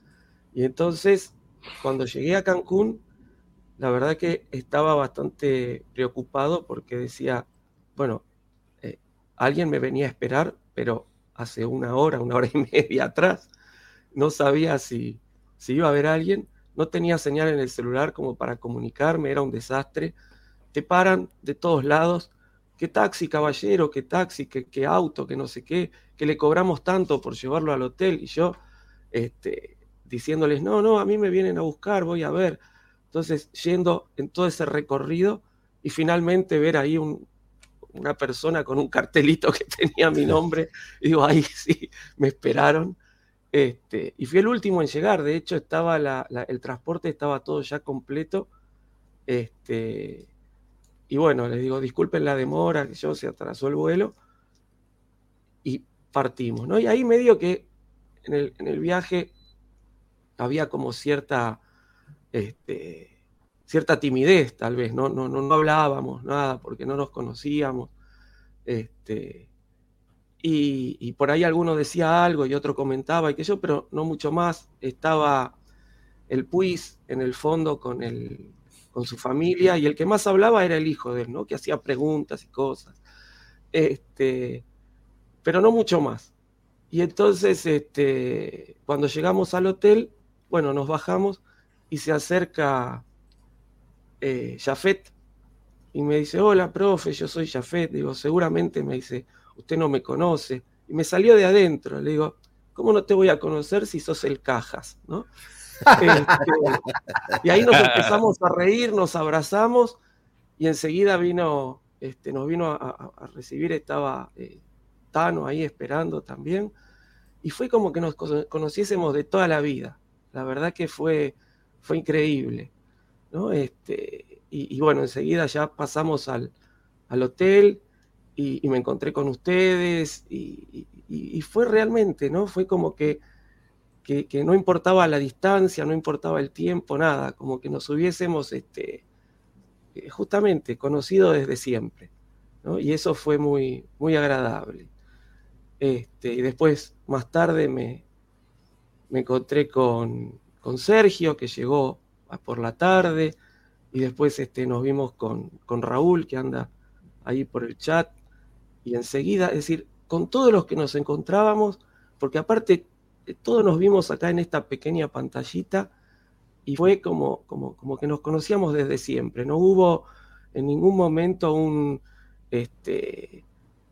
Y entonces, cuando llegué a Cancún, la verdad que estaba bastante preocupado porque decía, bueno, eh, alguien me venía a esperar, pero hace una hora, una hora y media atrás, no sabía si, si iba a haber alguien, no tenía señal en el celular como para comunicarme, era un desastre. Te paran de todos lados, qué taxi, caballero, qué taxi, qué, qué auto, que no sé qué, que le cobramos tanto por llevarlo al hotel y yo este, diciéndoles, no, no, a mí me vienen a buscar, voy a ver. Entonces, yendo en todo ese recorrido y finalmente ver ahí una persona con un cartelito que tenía mi nombre, digo, ahí sí, me esperaron. Este, y fui el último en llegar, de hecho estaba el transporte estaba todo ya completo. Este, y bueno, les digo, disculpen la demora, que yo se atrasó el vuelo. Y partimos, ¿no? Y ahí medio que en el, en el viaje había como cierta, este, cierta timidez, tal vez, ¿no? No, no, hablábamos nada porque no nos conocíamos. Este, y, por ahí alguno decía algo y otro comentaba y que yo, pero no mucho más. Estaba el Puis en el fondo con, el, con su familia y el que más hablaba era el hijo de él, ¿no? Que hacía preguntas y cosas. Este, pero no mucho más. Y entonces, este, cuando llegamos al hotel, bueno, nos bajamos y se acerca eh, Jafet y me dice, hola, profe, yo soy Jafet. Digo, seguramente me dice, usted no me conoce. Y me salió de adentro, le digo, ¿cómo no te voy a conocer si sos el Cajas? ¿no? Este, y ahí nos empezamos a reír, nos abrazamos y enseguida vino, este, nos vino a, recibir, estaba eh, Tano ahí esperando también. Y fue como que nos conociésemos de toda la vida. La verdad que fue, fue increíble. ¿no? Este, y, bueno, enseguida ya pasamos al, al hotel, y, me encontré con ustedes y, fue realmente, ¿no? Fue como que, que, no importaba la distancia, no importaba el tiempo, nada, como que nos hubiésemos este, eh, justamente conocido desde siempre, ¿no? Y eso fue muy, muy agradable. Este, y después, más tarde, me, me encontré con, con Sergio, que llegó por la tarde, y después este, nos vimos con, con Raúl, que anda ahí por el chat, y enseguida, es decir, con todos los que nos encontrábamos, porque aparte todos nos vimos acá en esta pequeña pantallita y fue como, como, como que nos conocíamos desde siempre, no hubo en ningún momento este,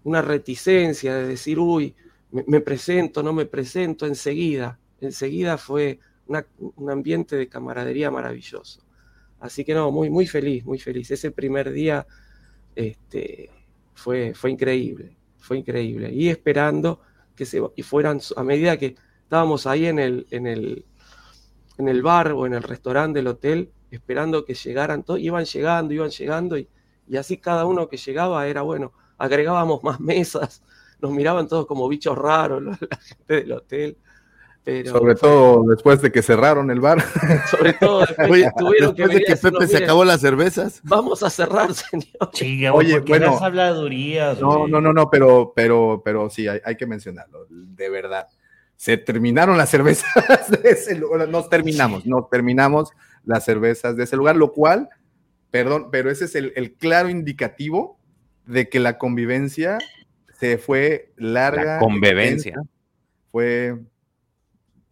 una reticencia de decir, uy, me, presento, no me presento, enseguida, enseguida fue un ambiente de camaradería maravilloso. Así que no, muy, muy feliz, muy feliz. Ese primer día, este, fue, fue increíble, fue increíble. Y esperando que se y fueran, a medida que estábamos ahí en el, en el, en el bar o en el restaurante del hotel, esperando que llegaran todos, iban llegando, iban llegando, y, y así cada uno que llegaba era bueno, agregábamos más mesas, nos miraban todos como bichos raros la gente del hotel. Sobre todo después de que cerraron el bar. Sobre todo después, de que Pepe se acabó las cervezas. Vamos a cerrar, señor. Oye, bueno. habladurías, no, no, no, no, pero, pero, pero sí, hay, que mencionarlo, de verdad. Se terminaron las cervezas de ese lugar, nos terminamos, nos terminamos las cervezas de ese lugar, lo cual, perdón, pero ese es el, el claro indicativo de que la convivencia se fue larga. La convivencia. Fue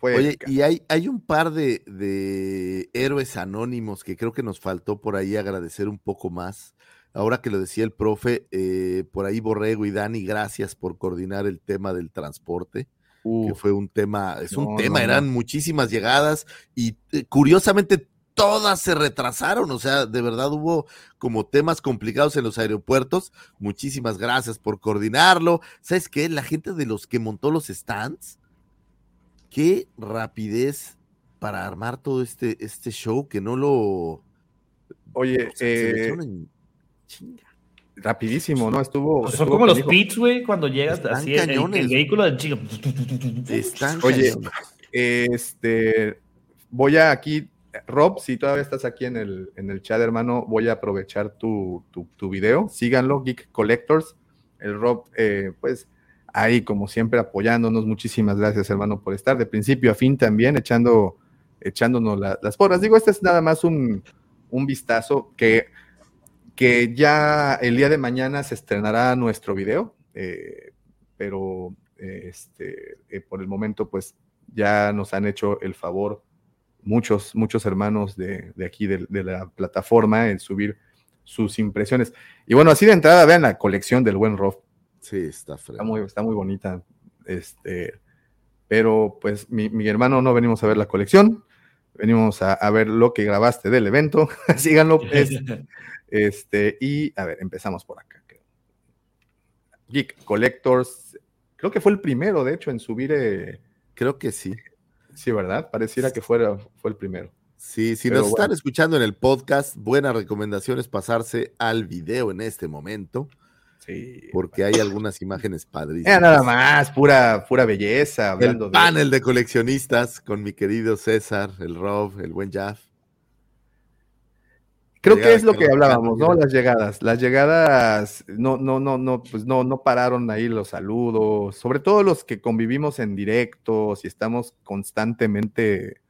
Oye, y hay, hay un par de, héroes anónimos que creo que nos faltó por ahí agradecer un poco más. Ahora que lo decía el profe, eh, por ahí Borrego y Dani, gracias por coordinar el tema del transporte, que fue un tema, es un tema, eran muchísimas llegadas y eh, curiosamente todas se retrasaron, o sea, de verdad hubo como temas complicados en los aeropuertos. Muchísimas gracias por coordinarlo. ¿Sabes qué? La gente de los que montó los stands, qué rapidez para armar todo este, este show que no lo. Oye, eh, rapidísimo, ¿no? Estuvo. son como los pits, güey, cuando llegas así el, el, vehículo de chico. Están Oye, este. Voy a aquí. Rob, si todavía estás aquí en el, en el chat, hermano, voy a aprovechar tu, tu, tu video. Síganlo, Geek Collectors. El Rob, eh, pues, ahí como siempre apoyándonos. Muchísimas gracias, hermano, por estar de principio a fin también echando, echándonos las porras. Digo, este es nada más un, un vistazo que, que ya el día de mañana se estrenará nuestro video, eh, pero este, eh, por el momento pues ya nos han hecho el favor muchos, muchos hermanos de, aquí de, la plataforma en subir sus impresiones. Y bueno, así de entrada, vean la colección del buen Rob. Sí, está, está muy, está muy bonita. Este, pero pues mi, hermano no venimos a ver la colección, venimos a, ver lo que grabaste del evento. Síganlo. este, y a ver, empezamos por acá. Geek Collectors, creo que fue el primero, de hecho, en subir. Eh, creo que sí. Sí, ¿verdad? Pareciera que fuera, fue el primero. Sí, si nos están escuchando en el podcast, buena recomendación es pasarse al video en este momento. Sí. Porque hay algunas imágenes padrísimas. nada más, pura, pura belleza. El panel de... coleccionistas con mi querido César, el Rob, el buen Jaff. Creo que es lo que hablábamos, ¿no? Las llegadas. Las llegadas no, no, no, no, pues no, no pararon ahí los saludos. Sobre todo los que convivimos en directos y estamos constantemente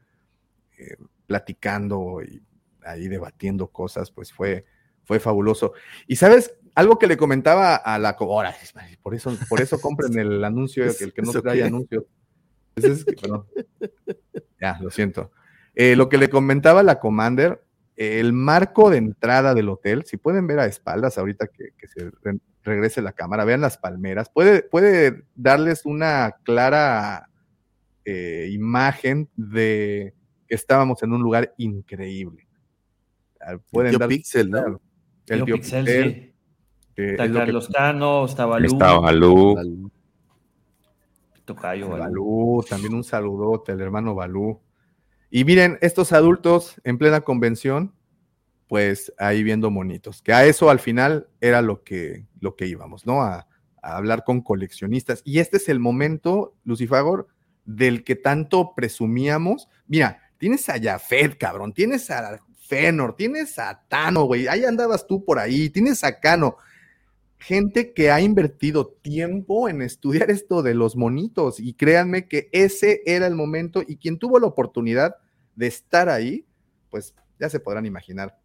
eh, platicando y ahí debatiendo cosas, pues fue, fue fabuloso. Y sabes, algo que le comentaba a la ahora, por eso, por eso compren el anuncio, el que no trae anuncio. ya, lo siento. Eh, lo que le comentaba la Commander, el marco de entrada del hotel, si pueden ver a espaldas ahorita que, se regrese la cámara, vean las palmeras, puede, puede darles una clara eh, imagen de que estábamos en un lugar increíble. Ah, pueden el dar, Pixel, ¿no? El tío Pixel, sí. Está Carlos Cano, está Balú. Está Balú. Tocayo Balú. También un saludote al hermano Balú. Y miren, estos adultos en plena convención, pues ahí viendo monitos, que a eso al final era lo que, lo que íbamos, ¿no? A, a hablar con coleccionistas. Y este es el momento, Lucifagor, del que tanto presumíamos. Mira, Tienes a Jafet, cabrón. Tienes a Fenor. Tienes a Tano, güey. Ahí andabas tú por ahí. Tienes a Cano. Gente que ha invertido tiempo en estudiar esto de los monitos. Y créanme que ese era el momento. Y quien tuvo la oportunidad de estar ahí, pues ya se podrán imaginar.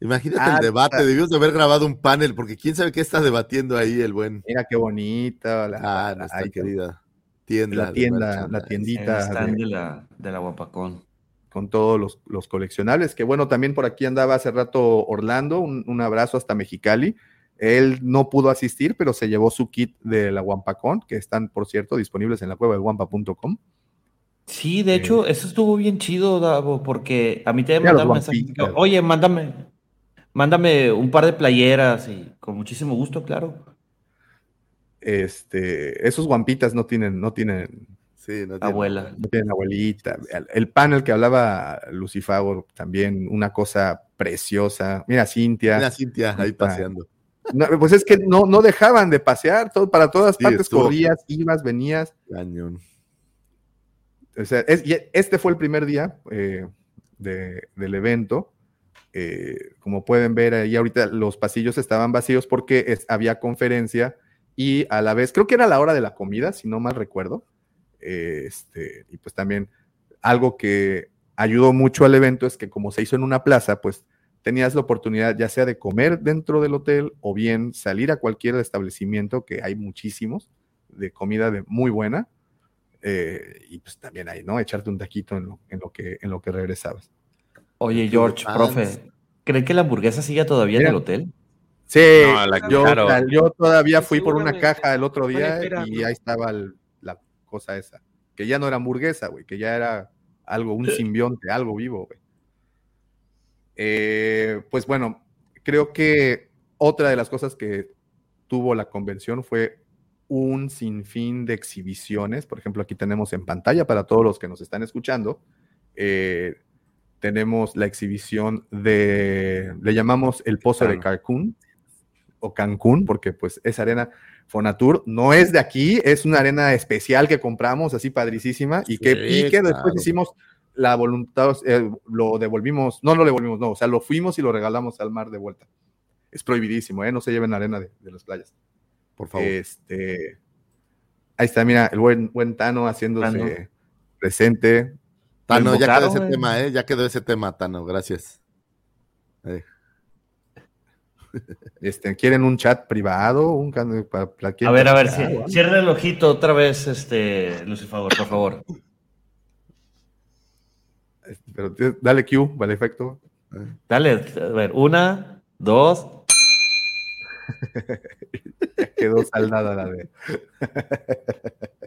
Imagínate el debate, debimos de haber grabado un panel, porque quién sabe qué está debatiendo ahí el buen. Mira qué bonita. La, ah, nuestra querida la tienda, la tiendita. de, la, de la Guapacón. Con todos los, coleccionables, que bueno, también por aquí andaba hace rato Orlando, un, abrazo hasta Mexicali. Él no pudo asistir, pero se llevó su kit de la Guampacón, que están, por cierto, disponibles en la cueva de guampa.com. Sí, de hecho, eh, eso estuvo bien chido, Davo, porque a mí te mandaron mensaje. Oye, mándame, mándame un par de playeras y con muchísimo gusto, claro este, esos guampitas no tienen, no tienen abuela. No tienen abuelita. El, panel que hablaba Lucifago, también una cosa preciosa. Mira, Cintia. Mira, Cintia ahí paseando. Pues es que no, no dejaban de pasear, todo, para todas partes corrías, ibas, venías. Cañón. O sea, este fue el primer día eh, del evento. Eh, como pueden ver ahí ahorita los pasillos estaban vacíos porque había conferencia y a la vez, creo que era la hora de la comida, si no mal recuerdo. Este, y pues también algo que ayudó mucho al evento es que como se hizo en una plaza, pues tenías la oportunidad ya sea de comer dentro del hotel o bien salir a cualquier establecimiento, que hay muchísimos, de comida de muy buena. Eh, y pues también ahí, ¿no? Echarte un taquito en lo, que, en lo que regresabas. Oye, George, profe, ¿cree que la hamburguesa sigue todavía en el hotel? Sí, yo, todavía fui por una caja el otro día y ahí estaba la cosa esa, que ya no era hamburguesa, güey, que ya era algo, un simbionte, algo vivo, güey. Eh, pues bueno, creo que otra de las cosas que tuvo la convención fue un sinfín de exhibiciones. Por ejemplo, aquí tenemos en pantalla para todos los que nos están escuchando. Eh, tenemos la exhibición de, le llamamos el pozo de Cancún, o Cancún, porque pues esa arena Fonatur no es de aquí, es una arena especial que compramos, así padricísima, y que, después hicimos la voluntad, eh, lo devolvimos, no lo devolvimos, no, o sea, lo fuimos y lo regalamos al mar de vuelta. Es prohibidísimo, ¿eh? No se lleven arena de, las playas. Por favor. Este, ahí está, mira, el buen, buen Tano haciéndose presente. Tano, ya quedó ese tema, ¿eh? Ya quedó ese tema, Tano, gracias. Eh. Este, ¿Quieren un chat privado? Un can- para- para- A ver, a ver, cierra el ojito otra vez, este, Lucifer, por favor. Pero dale Q, vale efecto. Dale, a ver, una, dos. Quedó saldada la de.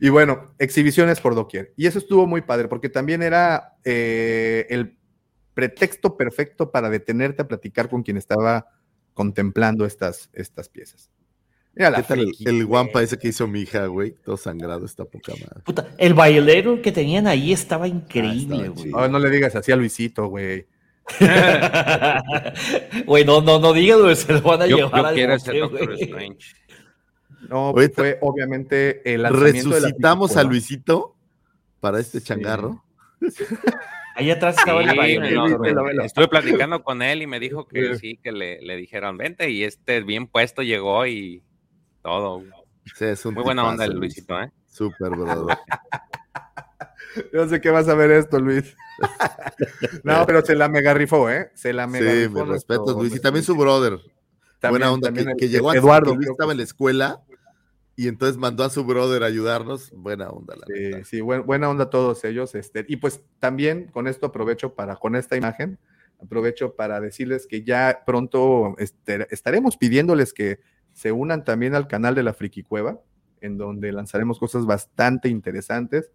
y bueno, exhibiciones por doquier. Y eso estuvo muy padre, porque también era eh, el pretexto perfecto para detenerte a platicar con quien estaba contemplando estas, estas piezas. Mira la ¿Qué tal el, friki, el guampa ese que hizo mi hija, güey? Todo sangrado, está poca madre. Puta, el bailero que tenían ahí estaba increíble, estaba güey. Ay, no le digas así a Luisito, güey. Güey, no, no, no digas, güey, se lo van a Yo, llevar yo al quiero ser Doctor güey. Strange. No, Ahorita- fue obviamente el lanzamiento de la Resucitamos a. Luisito para este changarro. Ahí atrás estaba Sí, el bailero. no, me- me- estuve platicando con él y me dijo que sí, que le, le dijeron, vente, y este bien puesto llegó y todo. Sí, es un Muy buena tipazo, onda el Luis. Luisito, ¿eh? Súper, brother. Yo sé que vas a ver esto, Luis. no, pero se la mega rifó, ¿eh? Se la mega Sí, rifó. mis nuestro- respetos, Luis. Y también su brother. También- buena onda, que, el- que llegó antes Eduardo, Luis estaba en la escuela y entonces mandó a su brother a ayudarnos. Buena onda, la Sí, sí, buen- buena onda todos ellos. Este, y pues también con esto aprovecho para, con esta imagen, aprovecho para decirles que ya pronto este, estaremos pidiéndoles que se unan también al canal de la Friki Cueva, en donde lanzaremos cosas bastante interesantes.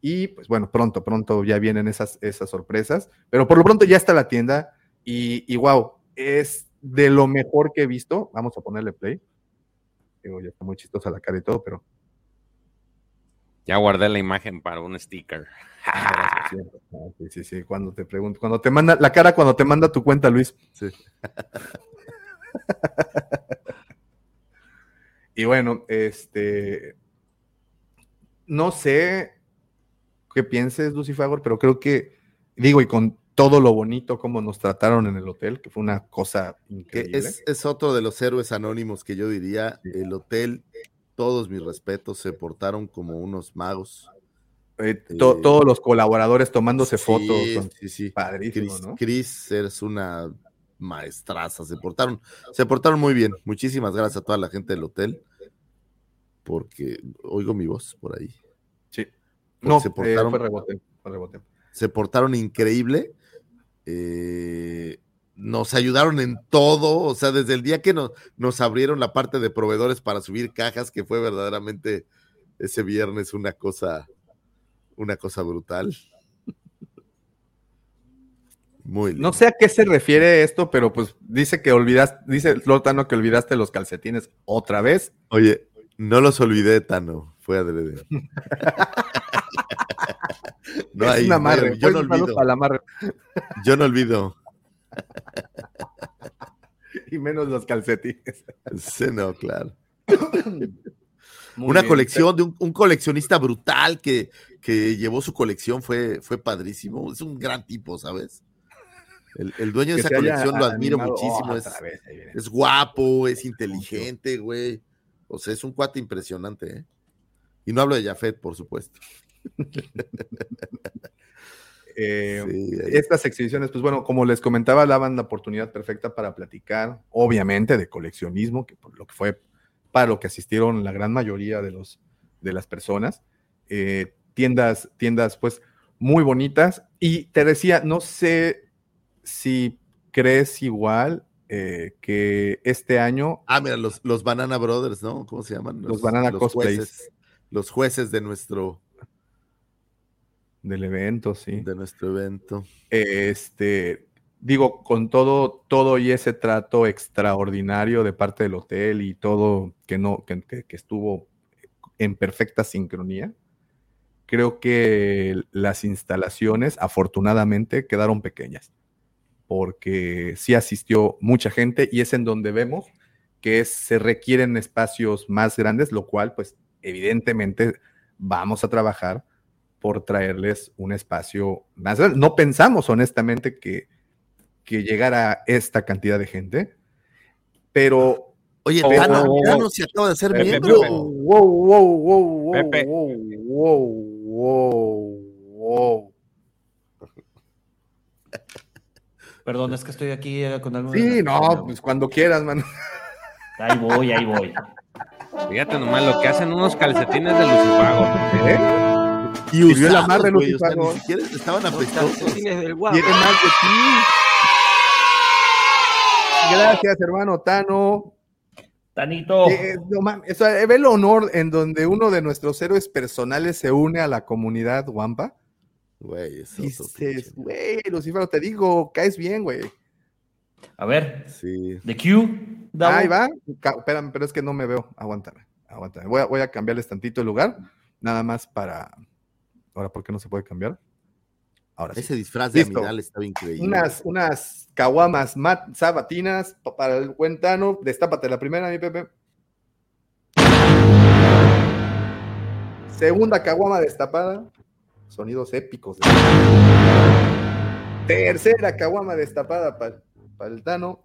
Y pues bueno, pronto, pronto ya vienen esas, esas sorpresas, pero por lo pronto ya está la tienda y, y wow, es de lo mejor que he visto. Vamos a ponerle play. Digo, ya está muy chistosa la cara y todo, pero Ya guardé la imagen para un sticker. Ah, sí, sí, sí, sí, cuando te pregunto, cuando te manda la cara cuando te manda tu cuenta, Luis. Sí. y bueno, este no sé qué pienses, Lucifagor, pero creo que, digo, y con todo lo bonito como nos trataron en el hotel, que fue una cosa increíble. es, es otro de los héroes anónimos que yo diría. El hotel, todos mis respetos, se portaron como unos magos. Eh, to- todos los colaboradores tomándose Sí, fotos. con- sí, sí. Padrísimo, Chris, ¿no? Chris, eres una maestraza. Se portaron, se portaron muy bien. Muchísimas gracias a toda la gente del hotel. Porque oigo mi voz por ahí. Sí. Porque No, se eh, portaron, fue rebote, fue rebote. se portaron increíble. eh, nos ayudaron en todo. O sea, desde el día que nos, nos abrieron la parte de proveedores para subir cajas, que fue verdaderamente ese viernes una cosa, una cosa brutal. Muy No sé a qué se refiere esto, pero pues dice que olvidaste, dice Lotano que olvidaste los calcetines otra vez. Oye, no los olvidé, Tano. Fue adrede. No es hay- un no hay- amarre. yo no. Yo no olvido. Y menos los calcetines. Sí, no, claro. Muy Una bien. colección de un, un coleccionista brutal que, que llevó su colección, fue, fue padrísimo. Es un gran tipo, ¿sabes? El, el dueño de esa colección lo admiro animado muchísimo. es, vez, guapo, es inteligente, güey. O sea, es un cuate impresionante, ¿eh? Y no hablo de Jafet, por supuesto. Eh, Sí, estas exhibiciones, pues bueno, como les comentaba, daban la oportunidad perfecta para platicar, obviamente, de coleccionismo, que por lo que fue para lo que asistieron la gran mayoría de los de las personas. Eh, tiendas, tiendas, pues, muy bonitas. Y te decía, no sé si crees igual eh, que este año Ah, mira, los, los Banana Brothers, ¿no? ¿Cómo se llaman? Los Banana Cosplays. jueces, los jueces de nuestro, del evento, sí. de nuestro evento. este, digo, con todo, todo y ese trato extraordinario de parte del hotel y todo que no, que- que estuvo en perfecta sincronía, creo que las instalaciones, afortunadamente, quedaron pequeñas, porque sí asistió mucha gente y es en donde vemos que es- se requieren espacios más grandes, lo cual, pues, evidentemente, vamos a trabajar por traerles un espacio más grande. No pensamos, honestamente, que, que llegara esta cantidad de gente, pero... Oye, Oh, Tano, oh, oh, Tano se acaba de hacer miembro. Wow, wow, wow, wow, wow, wow, wow, wow. Perdón, es que estoy aquí eh, con algo. Sí, no, pues cuando quieras, mano. Ahí voy, ahí voy. Fíjate nomás lo que hacen unos calcetines de Lucifago. ¿Eh? Y madre güey, o sea, Lucifago. ni siquiera estaban apestosos. Calcetines del guapo. Tiene más de ti. Gracias, hermano Tano. Tanito. Eh, no mames, o sea, ve el honor en donde uno de nuestros héroes personales se une a la comunidad Wampa. Güey, es otro Dices, güey, Lucifero, te digo, caes bien, güey. A ver, Sí. de Q. Ahí va. Espérame, pero es que no me veo. Aguántame, aguántame. Voy a, voy a cambiarles tantito el lugar, nada más para. Ahora, ¿por qué no se puede cambiar? Ahora sí. Ese disfraz de Listo. Amidal estaba increíble. Unas, unas caguamas mat- sabatinas pa- para el buen Tano. Destápate la primera, mi Pepe. Segunda caguama destapada. Sonidos épicos. de- Tercera caguama destapada para el Tano.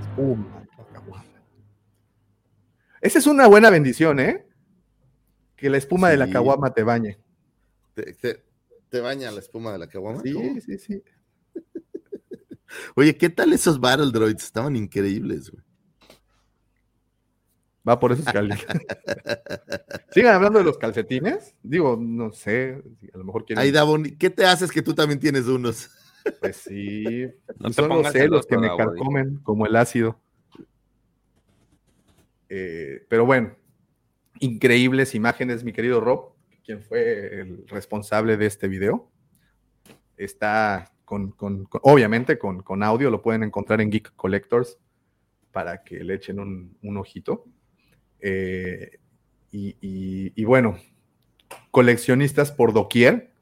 Espuma, la caguama. Esa es una buena bendición, ¿eh? Que la espuma de la caguama te bañe. ¿Te, te- te baña la espuma de la caguama? Sí, ¿Cómo? sí, sí. Oye, ¿qué tal esos Battle Droids? Estaban increíbles, güey. Va por esos calcetines. Sigan hablando de los calcetines. Digo, no sé, a lo mejor quieren. Ahí, Davon, ¿qué te haces que tú también tienes unos? Pues sí. No y te son los celos que me carcomen como el ácido. Eh, pero bueno, increíbles imágenes, mi querido Rob, quien fue el responsable de este video. Está con, con- con- obviamente con, con audio, lo pueden encontrar en Geek Collectors para que le echen un, un ojito. Eh, y, bueno, coleccionistas por doquier,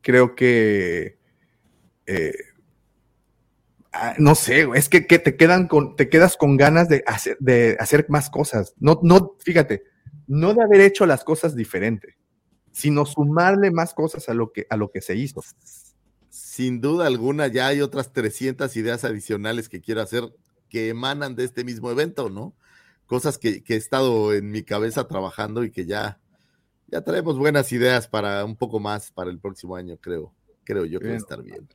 creo que eh, ah, no sé, es que, que te quedan con, te quedas con ganas de hacer, de hacer más cosas. No, no, fíjate, no de haber hecho las cosas diferente, sino sumarle más cosas a lo que, a lo que se hizo. Sin duda alguna, ya hay otras 300 ideas adicionales que quiero hacer que emanan de este mismo evento, ¿no? Cosas que, que he estado en mi cabeza trabajando y que ya, ya traemos buenas ideas para un poco más para el próximo año, creo. Creo yo que va a estar bien.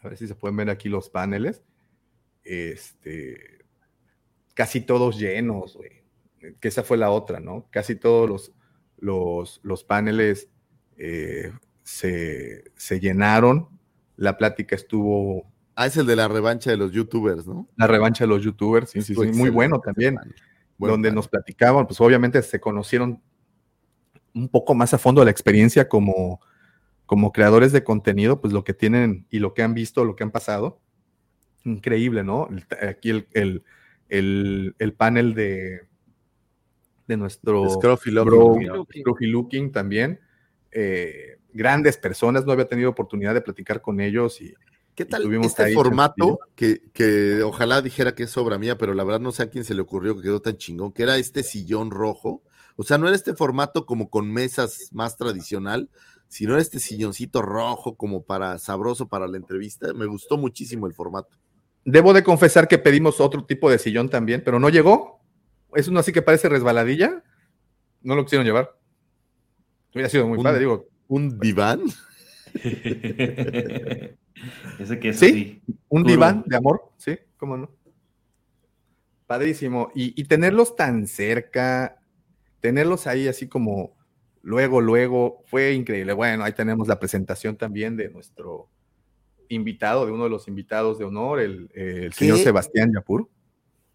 A ver si se pueden ver aquí los paneles. Este, casi todos llenos, güey. Que esa fue la otra, ¿no? Casi todos los, los, los paneles eh, se, se llenaron. La plática estuvo Ah, es el de la revancha de los youtubers, ¿no? la revancha de los youtubers, sí, sí, sí, muy bueno también, donde nos platicaban, pues obviamente se conocieron un poco más a fondo la experiencia como, como creadores de contenido, pues lo que tienen y lo que han visto, lo que han pasado. Increíble, ¿no? El- Aquí el, el, el- el panel de, de nuestro. Scruffy Looking también. eh, grandes personas, no había tenido oportunidad de platicar con ellos y ¿Qué tal este formato que, que ojalá dijera que es obra mía, pero la verdad no sé a quién se le ocurrió que quedó tan chingón, que era este sillón rojo? O sea, no era este formato como con mesas más tradicional, sino era este silloncito rojo como para sabroso para la entrevista. Me gustó muchísimo el formato. Debo de confesar que pedimos otro tipo de sillón también, pero no llegó. Es uno así que parece resbaladilla. No lo quisieron llevar. Hubiera sido muy padre, digo. ¿Un diván? Ese que es Sí, así. un diván de amor, sí, cómo no. Padrísimo. Y, y tenerlos tan cerca, tenerlos ahí así como luego, luego, fue increíble. Bueno, ahí tenemos la presentación también de nuestro invitado, de uno de los invitados de honor, el, el señor. Sebastián Yapur.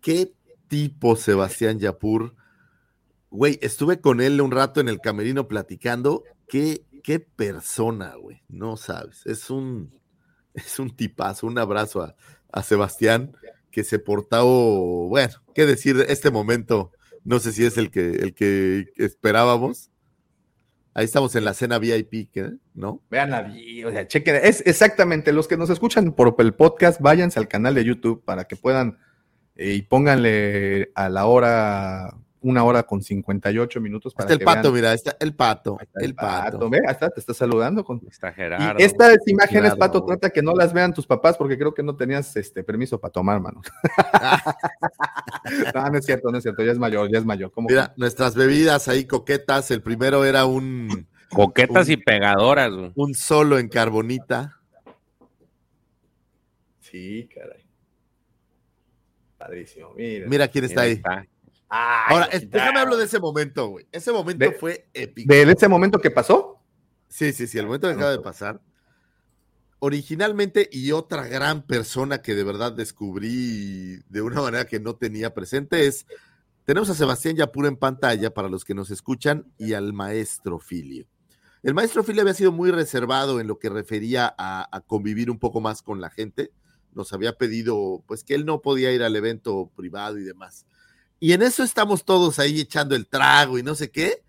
¿Qué tipo Sebastián Yapur? Güey, estuve con él un rato en el camerino platicando. ¿Qué, qué persona, güey? No sabes. Es un, es un tipazo. Un abrazo a, a Sebastián que se portó, bueno, qué decir de este momento. No sé si es el que, el que esperábamos. Ahí estamos en la cena VIP. ¿no? Vean la o sea, chequen, es exactamente los que nos escuchan por el podcast, váyanse al canal de YouTube para que puedan eh, y pónganle a la hora, una hora con 58 minutos para Está el que pato, vean. mira, está el pato, está el pato. ve, ahí está, te está saludando con. Está Y Gerardo. estas imágenes, Gerardo. Pato, trata que no las vean tus papás porque creo que no tenías este permiso para tomar, mano. no, no es cierto, no es cierto, ya es mayor, ya es mayor. ¿Cómo Mira, nuestras bebidas ahí coquetas. El primero era un, Coquetas y pegadoras. Un solo en carbonita. Sí, caray. Padrísimo. Mira, Mira quién está ahí. Ahora, déjame hablar de ese momento, güey. Ese momento fue épico. ¿De ese momento que pasó? Sí, sí, sí, el momento que acaba de pasar. Originalmente, y otra gran persona que de verdad descubrí de una manera que no tenía presente es, tenemos a Sebastián Yapur en pantalla para los que nos escuchan y al maestro Filio. El maestro Filio había sido muy reservado en lo que refería a, a convivir un poco más con la gente. Nos había pedido, pues, que él no podía ir al evento privado y demás. Y en eso estamos todos ahí echando el trago y no sé qué.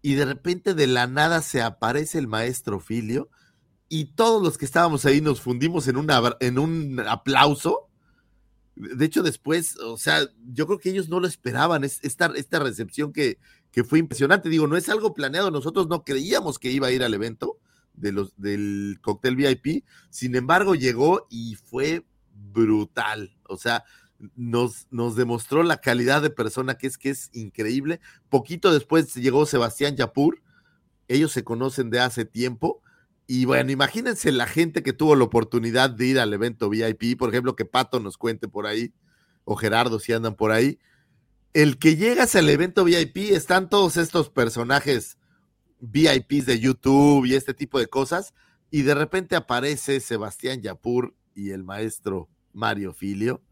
Y de repente de la nada se aparece el maestro Filio y todos los que estábamos ahí nos fundimos en, en un aplauso. De hecho, después, o sea, yo creo que ellos no lo esperaban, es, esta, esta recepción que, que fue impresionante. Digo, no es algo planeado, nosotros no creíamos que iba a ir al evento de los, del cóctel VIP, sin embargo llegó y fue brutal. O sea, nos, nos demostró la calidad de persona que es que es increíble. Poquito después llegó Sebastián Yapur, ellos se conocen de hace tiempo. Y bueno, imagínense la gente que tuvo la oportunidad de ir al evento VIP, por ejemplo, que Pato nos cuente por ahí, o Gerardo si andan por ahí. El que llegas al evento VIP están todos estos personajes VIPs de YouTube y este tipo de cosas, y de repente aparece Sebastián Yapur y el maestro Mario Filio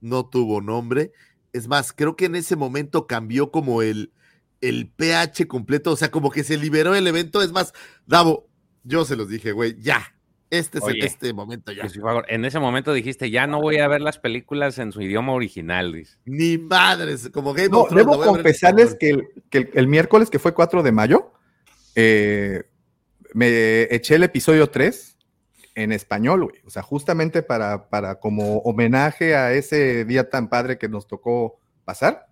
no tuvo nombre. Es más, creo que en ese momento cambió como el, el pH completo, o sea, como que se liberó el evento. Es más, Davo, yo se los dije, güey, ya. Este es Oye, el, este momento ya. Pues, por favor, en ese momento dijiste, ya no voy a ver las películas en su idioma original. dice. Ni madres, como Game No, of Thrones, debo confesarles español. que, el, que el- el miércoles, que fue 4 de mayo, eh, me eché el episodio 3 en español, güey. O sea, justamente para, para como homenaje a ese día tan padre que nos tocó pasar.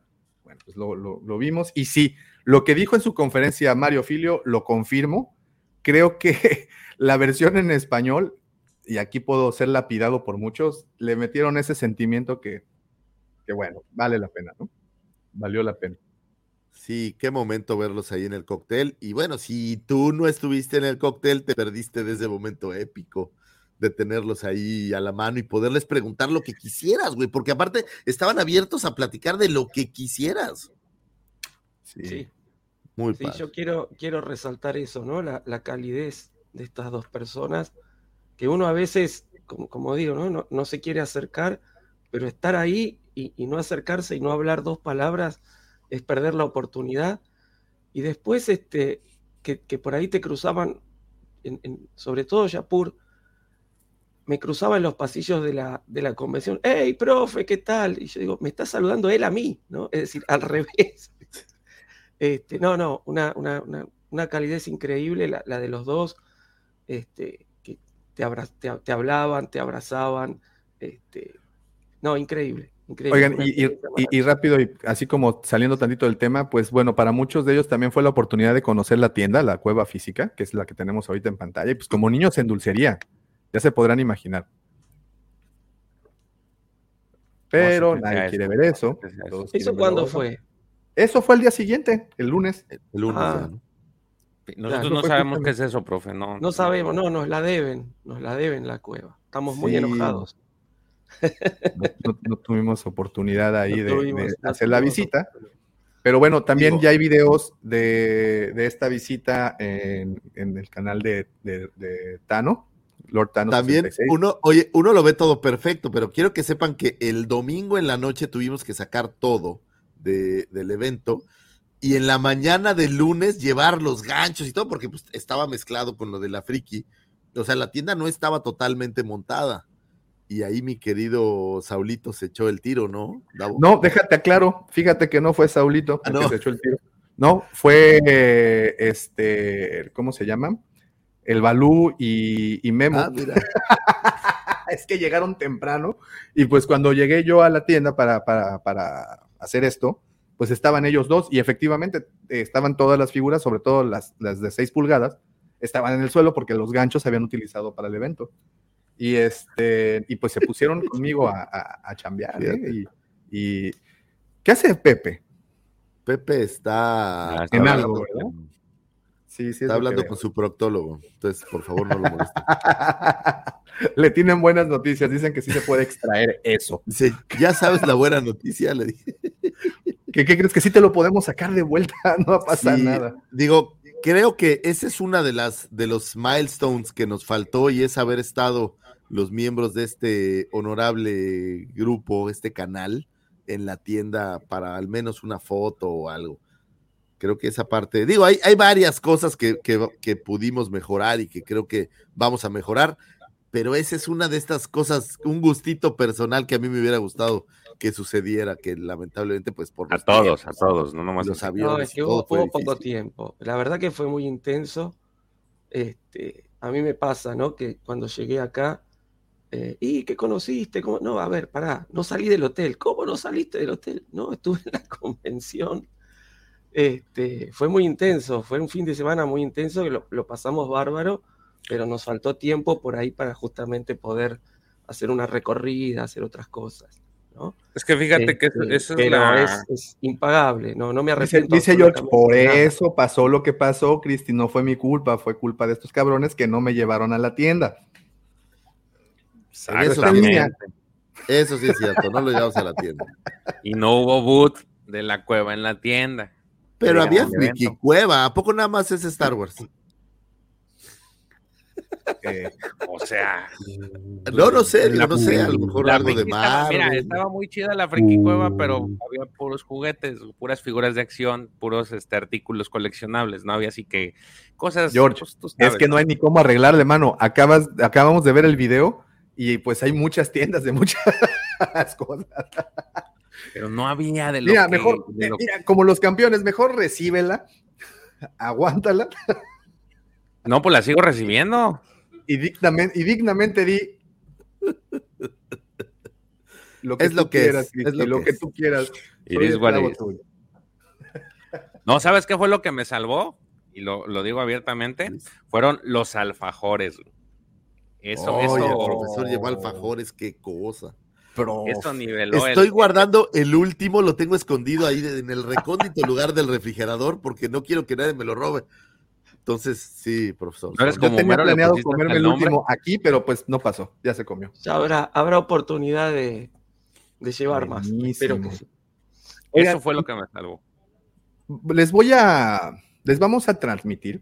Bueno, pues lo, lo- vimos. Y sí, lo que dijo en su conferencia Mario Filio, lo confirmo. Creo que la versión en español, y aquí puedo ser lapidado por muchos, le metieron ese sentimiento que, que bueno, vale la pena, ¿no? Valió la pena. Sí, qué momento verlos ahí en el cóctel. Y bueno, si tú no estuviste en el cóctel, te perdiste de ese momento épico de tenerlos ahí a la mano y poderles preguntar lo que quisieras, güey, porque aparte estaban abiertos a platicar de lo que quisieras. Sí. Muy Sí, padre. yo quiero, quiero resaltar eso, ¿no? La, la calidez de estas dos personas, que uno a veces, como, como digo, ¿no? No, no se quiere acercar, pero estar ahí y, y no acercarse y no hablar dos palabras es perder la oportunidad. Y después, este, que, que por ahí te cruzaban, en- en- sobre todo Yapur, me cruzaba en los pasillos de la, de la convención, hey, profe, ¿qué tal? Y yo digo, me está saludando él a mí, ¿no? Es decir, al revés. Este, no, no, una, una, una, una calidez increíble, la, la de los dos, este, que te, abra- te, te hablaban, te abrazaban, este, no, increíble, increíble. Oigan, y, y- y rápido, y así como saliendo tantito del tema, pues bueno, para muchos de ellos también fue la oportunidad de conocer la tienda, la cueva física, que es la que tenemos ahorita en pantalla, y pues como niños en dulcería, ya se podrán imaginar. Pero No nadie quiere eso. ver eso. ¿Qué sea eso? todos ¿Eso cuándo fue? Eso fue el día siguiente, el lunes. El lunes Ah. Nosotros no sabemos qué es eso, profe. No, No sabemos, no, nos la deben, nos la deben la cueva. Estamos muy Sí. enojados. No, no- no tuvimos oportunidad ahí No de, tuvimos- de no hacer la visita. Pero bueno, también Digo- ya hay videos de, de esta visita en, en el canal de, de- de Tano, Lord. También 66. uno, oye, uno lo ve todo perfecto, pero quiero que sepan que el domingo en la noche tuvimos que sacar todo de- del evento y en la mañana del lunes llevar los ganchos y todo, porque pues, estaba mezclado con lo de la friki. O sea, la tienda no estaba totalmente montada. Y ahí mi querido Saulito se echó el tiro, ¿no? Davo? No, déjate aclaro, fíjate que no fue Saulito Ah, el no. que se echó el tiro. No, fue eh, este, ¿cómo se llama? El Balú y, y Memo. Ah, mira. es que llegaron temprano y pues cuando llegué yo a la tienda para, para, para hacer esto, pues estaban ellos dos y efectivamente eh, estaban todas las figuras, sobre todo las, las de 6 pulgadas, estaban en el suelo porque los ganchos se habían utilizado para el evento. Y, este, y pues se pusieron conmigo a, a, a chambear. ¿eh? Y, y- ¿Qué hace Pepe? Pepe está Ah, está En algo, ¿verdad? Sí, sí. Está hablando con su proctólogo. Entonces, por favor, no lo molesten. le tienen buenas noticias. Dicen que sí se puede extraer eso. Sí, ya sabes la buena noticia, le dije. ¿Qué, qué crees que sí te lo podemos sacar de vuelta? No va a pasar Sí, nada. Digo, creo que esa es una de las de los milestones que nos faltó y es haber estado los miembros de este honorable grupo, este canal, en la tienda para al menos una foto o algo. Creo que esa parte, digo, hay, hay varias cosas que, que, que pudimos mejorar y que creo que vamos a mejorar, pero esa es una de estas cosas, un gustito personal que a mí me hubiera gustado que sucediera, que lamentablemente, pues por A todos, a todos, no nomás los aviones, No, es que hubo, hubo poco tiempo. La verdad que fue muy intenso. Este, a mí me pasa, ¿no? Que cuando llegué acá, eh, ¿y qué conociste? ¿Cómo? No, a ver, pará, no salí del hotel. ¿Cómo no saliste del hotel? No, estuve en la convención. Este, fue muy intenso, fue un fin de semana muy intenso que lo, lo pasamos bárbaro, pero nos faltó tiempo por ahí para justamente poder hacer una recorrida, hacer otras cosas. ¿no? Es que fíjate que eso, Este, eso es la... es, es impagable, no, no me arrepiento. dice George, por eso pasó lo que pasó, Cristi, no fue mi culpa, fue culpa de estos cabrones que no me llevaron a la tienda. Niña- eso sí es cierto, no lo llevamos a la tienda. Y no hubo boot de la cueva en la tienda. Pero había Friki. Cueva, ¿a poco nada más es Star Wars? Eh, O sea, No, no sé, La- no sé, a lo mejor algo de estaba- Mira, estaba muy chida la friki cueva, pero Uh. había puros juguetes, puras figuras de acción, puros este, artículos coleccionables, no había así que cosas. George, pues, es que no hay ni cómo arreglarle, mano. Acabas, acabamos de ver el video y pues hay muchas tiendas de muchas cosas. Pero no había de lo Mira, que- mejor, de lo- mira, como los campeones, mejor recíbela, aguántala No, pues la sigo recibiendo. y dignamente, y dignamente di lo que Es tú lo que es, quieras, es Cristi, lo lo que que es. tú quieras. It Soy is what esclavo it is. tuyo. No, ¿sabes qué fue lo que me salvó? Y lo, lo digo abiertamente, fueron los alfajores. Eso, Oye, eso, el profesor llevó alfajores, qué cosa. Eso niveló Estoy el- guardando el último, lo tengo escondido ahí en el recóndito lugar del refrigerador porque no quiero que nadie me lo robe. Entonces, sí, profesor. No eres Yo tenía planeado comerme el último aquí, pero pues no pasó, ya se comió. Ya habrá, habrá oportunidad de, de llevar más. Que. Oigan, Eso fue lo que me salvó. les voy a, les vamos a transmitir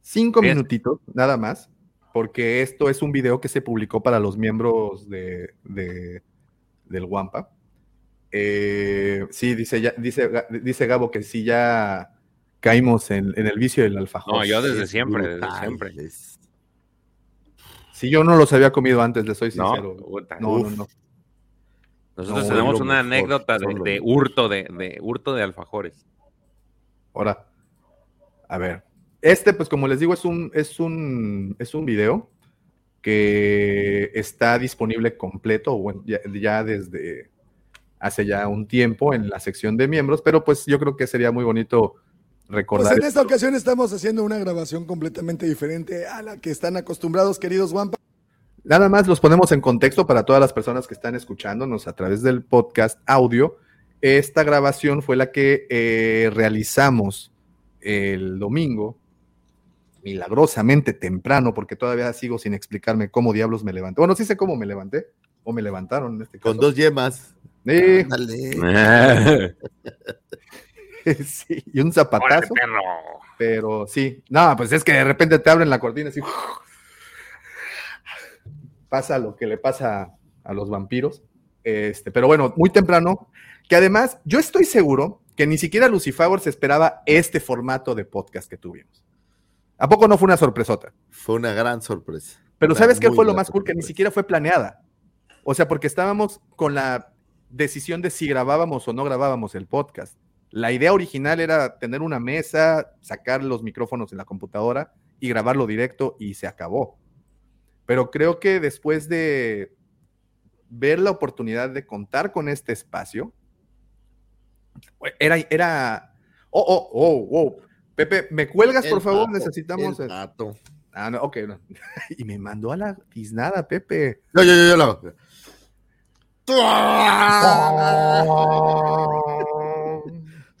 cinco Bien. minutitos nada más, porque esto es un video que se publicó para los miembros de, de- del Wampa. Eh, sí, dice, ya, dice, dice Gabo que sí ya caímos en, en el vicio del alfajor. No, yo desde Es siempre, desde siempre. es- Sí, yo no los había comido antes, les soy No, sincero. puta. No, no, no. Nosotros No, tenemos una mejor, anécdota de, hurto de, de hurto de alfajores. Ahora, a ver. Este, pues como les digo, es un, es un, es un video que está disponible completo, bueno, ya, ya desde hace ya un tiempo en la sección de miembros, pero pues yo creo que sería muy bonito Pues recordar. en esta ocasión estamos haciendo una grabación completamente diferente a la que están acostumbrados, queridos Wampa. Nada más los ponemos en contexto para todas las personas que están escuchándonos a través del podcast audio. Esta grabación fue la que eh, realizamos el domingo, milagrosamente temprano, porque todavía sigo sin explicarme cómo diablos me levanté. Bueno, sí sé cómo me levanté, o me levantaron en este caso. Con dos yemas. Sí, Ándale. sí, y un ¡Órale, zapatazo. perro! Pero sí, no, pues es que de repente te abren la cortina así. Pasa lo que le pasa a los vampiros. Este, pero bueno, muy temprano, que además yo estoy seguro que ni siquiera Lucifer se esperaba este formato de podcast que tuvimos. ¿A poco no fue una sorpresota? Fue una gran sorpresa. Pero Una ¿sabes qué fue lo más cool? Que ni siquiera fue planeada. O sea, porque estábamos con la decisión de si grabábamos o no grabábamos el podcast. La idea original era tener una mesa, sacar los micrófonos en la computadora y grabarlo directo y se acabó. Pero creo que después de ver la oportunidad de contar con este espacio, era, era, oh, oh, oh, oh, Pepe, ¿me cuelgas, por favor? pato, Necesitamos... el pato. Ah, no, ok. no. y me mandó a la tiznada, Pepe. Yo, yo, yo, yo lo hago.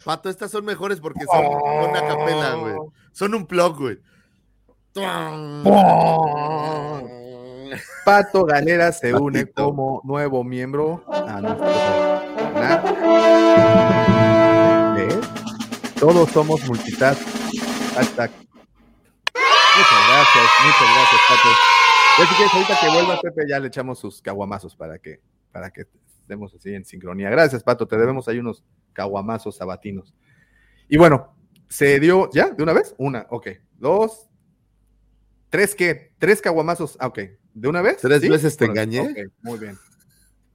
Pato, estas son mejores porque son una capela, güey. Son un plug, güey. Pato Galera se une como nuevo miembro a nuestro canal. Todos somos multitask. Hashtag. Muchas gracias, muchas gracias, Pato. Ya si quieres, ahorita que vuelva Pepe, ya le echamos sus caguamazos para que, para que estemos así en sincronía. Gracias, Pato. Te debemos ahí unos caguamazos sabatinos. Y bueno, se dio, ¿ya? ¿De una vez? Una, ok. Dos, tres, ¿qué? Tres caguamazos. Ah, ok. ¿De una vez? ¿Tres veces te engañé? Ok, muy bien.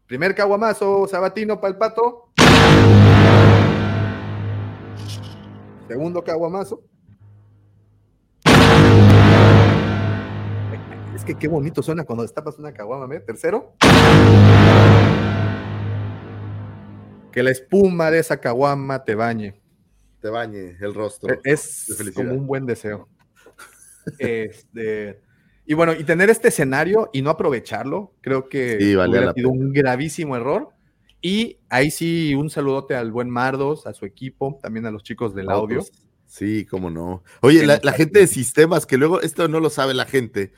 Primer caguamazo sabatino para el pato. Segundo caguamazo. Es que qué bonito suena cuando destapas una caguama, ¿eh? Tercero. Que la espuma de esa caguama te bañe. Te bañe el rostro. Es como un buen deseo. Este, y bueno, y tener este escenario y no aprovecharlo, creo que sí, hubiera sido un gravísimo error. Y ahí sí, un saludote al buen Mardos, a su equipo, también a los chicos del audio. Pues, sí, cómo no. Oye, la, la, gente de sistemas, que luego esto no lo sabe la gente,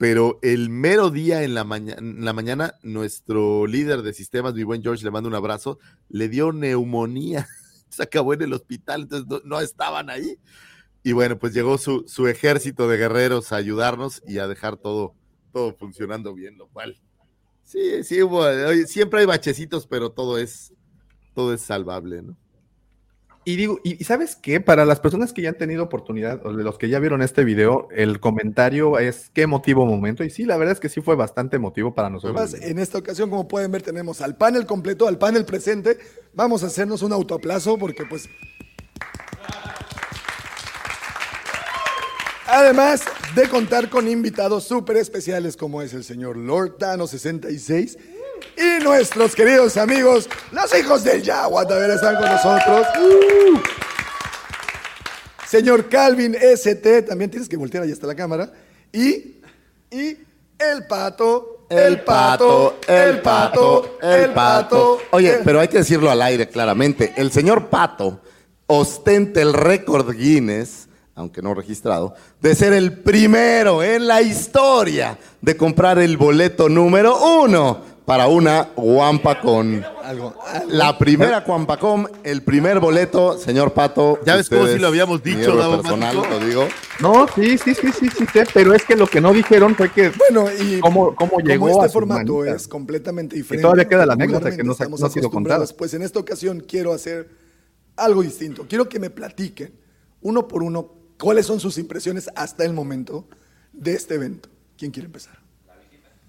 pero el mero día en la, mañana, en la mañana, nuestro líder de sistemas, mi buen George, le mando un abrazo, le dio neumonía, se acabó en el hospital, entonces no, no estaban ahí. Y bueno, pues llegó su, su, ejército de guerreros a ayudarnos y a dejar todo, todo funcionando bien, lo cual. Sí, sí hubo, siempre hay bachecitos, pero todo es, todo es salvable, ¿no? Y digo, y sabes qué, para las personas que ya han tenido oportunidad, o de los que ya vieron este video, el comentario es qué emotivo momento. Y sí, la verdad es que sí fue bastante emotivo para nosotros. Además, en esta ocasión, como pueden ver, tenemos al panel completo, al panel presente. Vamos a hacernos un autoaplazo porque pues Además de contar con invitados súper especiales como es el señor Lord Tano 66 y nuestros queridos amigos, los hijos del Yagua, también están con nosotros. Uh. Señor Calvin ST, también tienes que voltear, ahí está la cámara. Y, y el pato, el pato, el pato, el pato. Oye, pero hay que decirlo al aire claramente. El señor Pato ostenta el récord Guinness aunque no registrado, de ser el primero en la historia de comprar el boleto número uno para una Wampacon. La primera Wampacon, el primer boleto, señor Pato. Ya ves cómo si lo habíamos dicho, personal, lo digo. No, sí, sí, sí, sí, sí, sí, pero es que lo que no dijeron fue que bueno y cómo, cómo llegó como este a formato es completamente diferente. Y todavía queda la anécdota que no, no ha sido contada. Pues en esta ocasión quiero hacer algo distinto. Quiero que me platiquen uno por uno ¿Cuáles son sus impresiones hasta el momento de este evento? ¿Quién quiere empezar?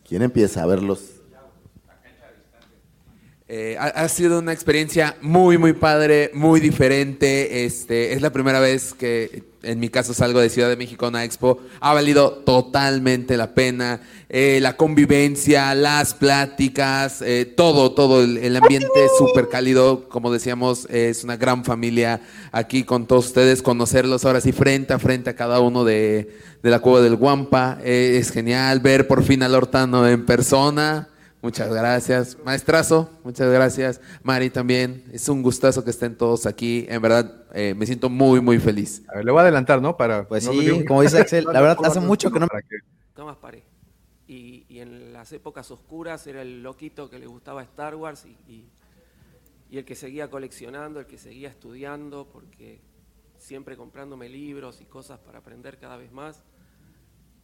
¿Quién empieza a verlos? Eh, ha, ha, sido una experiencia muy, muy padre, muy diferente. Este, es la primera vez que en mi caso salgo de Ciudad de México a una expo. Ha valido totalmente la pena. Eh, la convivencia, las pláticas, eh, todo, todo. El, ambiente súper cálido. Como decíamos, es una gran familia aquí con todos ustedes. Conocerlos ahora sí frente a frente a cada uno de, de la cueva del Guampa. Eh, es genial ver por fin al Hortano en persona. Muchas gracias. Maestrazo, muchas gracias. Mari también. Es un gustazo que estén todos aquí. En verdad, eh, me siento muy, muy feliz. A ver, le voy a adelantar, ¿no? Para, pues sí, como dice Axel, la verdad hace mucho que no... Tomás Paré. Y, y, en las épocas oscuras era el loquito que le gustaba Star Wars y, y, y el que seguía coleccionando, el que seguía estudiando, porque siempre comprándome libros y cosas para aprender cada vez más.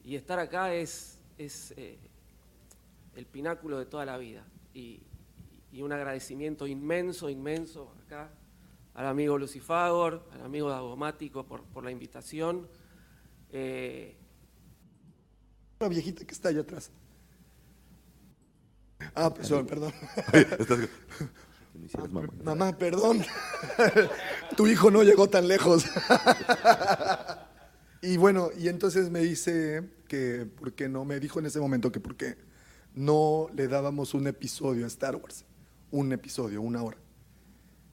Y estar acá es... es eh, el pináculo de toda la vida. Y, y, un agradecimiento inmenso, inmenso acá al amigo Lucifagor, al amigo Dagomático por, por la invitación. Eh... Una viejita que está allá atrás. Ah, perdón, perdón. mamá, mamá, perdón. tu hijo no llegó tan lejos. y bueno, y entonces me dice que, ¿por qué no? Me dijo en ese momento que, ¿por qué? No le dábamos un episodio a Star Wars, un episodio, una hora.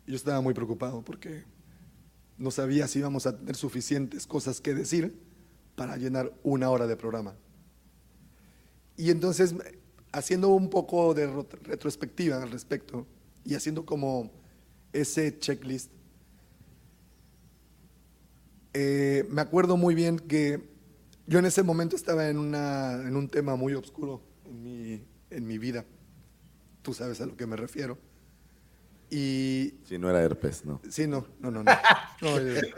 Yo estaba muy preocupado porque no sabía si íbamos a tener suficientes cosas que decir para llenar una hora de programa. Y entonces, haciendo un poco de retrospectiva al respecto y haciendo como ese checklist, Eh, me acuerdo muy bien que yo en ese momento estaba en, una, en un tema muy oscuro mi, en mi vida. Tú sabes a lo que me refiero. Y. Si no era herpes, ¿no? Sí, no, no, no. no. No, eh,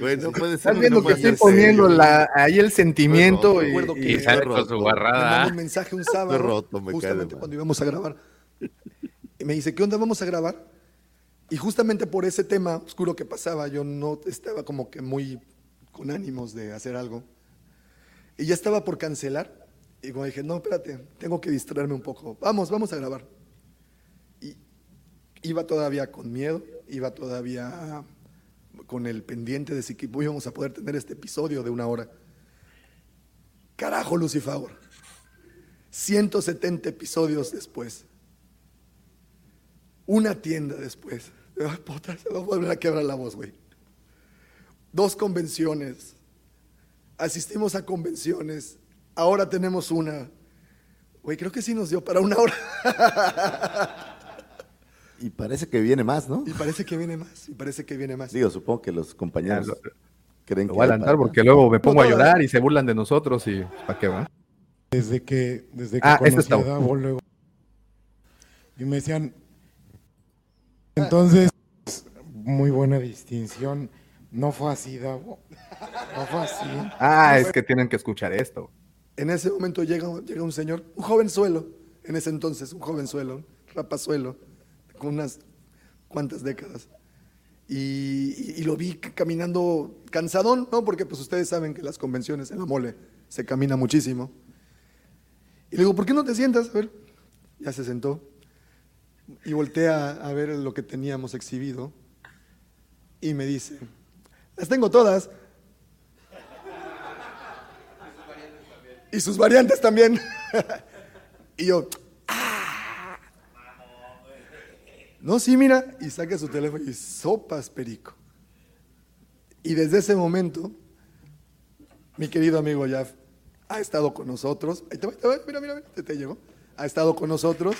Bueno, puede ser Estás viendo que estoy poniendo la, ahí el sentimiento y, recuerdo y- que- Y sale con su me guarrada. mandó un mensaje un sábado, roto, me justamente cuando íbamos a grabar. Y me dice, ¿qué onda? ¿Vamos a grabar? Y justamente por ese tema oscuro que pasaba, yo no estaba como que muy con ánimos de hacer algo. Y ya estaba por cancelar. Y como dije, no, espérate, tengo que distraerme un poco. Vamos, vamos a grabar. Y iba todavía con miedo, iba todavía con el pendiente de si íbamos a poder tener este episodio de una hora. Carajo, Lucifer. 170 episodios después. Una tienda después. Ay, puta, se va a volver a quebrar la voz, güey. Dos convenciones. Asistimos a convenciones. Ahora tenemos una. Güey, creo que sí nos dio para una hora. Y parece que viene más, ¿no? Y parece que viene más. Y parece que viene más. Digo, supongo que los compañeros Ya, creen Lo que. voy a adelantar para porque luego me pongo a No, llorar y se burlan de nosotros y ¿para qué va? Desde que, desde que Ah, este conocí está a. Davo, luego. Y me decían. Entonces, muy buena distinción. No fue así, Davo. No fue así. Ah, es que tienen que escuchar esto. En ese momento llega, llega un señor, un jovenzuelo, en ese entonces, un jovenzuelo, un rapazuelo, con unas cuantas décadas. Y, lo vi caminando cansadón, ¿no? Porque pues ustedes saben que las convenciones en la mole se camina muchísimo. Y le digo, ¿por qué no te sientas? A ver, ya se sentó. Y voltea a ver lo que teníamos exhibido. Y me dice, las tengo todas. Y sus variantes también. y yo, "Ah". no, sí, mira, y saca su teléfono y sopas, perico. Y desde ese momento, mi querido amigo Jaf ha estado con nosotros. Mira, mira, mira, te, te llegó. Ha estado con nosotros.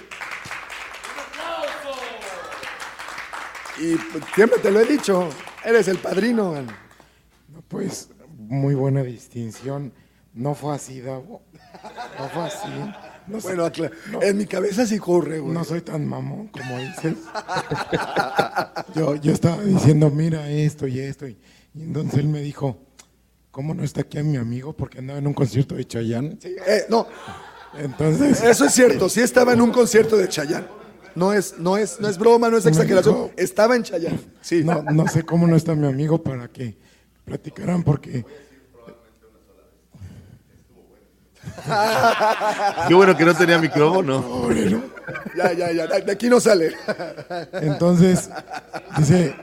Y pues, siempre te lo he dicho, eres el padrino, Pues, muy buena distinción. No fue así, Davo. No fue así. No soy- Bueno, no- en mi cabeza sí corre, güey. No soy tan mamón como dices. Yo, yo estaba diciendo, mira esto y esto. Y, y entonces él me dijo, ¿cómo no está aquí mi amigo? Porque andaba en un concierto de Chayanne. Sí, eh, no, Entonces, Eso es cierto, sí estaba en un concierto de Chayanne. No es, no es, no es broma, no es exageración. dijo- Estaba en Chayanne. Sí. no, no sé cómo no está mi amigo para que platicaran porque Qué bueno que no tenía micrófono. Ya, ya, ya. De aquí no sale. entonces dice,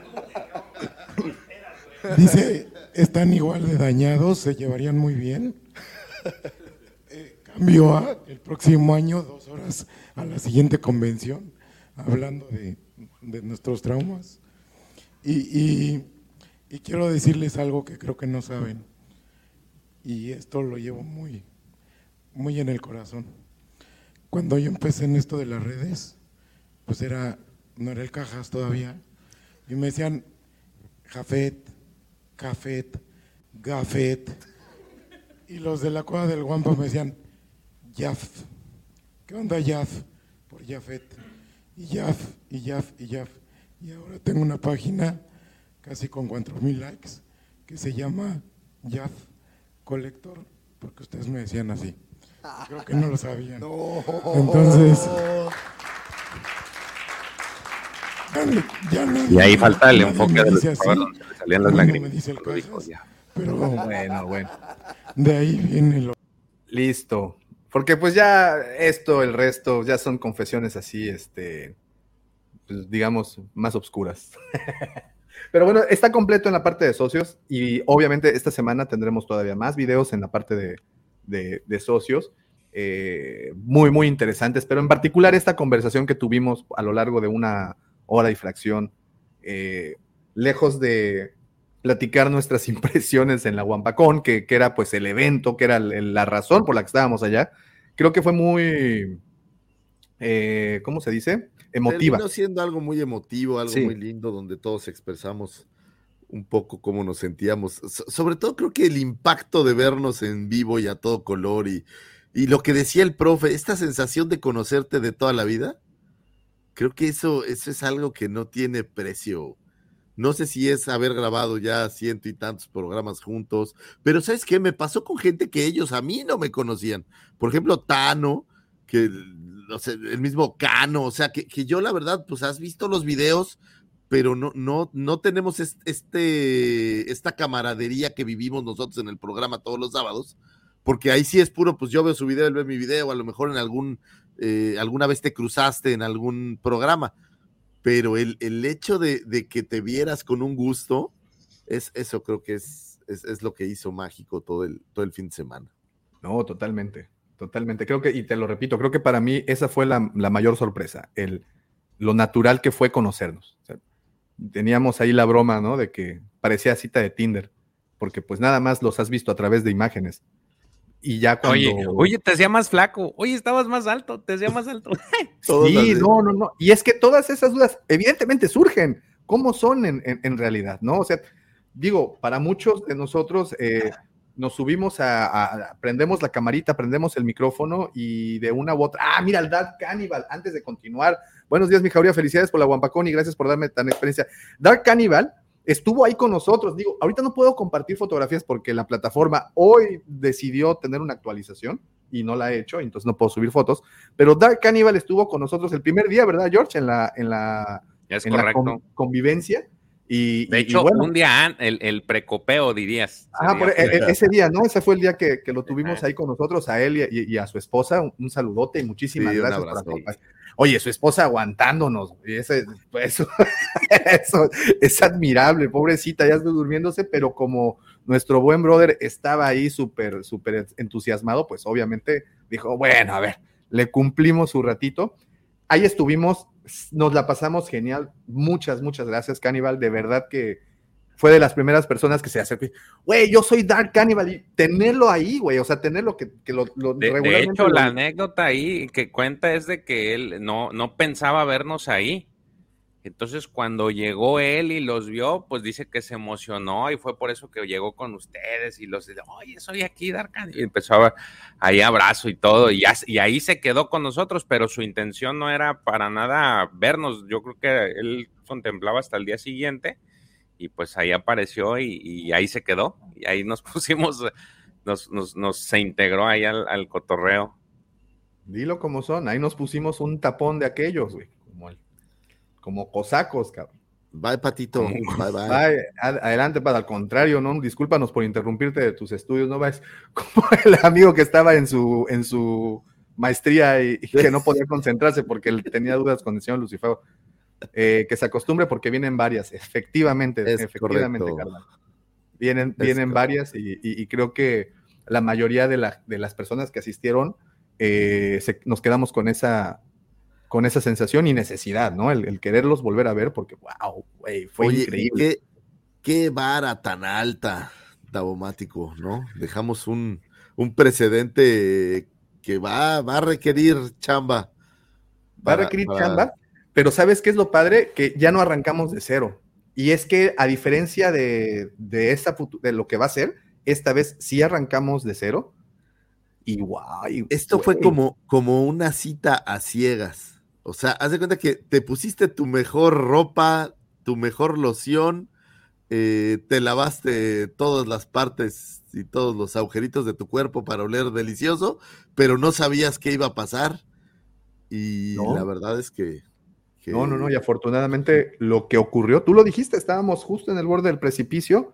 dice, están igual de dañados, se llevarían muy bien. Eh, cambio a el próximo año, dos horas a la siguiente convención, hablando de, de nuestros traumas. Y, y- y quiero decirles algo que creo que no saben. Y esto lo llevo muy, muy en el corazón. Cuando yo empecé en esto de las redes, pues era, no era el cajas todavía, y me decían, Jafet, Cafet, Gafet, y los de la cuadra del Guampa me decían, Yaf, ¿qué onda Yaf? Por Jafet, y Yaf, y Yaf, y Yaf, y ahora tengo una página casi con cuatro mil likes que se llama Yaf Collector, porque ustedes me decían así. Creo que no lo sabían. Entonces, ya no- Y ahí falta el enfoque me de los dice así, donde le salían las lágrimas. me dice el Lo dijo Cajas, ya. Pero Bueno, bueno. de ahí viene lo Listo. Porque pues ya esto, el resto, ya son confesiones así, este, pues, digamos, más obscuras. Pero bueno, está completo en la parte de socios y obviamente esta semana tendremos todavía más videos en la parte de, de- de socios. eh, muy, muy interesantes, pero en particular esta conversación que tuvimos a lo largo de una hora y fracción, eh, lejos de platicar nuestras impresiones en la Wampacón, que, que era pues el evento, que era la razón por la que estábamos allá, creo que fue muy, eh, ¿cómo se dice? Emotiva. Terminó siendo algo muy emotivo, algo Sí. muy lindo, donde todos expresamos un poco cómo nos sentíamos. sobre todo creo que el impacto de vernos en vivo y a todo color y, y lo que decía el profe, esta sensación de conocerte de toda la vida, creo que eso, eso es algo que no tiene precio. No sé si es haber grabado ya ciento y tantos programas juntos, pero ¿sabes qué? Me pasó con gente que ellos a mí no me conocían. Por ejemplo, Tano, que el mismo Cano, o sea, que, que yo la verdad, pues has visto los videos, pero no, no, no tenemos este, esta camaradería que vivimos nosotros en el programa todos los sábados, porque ahí sí es puro, pues yo veo su video, él ve mi video, a lo mejor en algún, eh, alguna vez te cruzaste en algún programa, pero el, el hecho de, de, que te vieras con un gusto, es, eso creo que es, es, es, lo que hizo mágico todo el, todo el fin de semana. No, totalmente, totalmente. Creo que, y te lo repito, creo que para mí esa fue la, la mayor sorpresa, el, lo natural que fue conocernos. Teníamos ahí la broma, ¿no? De que parecía cita de Tinder, porque pues nada más los has visto a través de imágenes. Y ya cuando... Oye, oye, te hacía más flaco, oye, estabas más alto, te hacía más alto. sí, no, no, no. Y es que todas esas dudas evidentemente surgen. ¿Cómo son en, en, en realidad, no? O sea, digo, para muchos de nosotros eh, nos subimos a, a, prendemos la camarita, prendemos el micrófono y de una u otra, ah, mira el Dark Cannibal, antes de continuar. Buenos días, mi Jauría, felicidades por la Guampacón y gracias por darme tan experiencia. Dark Cannibal estuvo ahí con nosotros. Digo, ahorita no puedo compartir fotografías porque la plataforma hoy decidió tener una actualización y no la ha hecho, entonces no puedo subir fotos. Pero Dark Cannibal estuvo con nosotros el primer día, ¿verdad, George? En la, en la, es en la con, convivencia. Y, de hecho, y bueno, un día, el, el, precopeo, dirías. Ah, por, e, ese día, ¿no? Ese fue el día que, que lo tuvimos ahí con nosotros, a él y, y, a su esposa. Un, un saludote y muchísimas Sí, gracias por acompañar. Oye, su esposa aguantándonos. y Ese, pues, eso, es admirable, pobrecita, ya está durmiéndose, pero como nuestro buen brother estaba ahí súper, súper entusiasmado, pues obviamente dijo, bueno, a ver, le cumplimos su ratito. Ahí estuvimos, nos la pasamos genial. Muchas, muchas gracias, Cannibal. De verdad que fue de las primeras personas que se acercó. Güey, yo soy Dark Cannibal y tenerlo ahí, güey, o sea, tenerlo que, que lo, lo de, de, hecho, la anécdota ahí que cuenta es de que él no, no pensaba vernos ahí. Entonces, cuando llegó él y los vio, pues dice que se emocionó y fue por eso que llegó con ustedes y los oye, soy aquí, Darkan. Y empezó a, ahí abrazo y todo, y, ya, y, ahí se quedó con nosotros, pero su intención no era para nada vernos. Yo creo que él contemplaba hasta el día siguiente y pues ahí apareció y, y ahí se quedó. Y ahí nos pusimos, nos, nos, nos se integró ahí al, al cotorreo. Dilo como son, ahí nos pusimos un tapón de aquellos, güey, como el como cosacos, cabrón. Bye, Patito. Bye, bye. bye. Adelante, para al contrario, ¿no? Discúlpanos por interrumpirte de tus estudios, no vais como el amigo que estaba en su, en su maestría y, y que no podía concentrarse porque él tenía dudas con el señor Lucifer. Eh, que se acostumbre porque vienen varias, efectivamente, es efectivamente, carnal. Vienen, es vienen varias y, y, y, creo que la mayoría de, la, de las personas que asistieron eh, se, nos quedamos con esa, con esa sensación y necesidad, ¿no? El, el quererlos volver a ver, porque, wow, güey, fue Oye, increíble. Qué, qué, vara tan alta, Davomático, ¿no? Dejamos un, un, precedente que va, va a requerir chamba. Va a requerir para... chamba, pero ¿sabes qué es lo padre? Que ya no arrancamos de cero. Y es que, a diferencia de, de, esta, de lo que va a ser, esta vez sí arrancamos de cero. Y guay. Esto wey. fue como, como una cita a ciegas. O sea, haz de cuenta que te pusiste tu mejor ropa, tu mejor loción, eh, te lavaste todas las partes y todos los agujeritos de tu cuerpo para oler delicioso, pero no sabías qué iba a pasar. Y no. la verdad es que, No, no, no, y afortunadamente lo que ocurrió, tú lo dijiste, estábamos justo en el borde del precipicio,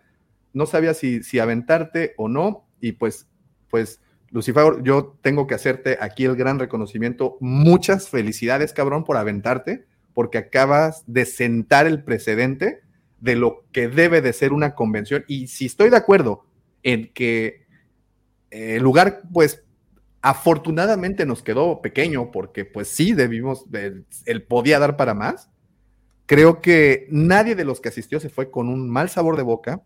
no sabías si, si aventarte o no, y pues, pues Lucifer, yo tengo que hacerte aquí el gran reconocimiento. Muchas felicidades, cabrón, por aventarte, porque acabas de sentar el precedente de lo que debe de ser una convención. Y si estoy de acuerdo en que el lugar, pues, afortunadamente nos quedó pequeño, porque pues sí, debimos, él, él podía dar para más. Creo que nadie de los que asistió se fue con un mal sabor de boca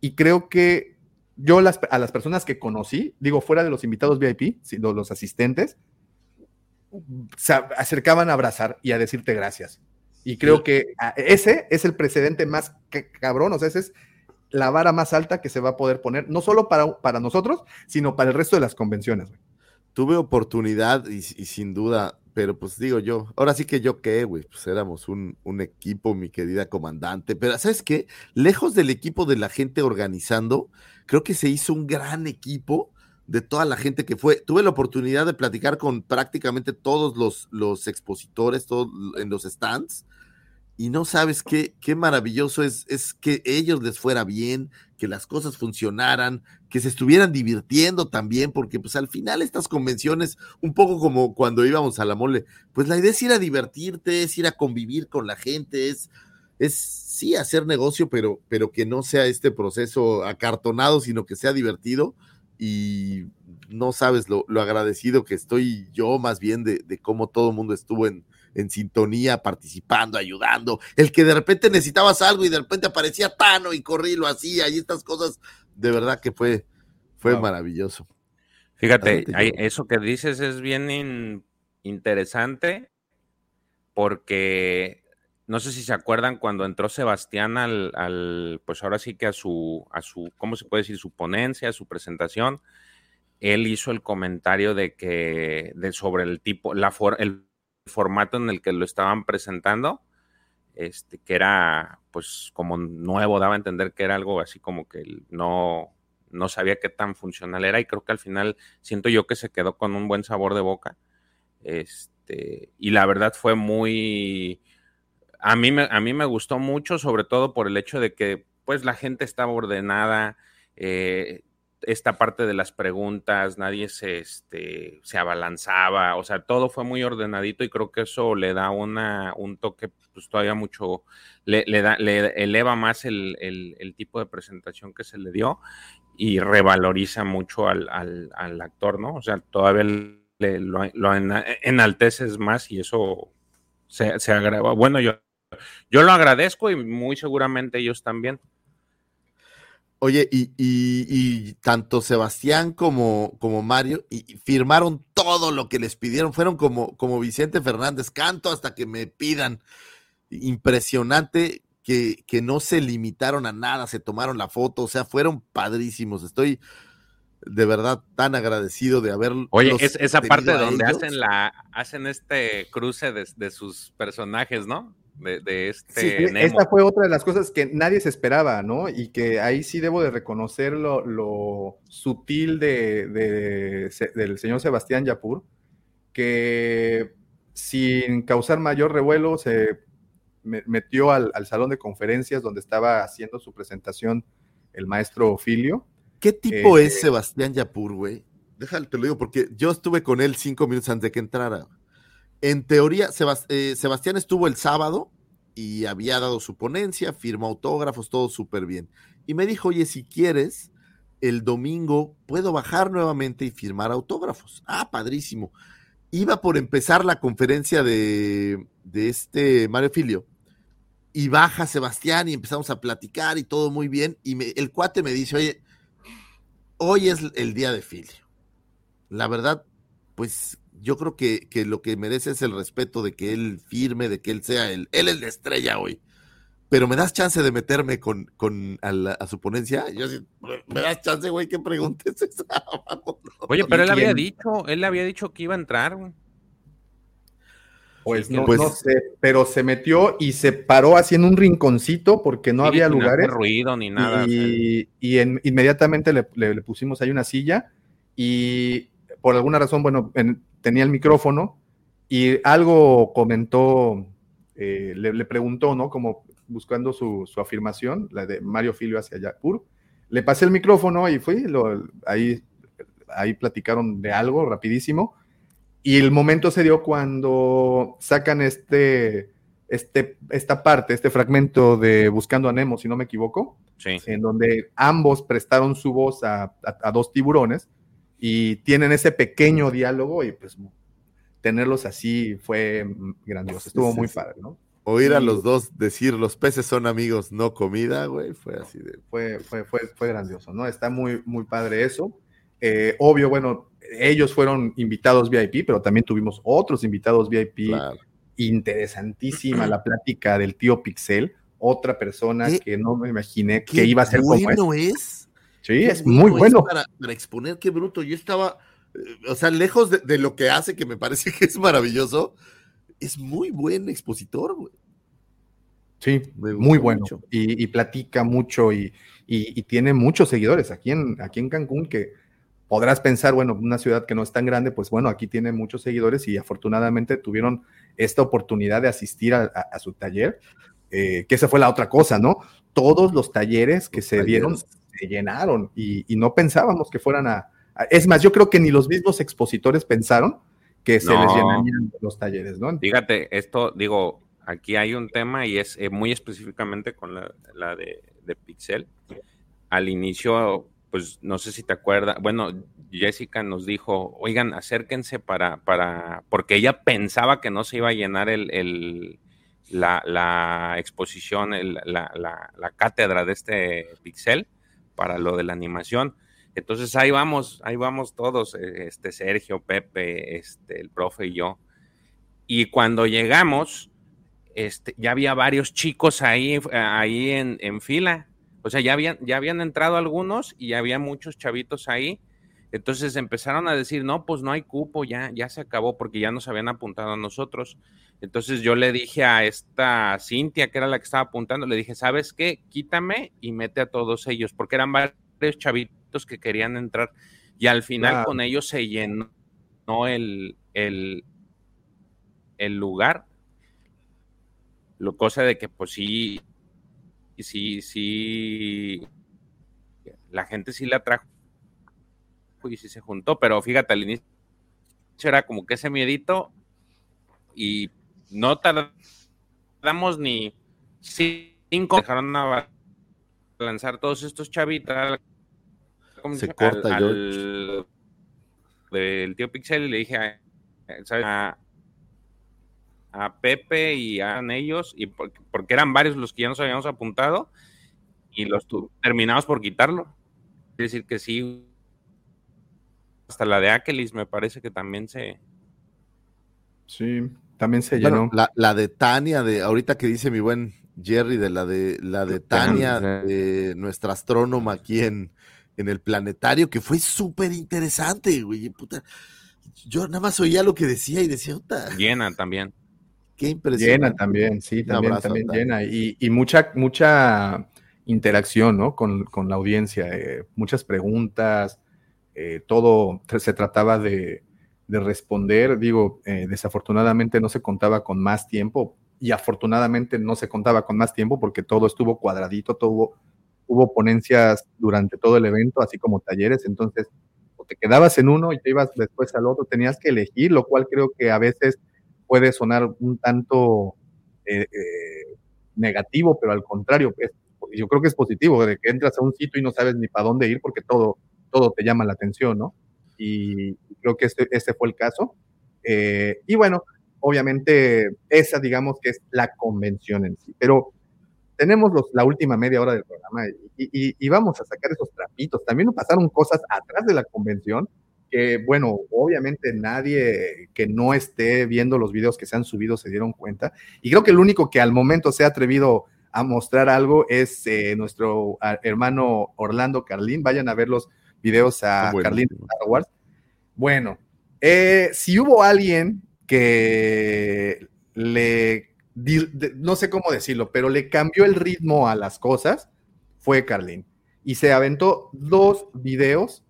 y creo que yo las, a las personas que conocí, digo, fuera de los invitados VIP, sino los asistentes, se acercaban a abrazar y a decirte gracias. Y creo que ah, ese es el precedente más cabrón, o sea, ese es la vara más alta que se va a poder poner, no solo para, para nosotros, sino para el resto de las convenciones. Tuve oportunidad y, sin duda, pero pues digo yo, ahora sí que yo qué, güey, pues éramos un, un, equipo, mi querida comandante, pero ¿sabes qué? Lejos del equipo de la gente organizando, creo que se hizo un gran equipo de toda la gente que fue. Tuve la oportunidad de platicar con prácticamente todos los, los expositores, todos en los stands, y no sabes qué, qué maravilloso es, es que ellos les fuera bien, que las cosas funcionaran, que se estuvieran divirtiendo también, porque pues al final estas convenciones, un poco como cuando íbamos a la mole, pues la idea es ir a divertirte, es ir a convivir con la gente, es, es sí hacer negocio, pero, pero que no sea este proceso acartonado, sino que sea divertido y no sabes lo, agradecido que estoy yo más bien de, de cómo todo el mundo estuvo en, en sintonía, participando, ayudando, el que de repente necesitabas algo y de repente aparecía Tano y corrí lo hacía y estas cosas, de verdad que fue, fue maravilloso. Fíjate, eso que dices es bien interesante porque no sé si se acuerdan cuando entró Sebastián al, al, pues ahora sí que a su, a su, ¿cómo se puede decir? Su ponencia, a su presentación, él hizo el comentario de que, de sobre el tipo, la for, el formato en el que lo estaban presentando, este, que era pues como nuevo, daba a entender que era algo así como que no, no sabía qué tan funcional era y creo que al final siento yo que se quedó con un buen sabor de boca. Este, y la verdad fue muy, a mí, me, a mí me gustó mucho, sobre todo por el hecho de que pues la gente estaba ordenada, eh, esta parte de las preguntas, nadie se, este, se abalanzaba, o sea, todo fue muy ordenadito y creo que eso le da una, un toque, pues todavía mucho, le, da, le eleva más el, tipo de presentación que se le dio y revaloriza mucho al, actor, ¿no? O sea, todavía le, lo, enalteces más y eso se, se agrava. Bueno, yo, yo lo agradezco y muy seguramente ellos también. Oye, y, tanto Sebastián como, como Mario y, firmaron todo lo que les pidieron. Fueron como, como Vicente Fernández, canto hasta que me pidan. Impresionante que, que, no se limitaron a nada, se tomaron la foto, o sea, fueron padrísimos. Estoy de verdad tan agradecido de haber. Oye, es, esa parte donde hacen la, hacen este cruce de, de sus personajes, ¿no? De, este. esta fue otra de las cosas que nadie se esperaba, ¿no? Y que ahí sí debo de reconocer lo, sutil de, del señor Sebastián Yapur, que sin causar mayor revuelo se metió al, salón de conferencias donde estaba haciendo su presentación el maestro Filio. ¿Qué tipo es eh, Sebastián Yapur, güey? Déjalo, te lo digo, porque yo estuve con él cinco minutos antes de que entrara. En teoría, eh, Sebastián estuvo el sábado y había dado su ponencia, firmó autógrafos, todo súper bien. Y me dijo, oye, si quieres, el domingo puedo bajar nuevamente y firmar autógrafos. Ah, padrísimo. Iba por empezar la conferencia de, este Mario Filio. Y baja Sebastián y empezamos a platicar y todo muy bien. Y el cuate me dice, oye, hoy es el día de Filio. La verdad, pues yo creo que, lo que merece es el respeto de que él firme, de que él sea el, él es la estrella hoy. Pero me das chance de meterme con, con a, su ponencia. Yo me das chance, güey, que preguntes eso. Oye, pero él había dicho, él le había dicho que iba a entrar, güey. Pues, no, pues no, sé, pero se metió y se paró así en un rinconcito porque no había lugares. No ruido ni nada. Y, y inmediatamente le, le, pusimos ahí una silla y por alguna razón, bueno, en, tenía el micrófono y algo comentó, eh, le, preguntó, ¿no? Como buscando su, afirmación, la de Mario Filio hacia Yapur. Le pasé el micrófono y fui, ahí, ahí platicaron de algo rapidísimo. Y el momento se dio cuando sacan este, este, esta parte, este fragmento de Buscando a Nemo, si no me equivoco, en donde ambos prestaron su voz a, a dos tiburones y tienen ese pequeño diálogo y pues tenerlos así fue grandioso, estuvo muy padre, ¿no? Oír a los dos decir los peces son amigos, no comida, güey, fue así de... Fue, fue, fue, fue grandioso, ¿no? Está muy, muy padre eso. Eh, obvio, bueno, ellos fueron invitados VIP, pero también tuvimos otros invitados VIP interesantísima la plática del tío Pixel, otra persona que no me imaginé que iba a ser como bueno él. es. Sí, es muy bueno. Para, para exponer, qué bruto. Yo estaba, eh, o sea, lejos de, de lo que hace, que me parece que es maravilloso, es muy buen expositor, güey. Sí, muy bueno. Y, y platica mucho y, y- y tiene muchos seguidores aquí en, aquí en Cancún que podrás pensar, bueno, una ciudad que no es tan grande, pues bueno, aquí tiene muchos seguidores y afortunadamente tuvieron esta oportunidad de asistir a, a- a su taller, eh, que esa fue la otra cosa, ¿no? Todos los talleres que se dieron se llenaron y, y no pensábamos que fueran a, a- Es más, yo creo que ni los mismos expositores pensaron que se les llenarían los talleres, ¿no? Fíjate, esto, digo, aquí hay un tema y es eh, muy específicamente con la, la de, de Pixel. Al inicio, pues no sé si te acuerdas, bueno, Jessica nos dijo, oigan, acérquense para, para, porque ella pensaba que no se iba a llenar el, el- la, la exposición, el- la, la- la cátedra de este Pixel para lo de la animación. Entonces ahí vamos, ahí vamos todos, eh, este Sergio, Pepe, este, el profe y yo. Y cuando llegamos, este, ya había varios chicos ahí, ahí en, en fila. O sea, ya habían, ya habían entrado algunos y había muchos chavitos ahí. Entonces empezaron a decir, no, pues no hay cupo, ya, ya se acabó porque ya nos habían apuntado a nosotros. Entonces yo le dije a esta Cintia, que era la que estaba apuntando, le dije, ¿sabes qué? Quítame y mete a todos ellos, porque eran varios chavitos que querían entrar. Y al final con ellos se llenó el, el, el lugar. Lo cosa de que pues sí, sí, sí, la gente sí la trajo y sí se juntó, pero fíjate, al inicio era como que ese miedito y no tardamos ni cinco, dejaron a lanzar todos estos chavitas Se corta, al- del tío Pixel y le dije a, ¿sabes? a, a Pepe y a ellos, y porque, porque eran varios los que ya nos habíamos apuntado, y los terminamos por quitarlo. Es decir, que sí, hasta la de Akelis me parece que también se... Sí, también se Bueno, llenó. la, la de Tania, de ahorita que dice mi buen Jerry, de la de la de Tania, de nuestra astrónoma aquí en, en el planetario, que fue súper interesante, güey. puta. Yo nada más oía lo que decía y decía, "Puta, Llena también. qué impresionante. Llena también, sí, Un también, abrazo, también llena. Y, y mucha, mucha interacción, ¿no? Con, con la audiencia, eh, muchas preguntas, eh, todo se trataba de, de responder. Digo, eh, desafortunadamente no se contaba con más tiempo y afortunadamente no se contaba con más tiempo porque todo estuvo cuadradito, todo hubo, ponencias durante todo el evento, así como talleres, entonces te quedabas en uno y te ibas después al otro, tenías que elegir, lo cual creo que a veces puede sonar un tanto eh, eh, negativo, pero al contrario, yo creo que es positivo, de que entras a un sitio y no sabes ni para dónde ir porque todo, todo te llama la atención, ¿no? Y creo que este, este fue el caso. Eh, y bueno, obviamente esa digamos que es la convención en sí, pero tenemos los, la última media hora del programa y, y- y vamos a sacar esos trapitos. También pasaron cosas atrás de la convención que, bueno, obviamente nadie que no esté viendo los videos que se han subido se dieron cuenta. Y creo que el único que al momento se ha atrevido a mostrar algo es eh, nuestro ah, hermano Orlando Carlín. Vayan a ver los videos a Son Carlín. Star Wars. Bueno, eh, si hubo alguien que le, no sé cómo decirlo, pero le cambió el ritmo a las cosas, fue Carlín. Y se aventó dos videos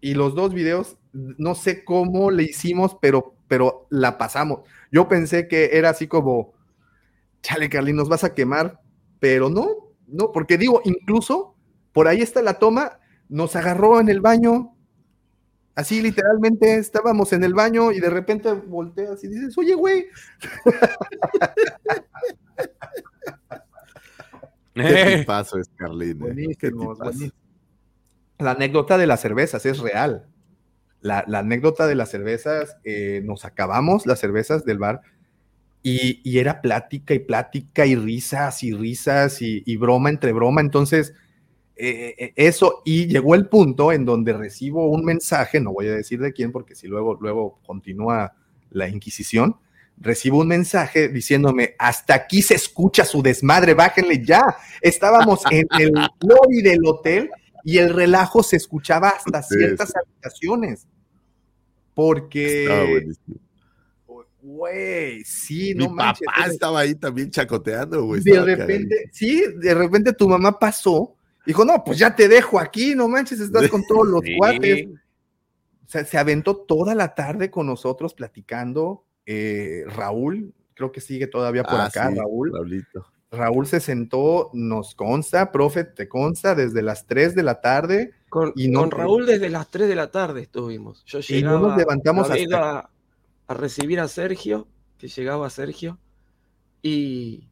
y los dos videos, no sé cómo le hicimos, pero, pero la pasamos. Yo pensé que era así como, chale, Carlín, nos vas a quemar, pero no, no, porque digo, incluso por ahí está la toma, nos agarró en el baño, así literalmente estábamos en el baño y de repente volteas y dices, oye, güey. Qué es eh. Buenísimo, tipazo. buenísimo. La anécdota de las cervezas es real. La, la anécdota de las cervezas, eh, nos acabamos las cervezas del bar y, y era plática y plática y risas y risas y, y broma entre broma. Entonces, eh, eh, eso, y llegó el punto en donde recibo un mensaje, no voy a decir de quién, porque si luego, luego continúa la Inquisición, recibo un mensaje diciéndome, hasta aquí se escucha su desmadre, bájenle ya. Estábamos en el lobby del hotel y el relajo se escuchaba hasta ciertas habitaciones. Porque... Güey, sí, Mi no manches. papá estaba ahí también chacoteando, güey. De repente, sí, de repente tu mamá pasó, dijo, no, pues ya te dejo aquí, no manches, estás con todos los Sí. cuates. O sea, se aventó toda la tarde con nosotros platicando. eh, Raúl, creo que sigue todavía por Ah, acá, sí, Raúl. Raulito. Raúl se sentó, nos consta, profe, te consta, desde las 3 de la tarde. Con, y no con Raúl desde las 3 de la tarde estuvimos. Yo Y no llegaba nos levantamos a, hasta- a recibir a Sergio, que llegaba Sergio, y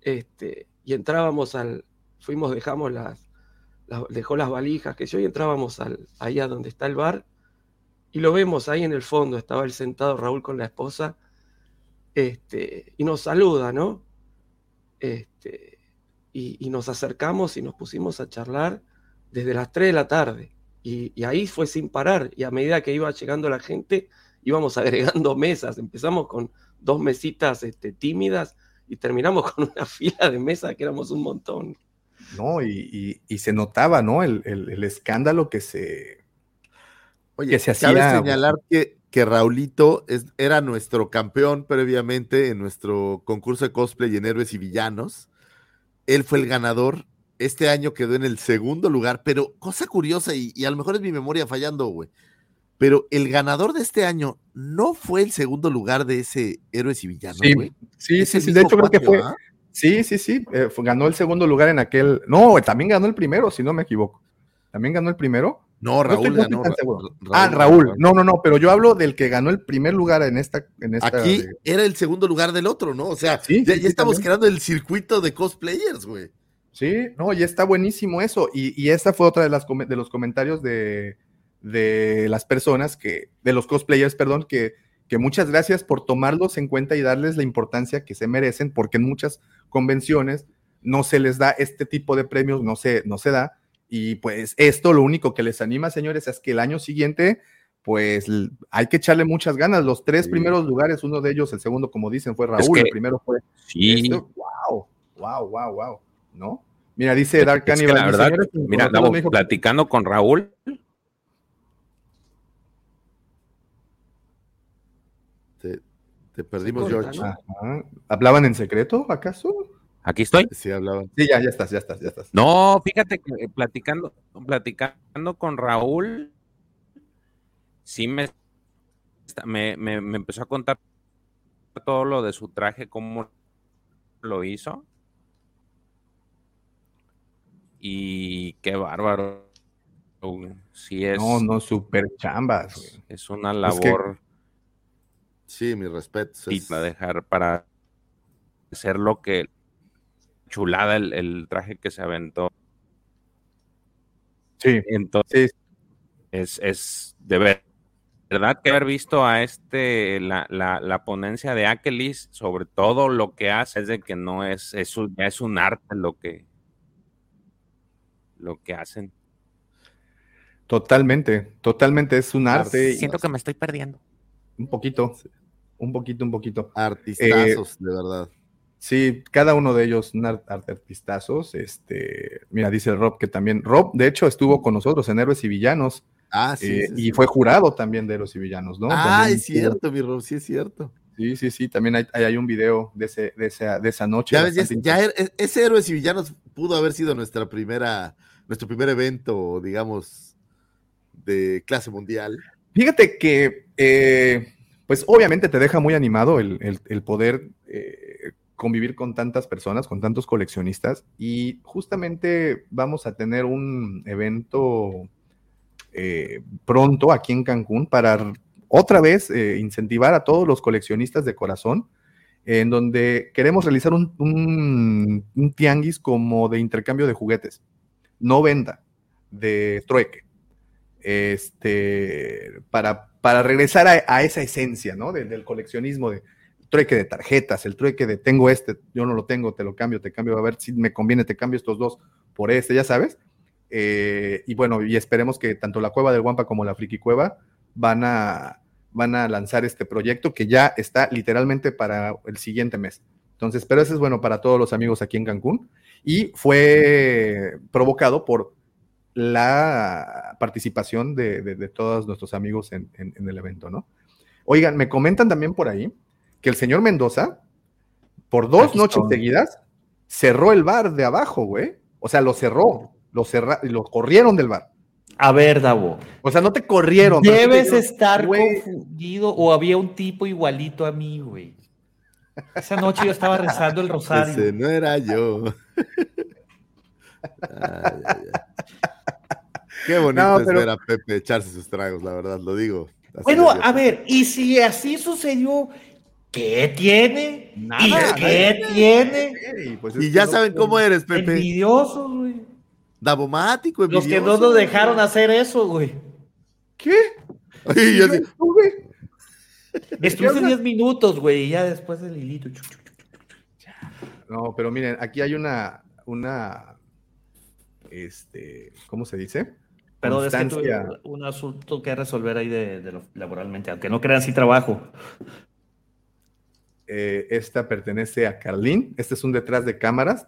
este, y entrábamos al, fuimos, dejamos las, dejó las valijas que yo y entrábamos al, ahí a donde está el bar, y lo vemos ahí en el fondo, estaba él sentado Raúl con la esposa, este, y nos saluda, ¿no? Este, y, nos acercamos y nos pusimos a charlar desde las 3 de la tarde. Y, y ahí fue sin parar. Y a medida que iba llegando la gente, íbamos agregando mesas. Empezamos con dos mesitas este, tímidas y terminamos con una fila de mesas que éramos un montón. ¿No? Y, y- y se notaba, ¿no? El, el- el escándalo que se, Oye, que se cabe hacía. señalar que, que Raulito es- era nuestro campeón previamente en nuestro concurso de cosplay en héroes y villanos. Él fue el ganador. Este año quedó en el segundo lugar, pero cosa curiosa, y, y a lo mejor es mi memoria fallando, güey. Pero el ganador de este año no fue el segundo lugar de ese héroes y villanos, Sí, güey. sí, sí, sí, de hecho creo que fue. ¿va? Sí, sí, sí, eh, ganó el segundo lugar en aquel. No, también ganó el primero, si no me equivoco. ¿También ganó el primero? No, Raúl ganó, Ra- ah, Raúl. No, no, no, pero yo hablo del que ganó el primer lugar en esta. En esta Aquí de- era el segundo lugar del otro, ¿no? O sea, Sí, ya, sí, ya sí, estamos también. creando el circuito de cosplayers, güey. Sí, no, y está buenísimo eso. Y, y esta fue otra de, las, de los comentarios de, de las personas que, de los cosplayers, perdón, que, que muchas gracias por tomarlos en cuenta y darles la importancia que se merecen, porque en muchas convenciones no se les da este tipo de premios, no se, no se da. Y pues esto lo único que les anima, señores, es que el año siguiente, pues hay que echarle muchas ganas. Los tres primeros lugares, uno de ellos, el segundo, como dicen, fue Raúl, que- el primero fue Sí. esto, wow, wow, wow, wow, ¿no? Mira, dice Dark Es que Cannibal. la mis verdad, señores, mira, Davo, dijo- platicando con Raúl, Te, te perdimos, George. ¿Hablaban en secreto, acaso? aquí estoy. Sí, hablaban. Sí, ya, ya estás, ya estás, ya estás. No, fíjate que eh, platicando, platicando con Raúl, sí me, me, me, me empezó a contar todo lo de su traje, cómo lo hizo. Y qué bárbaro. Sí es, No, no, súper chambas. güey. es una Es que- labor Sí, mi respeto. y para dejar para hacer lo que chulada el, el traje que se aventó. Sí, Entonces, es, es de ver- verdad que haber visto a este, la, la, la ponencia de Akelis sobre todo lo que hace es de que no es, es un- ya es un arte lo que, lo que hacen. Totalmente, totalmente, es un arte. y- Siento que me estoy perdiendo. Un poquito, un poquito, un poquito. Artistazos, Eh, de verdad. Sí, cada uno de ellos, un ar- arte artistazos. Este, mira, dice Rob que también. Rob, de hecho, estuvo con nosotros en Héroes y Villanos. Ah, sí. eh, sí, y fue jurado también de Héroes y Villanos, ¿no? Ah, También es estuvo- cierto, mi Rob, sí es cierto. Sí, sí, sí, también hay, hay un video de, ese, de, esa, de esa noche. Ya ves, ya, ya er- ese héroes y villanos pudo haber sido nuestra primera, nuestro primer evento, digamos, de clase mundial. Fíjate que, eh, pues obviamente te deja muy animado el, el- poder eh, convivir con tantas personas, con tantos coleccionistas, y justamente vamos a tener un evento eh, pronto aquí en Cancún para otra vez eh, incentivar a todos los coleccionistas de corazón, en donde queremos realizar un- un tianguis como de intercambio de juguetes, no venda, de trueque este, para, para regresar a, esa esencia, ¿no? De- del coleccionismo, de trueque de tarjetas, el trueque de tengo este, yo no lo tengo, te lo cambio, te cambio, a ver si me conviene, te cambio estos dos por este, ya sabes. Eh, y bueno, y esperemos que tanto la Cueva del Guampa como la Friki Cueva van a, van a lanzar este proyecto que ya está literalmente para el siguiente mes. Entonces, pero ese es bueno para todos los amigos aquí en Cancún y fue provocado por la participación de, de- de todos nuestros amigos en, en- en el evento, ¿no? Oigan, me comentan también por ahí que el señor Mendoza, por dos Aquí noches estoy. seguidas, cerró el bar de abajo, güey. O sea, lo cerró, lo cerra, lo corrieron del bar. A ver, Davo. O sea, no te corrieron. te Debes estar güey, confundido o había un tipo igualito a mí, güey. Esa noche yo estaba rezando el rosario. Ese no era yo. Ay, ay, ay. Qué bonito No, es pero- ver a Pepe echarse sus tragos, la verdad, lo digo. Así Bueno, a ver, y si así sucedió, ¿qué tiene? Nada, ¿Y nada. qué tiene? y pues es Y ya no saben cómo eres, Pepe. Envidiosos, güey. Davomático, Los que no envidioso, nos güey. dejaron hacer eso, güey. ¿Qué? Ay, yo así, Estuviste 10 minutos, güey, y ya después del hilito. No, pero miren, aquí hay una, una, este, ¿cómo se dice? Perdón, es que tuve un asunto que resolver ahí de, de lo laboralmente, aunque no crean, sí trabajo. Eh, esta pertenece a Carlín. Este es un detrás de cámaras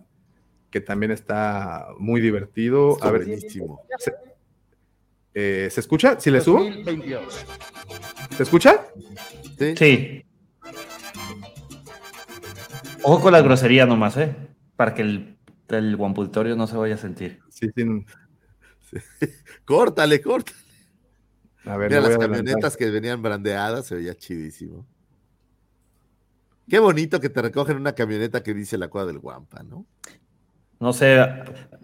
que también está muy divertido. A ver, buenísimo. ¿se, eh, ¿se escucha? ¿Si le subo? ¿Se escucha? Sí. Ojo con la grosería nomás, ¿eh? Para que el, el guampuditorio no se vaya a sentir. Sí, sí. Córtale, córtale. A ver, Mira las camionetas que venían brandeadas, se veía chidísimo. Qué bonito que te recogen una camioneta que dice la cuadra del Guampa, ¿no? No sé,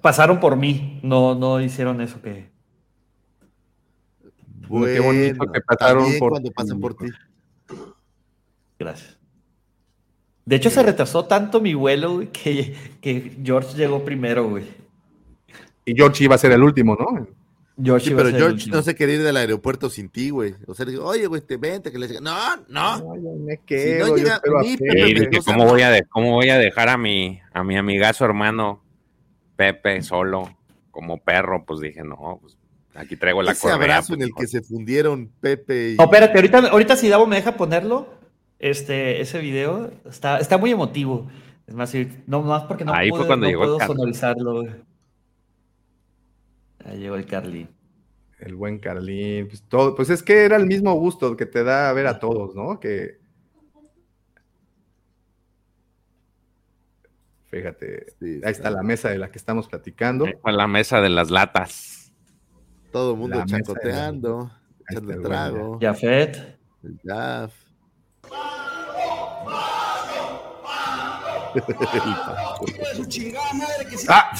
pasaron por mí, no, no hicieron eso que. Bueno, qué bonito que pasaron por cuando ti. pasan por ti. Gracias. De hecho, se retrasó tanto mi vuelo güey, que, que George llegó primero, güey. Y George iba a ser el último, ¿no? George Sí, pero George no se quería ir del aeropuerto sin ti, güey. O sea, le digo, oye, güey, te vente, que le diga, no, no. me Si llega a Pepe. Pepe ¿cómo voy, a de- ¿cómo voy a dejar a mi, a mi amigazo hermano Pepe solo como perro? Pues dije, no, pues aquí traigo la ese correa. abrazo pues, en el que se fundieron Pepe y... No, espérate, ahorita, ahorita si Davo me deja ponerlo, este, ese video está, está muy emotivo. Es más, no más porque no, Ahí fue pude- cuando no llegó puedo sonorizarlo. güey. Ahí llegó el Carly. El buen Carlín, pues todo, pues es que era el mismo gusto que te da ver a todos, ¿no? Que fíjate, Sí, ahí está la mesa de la que estamos platicando. La mesa de las latas. Todo el mundo La chacoteando, echando trago. Jafet. Jaf. ¡Ah!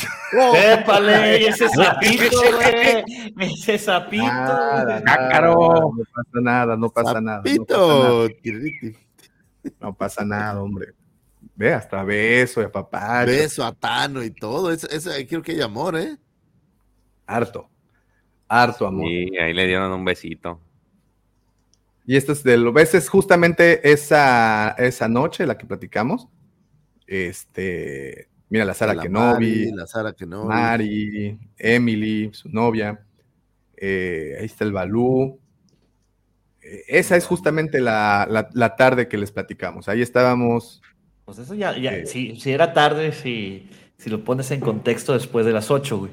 ¡Épale! y ¡Ese sapito, güey! ¡Ese sapito! Nada, no pasa nada, no pasa nada. No pasa Pito, Kirriti. nada, no pasa nada, hombre. Ve, hasta beso y apapacho. Beso a Tano y todo. Eso, eso creo que hay amor, ¿eh? Harto. Harto amor. Y ahí le dieron un besito. Y esto es de lo ves, es justamente esa, esa noche la que platicamos. Este, mira, la Sara la Kenobi, Mari, la Sara Kenobi. Mari, Emily, su novia. eh, ahí está el Balú. Eh, esa es justamente la, la- la tarde que les platicamos. Ahí estábamos. Pues eso ya, ya Eh. si, si era tarde, si, si lo pones en contexto después de las 8, güey.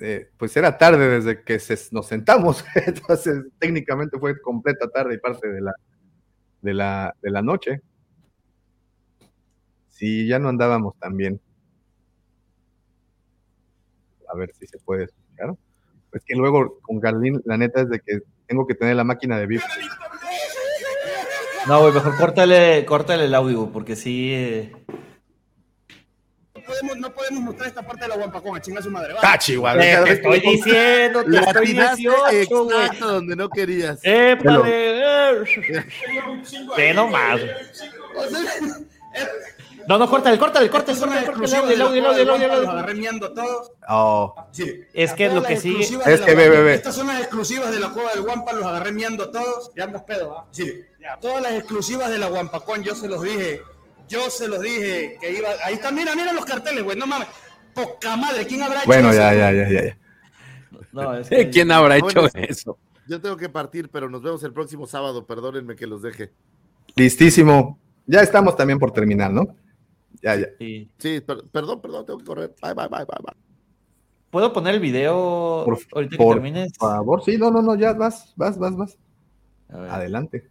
eh, pues era tarde desde que se- nos sentamos. Entonces, técnicamente fue completa tarde y parte de la, de la, de la noche. Sí, ya no andábamos tan bien. A ver si se puede escuchar. Es que luego con Carlín, la neta es de que tengo que tener la máquina de VIP. No, güey, mejor córtale, córtale el audio, porque sí. eh, No podemos, no podemos mostrar esta parte de la guampacón, a chingar su madre. va. ¡Ah, Chihuahua! Te, estoy diciendo, te estoy atinaste 18, güey. exacto donde no querías. ¡Épale! Ve nomás. No, no, córtale el exclusiva audio, de el audio, el la audio, el todos. Oh, Sí. Es que lo que sigue. exclusivas Es que ve, ve, ve. Estas son las exclusivas de la cueva del Guampa, los agarré miando todos. Ya andas pedo, ¿ah? Sí. Todas las exclusivas de la Guampacón, yo se los dije. Yo se los dije que iba. Ahí está, mira, mira los carteles, güey. No mames. Poca madre, ¿quién habrá hecho Bueno, eso? ya, ya, ya, ya. ya. No, es que- ¿Quién habrá hecho eso? Yo tengo que partir, pero nos vemos el próximo sábado. Perdónenme que los deje. Listísimo. Ya estamos también por terminar, ¿no? Ya, ya. Sí. Sí, per- perdón, perdón, tengo que correr. Bye, bye, bye, bye, bye. ¿Puedo poner el video Por, ahorita que por termines? favor, sí, no, no, no, ya vas, vas, vas, vas. Adelante.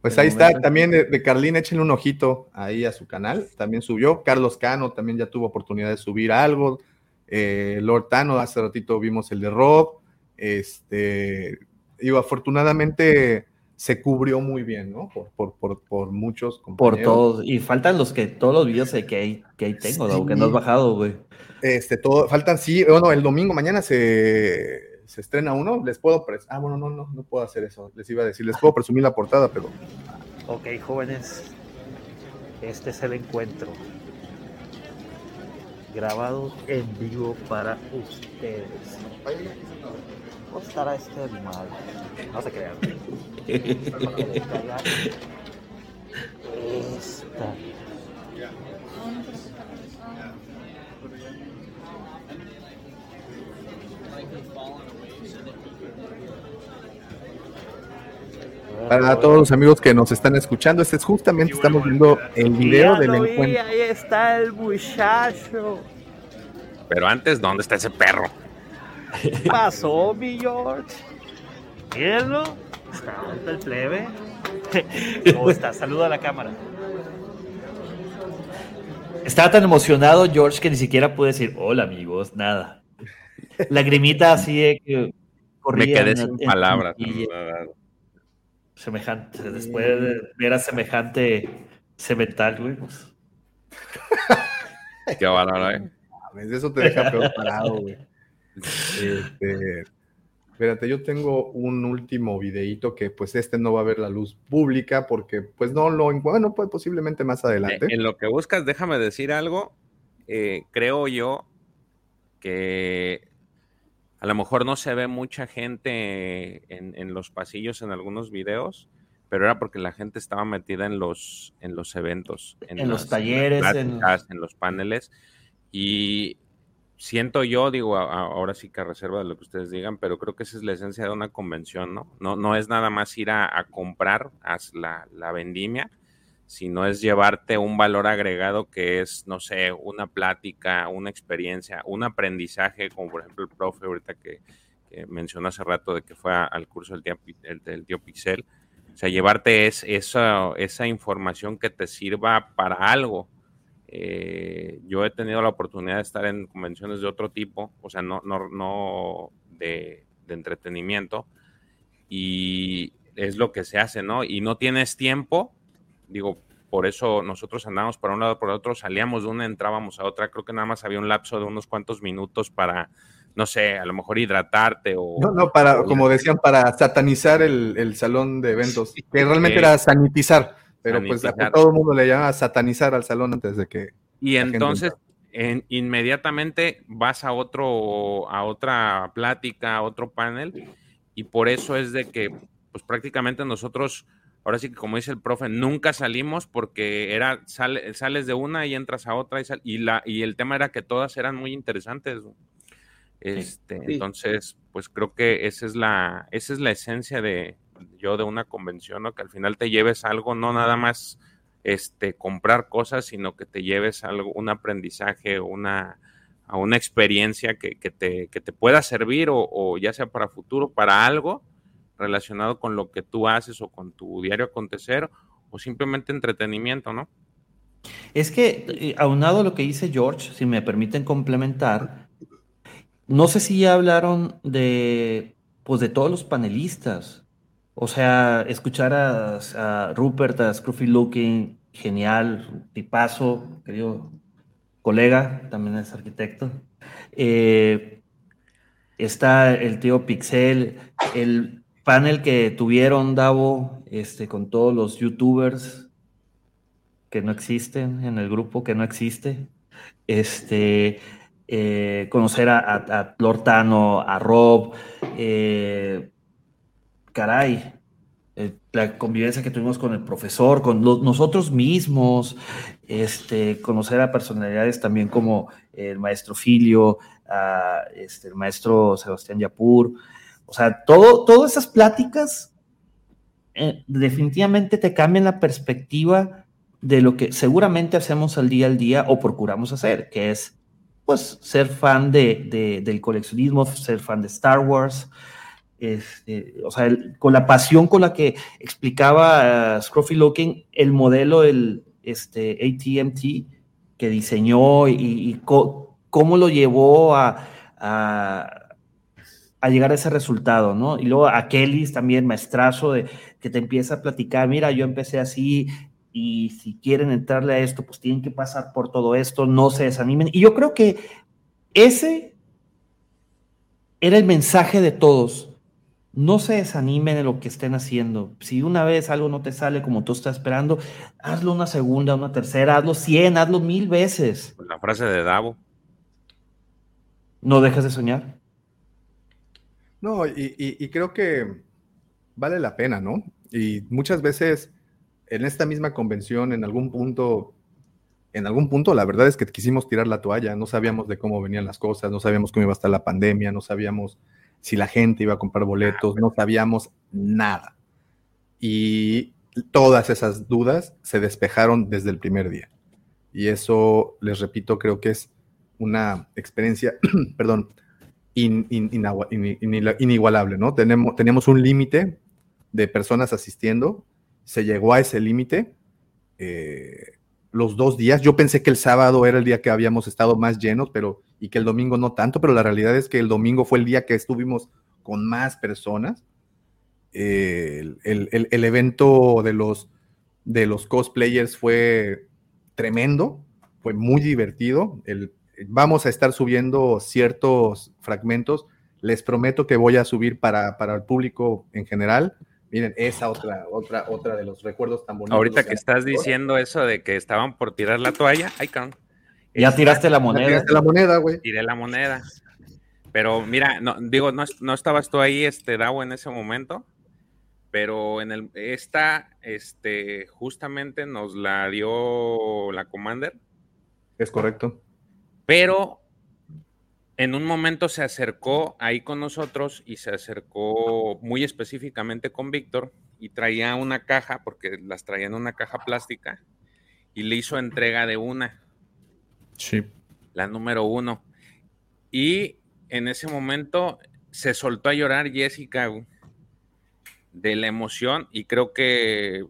Pues ahí está, también de, de Carlín, échenle un ojito ahí a su canal, también subió. Carlos Cano también ya tuvo oportunidad de subir algo. Eh, Lord Tano, hace ratito vimos el de Rob. Este, digo, afortunadamente se cubrió muy bien, ¿no? Por, por, por, por muchos Por compañeros. todos. Y faltan los que, todos los videos que ahí, que ahí tengo, Sí. Que no has bajado, güey. Este, todo, faltan, sí, bueno, el domingo, mañana se, se estrena uno, les puedo, pres- ah, bueno, no, no, no puedo hacer eso, les iba a decir, les puedo presumir la portada, pero Ok, jóvenes. Este es el encuentro. Grabado en vivo para ustedes. ¿Cómo estará este animal? No se crean. Esta. para todos los amigos que nos están escuchando, este es justamente, estamos viendo el video del encuentro. ahí está el muchacho. Pero antes, ¿dónde está ese perro? ¿Qué pasó, mi George? Mírenlo. Está el plebe. ¿Cómo está? Saluda a la cámara. Estaba tan emocionado George que ni siquiera pude decir hola amigos, nada. Lagrimita así de que Me quedé en- sin en- palabras. semejante, después de ver a semejante cemental, güey. pues, Qué bárbaro, ¿eh? Eso te deja peor parado, güey. Este, espérate, yo tengo un último videíto que pues este no va a ver la luz pública porque pues no lo encuentro, bueno, pues posiblemente más adelante. En lo que buscas, déjame decir algo. eh, creo yo que a lo mejor no se ve mucha gente en, en los pasillos en algunos videos, pero era porque la gente estaba metida en los, en los eventos, En los las- talleres, en- pláticas, en los paneles. Y siento yo, digo, a- a- ahora sí que a reserva de lo que ustedes digan, pero creo que esa es la esencia de una convención, ¿no? No, no es nada más ir a, a comprar haz la, la vendimia, sino es llevarte un valor agregado que es, no sé, una plática, una experiencia, un aprendizaje, como por ejemplo el profe ahorita que, que mencionó hace rato de que fue a- al curso del Pi- el- del tío Pixel. O sea, llevarte es, esa, esa información que te sirva para algo. Eh, yo he tenido la oportunidad de estar en convenciones de otro tipo, o sea, no, no, no de, de entretenimiento, y es lo que se hace, ¿no? Y no tienes tiempo, digo, por eso nosotros andamos por un lado, por otro, salíamos de una, entrábamos a otra, creo que nada más había un lapso de unos cuantos minutos para, no sé, a lo mejor hidratarte o... No, no, para, o- como decían, para satanizar el, el salón de eventos, que realmente Sí. era sanitizar, pero pues a todo el mundo le llama satanizar al salón antes de que... Y entonces en- inmediatamente vas a otro, a otra plática, a otro panel, y por eso es de que, pues prácticamente nosotros, ahora sí que como dice el profe, nunca salimos porque era, sale- sales de una y entras a otra, y, sal- y, la, y el tema era que todas eran muy interesantes. Este, Sí. Entonces, pues creo que esa es la, esa es la esencia de yo de una convención, ¿no? Que al final te lleves algo, no nada más este, comprar cosas, sino que te lleves algo, un aprendizaje, una, una experiencia que, que te, que te pueda servir o, o ya sea para futuro, para algo relacionado con lo que tú haces o con tu diario acontecer o simplemente entretenimiento, ¿no? Es que, eh, aunado a lo que dice George, si me permiten complementar, no sé si ya hablaron de, pues, de todos los panelistas. O sea, escuchar a, Rupert, a Scruffy Looking, genial, tipazo, querido colega, también es arquitecto. Eh, está el tío Pixel, el panel que tuvieron Davo, este, con todos los youtubers que no existen, en el grupo que no existe. Este, eh, conocer a Lortano, a Rob, eh, caray, eh, la convivencia que tuvimos con el profesor, con nosotros mismos, este, conocer a personalidades también como el maestro Filio, este, el maestro Sebastián Yapur. O sea, todo, todas esas pláticas eh, definitivamente te cambian la perspectiva de lo que seguramente hacemos al día al día o procuramos hacer, que es pues ser fan de, del coleccionismo, ser fan de Star Wars, este, o sea, con la pasión con la que explicaba uh, Scruffy Looking el modelo el este, ATMT que diseñó y, cómo lo llevó a, a, llegar a ese resultado, ¿no? Y luego a Kelly también, maestrazo, de, que te empieza a platicar, mira, yo empecé así, y si quieren entrarle a esto, pues tienen que pasar por todo esto, no se desanimen. Y yo creo que ese era el mensaje de todos. No se desanimen en lo que estén haciendo. Si una vez algo no te sale como tú estás esperando, hazlo una segunda, una tercera, hazlo cien, hazlo mil veces. La frase de Davo. No dejes de soñar. No, y, y creo que vale la pena, ¿no? Y muchas veces en esta misma convención, en algún punto, en algún punto, la verdad es que quisimos tirar la toalla, no sabíamos de cómo venían las cosas, no sabíamos cómo iba a estar la pandemia, no sabíamos si la gente iba a comprar boletos, no sabíamos nada. Y todas esas dudas se despejaron desde el primer día. Y eso, les repito, creo que es una experiencia, perdón, inigualable, ¿no? Tenemos, tenemos un límite de personas asistiendo se llegó a ese límite. Eh, los dos días, yo pensé que el sábado era el día que habíamos estado más llenos, pero y que el domingo no tanto, pero la realidad es que el domingo fue el día que estuvimos con más personas. Eh, el, evento de los, de los cosplayers fue tremendo, fue muy divertido. vamos a estar subiendo ciertos fragmentos. Les prometo que voy a subir para, para el público en general Miren, esa otra, otra, otra de los recuerdos tan bonitos. Ahorita que estás diciendo eso de que estaban por tirar la toalla, ay, cabrón. Ya tiraste la moneda. tiraste la moneda, güey. Tiré la moneda. Pero mira, no, digo, no, no estabas tú ahí, este, Dao, en ese momento, pero en el, esta, este, justamente nos la dio la Commander. Es correcto. Pero en un momento se acercó ahí con nosotros y se acercó muy específicamente con Víctor y traía una caja, porque las traía en una caja plástica, y le hizo entrega de una. Sí. La número uno. Y en ese momento se soltó a llorar Jessica de la emoción y creo que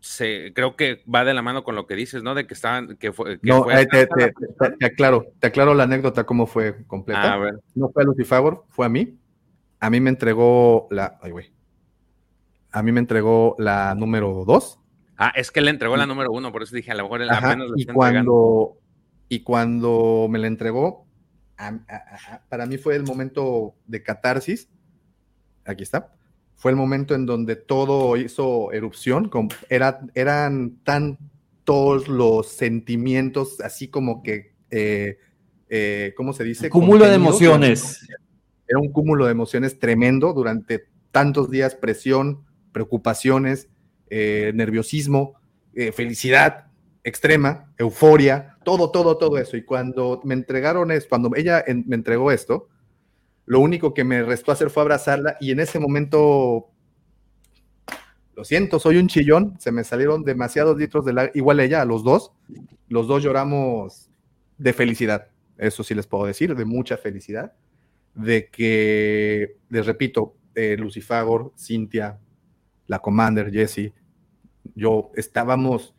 se, creo que va de la mano con lo que dices, ¿no? De que estaban, que fue. no, te, aclaro, te aclaro la anécdota cómo fue completa. Ah, no fue a Lucifagor, fue a mí. A mí me entregó la. Ay, güey. A mí me entregó la número dos. Ah, es que le entregó la número uno, por eso dije, a lo mejor la menos y cuando Y cuando me la entregó, para mí fue el momento de catarsis. Aquí está fue el momento en donde todo hizo erupción, era, eran tantos los sentimientos, así como que, eh, eh, ¿cómo se dice? Cúmulo de emociones. Era un cúmulo de emociones tremendo durante tantos días, presión, preocupaciones, eh, nerviosismo, felicidad extrema, euforia, todo, todo, todo eso. Y cuando me entregaron esto, cuando ella me entregó esto, lo único que me restó hacer fue abrazarla y en ese momento, lo siento, soy un chillón, se me salieron demasiados litros de la... Igual ella, los dos, los dos lloramos de felicidad, eso sí les puedo decir, de mucha felicidad, de que, les repito, eh, Lucifagor, Cintia, la Commander, Jesse, yo estábamos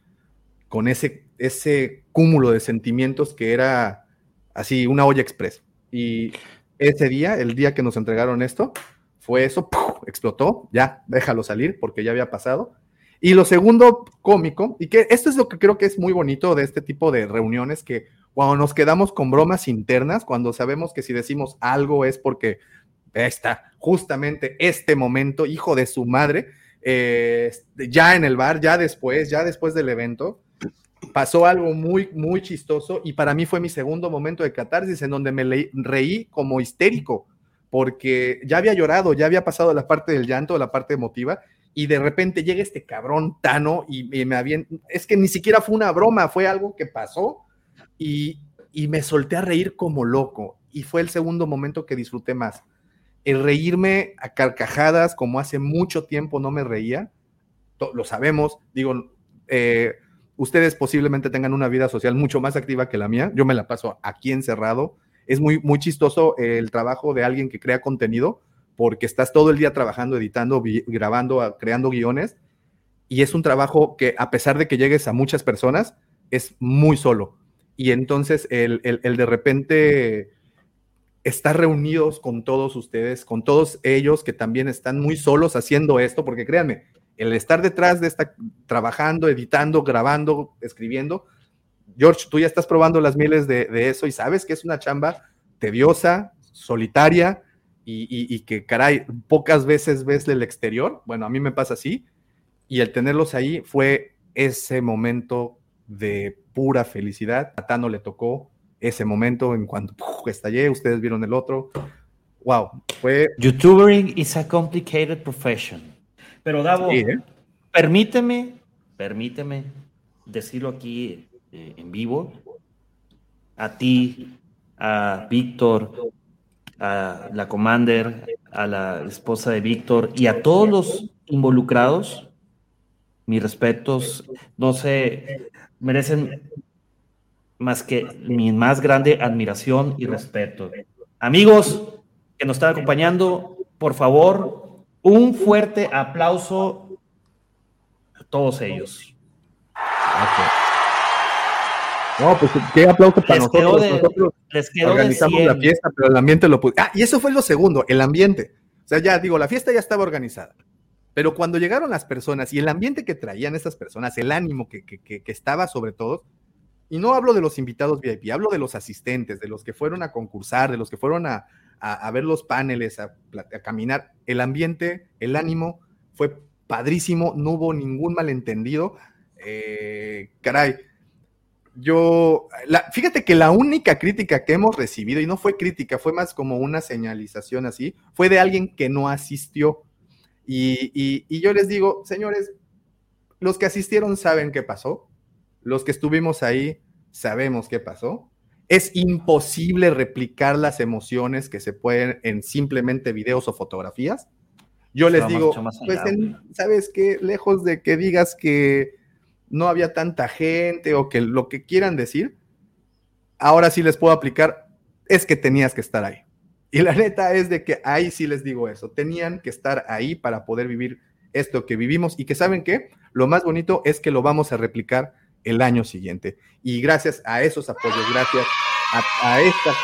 con ese, ese cúmulo de sentimientos que era así una olla express. Y ese día, el día que nos entregaron esto, fue eso, explotó, ya, déjalo salir porque ya había pasado. Y lo segundo cómico, y que esto es lo que creo que es muy bonito de este tipo de reuniones, que cuando nos quedamos con bromas internas, cuando sabemos que si decimos algo es porque está justamente este momento, hijo de su madre, eh, ya en el bar, ya después, ya después del evento, pasó algo muy, muy chistoso y para mí fue mi segundo momento de catarsis en donde me reí como histérico, porque ya había llorado, ya había pasado la parte del llanto, la parte emotiva, y de repente llega este cabrón Tano y, me había... Es que ni siquiera fue una broma, fue algo que pasó y, y me solté a reír como loco y fue el segundo momento que disfruté más. el reírme a carcajadas como hace mucho tiempo no me reía, lo sabemos, digo, eh, ustedes posiblemente tengan una vida social mucho más activa que la mía, yo me la paso aquí encerrado, es muy, muy chistoso el trabajo de alguien que crea contenido, porque estás todo el día trabajando, editando, grabando, creando guiones, y es un trabajo que a pesar de que llegues a muchas personas, es muy solo. Y entonces el, el de repente estar reunidos con todos ustedes, con todos ellos que también están muy solos haciendo esto, porque créanme, el estar detrás de esta, trabajando, editando, grabando, escribiendo, George, tú ya estás probando las mieles de, eso y sabes que es una chamba tediosa, solitaria y, que, caray, pocas veces ves del exterior. Bueno, a mí me pasa así. Y el tenerlos ahí fue ese momento de pura felicidad. A Tano le tocó ese momento en cuanto estallé, ustedes vieron el otro. Wow, fue... YouTubering is a complicated profession. Pero Davo, ¿eh? permíteme, permíteme decirlo aquí eh, en vivo, a ti, a Víctor, a la Commander, a la esposa de Víctor y a todos los involucrados, mis respetos, no sé, merecen más que mi más grande admiración y respeto. Amigos que nos están acompañando, por favor, un fuerte aplauso a todos ellos. No, pues qué aplauso para les nosotros. de, nosotros les quedó organizamos la fiesta, pero el ambiente lo pudo. Ah, y eso fue lo segundo, el ambiente. O sea, ya digo, la fiesta ya estaba organizada. Pero cuando llegaron las personas y el ambiente que traían esas personas, el ánimo que, que, que estaba sobre todo, y no hablo de los invitados VIP, hablo de los asistentes, de los que fueron a concursar, de los que fueron a, ver los paneles, a, caminar. El ambiente, el ánimo fue padrísimo, no hubo ningún malentendido. Eh, caray, yo, fíjate que la única crítica que hemos recibido, y no fue crítica, fue más como una señalización así, fue de alguien que no asistió. Y, y yo les digo, señores, los que asistieron saben qué pasó, los que estuvimos ahí sabemos qué pasó. Es imposible replicar las emociones que se pueden en simplemente videos o fotografías. Yo les digo, pues, ¿sabes qué? Lejos de que digas que no había tanta gente o que lo que quieran decir, ahora sí les puedo aplicar, es que tenías que estar ahí. Y la neta es de que ahí sí les digo eso, tenían que estar ahí para poder vivir esto que vivimos y que saben qué, lo más bonito es que lo vamos a replicar el año siguiente. Y gracias a esos apoyos, gracias a, a estas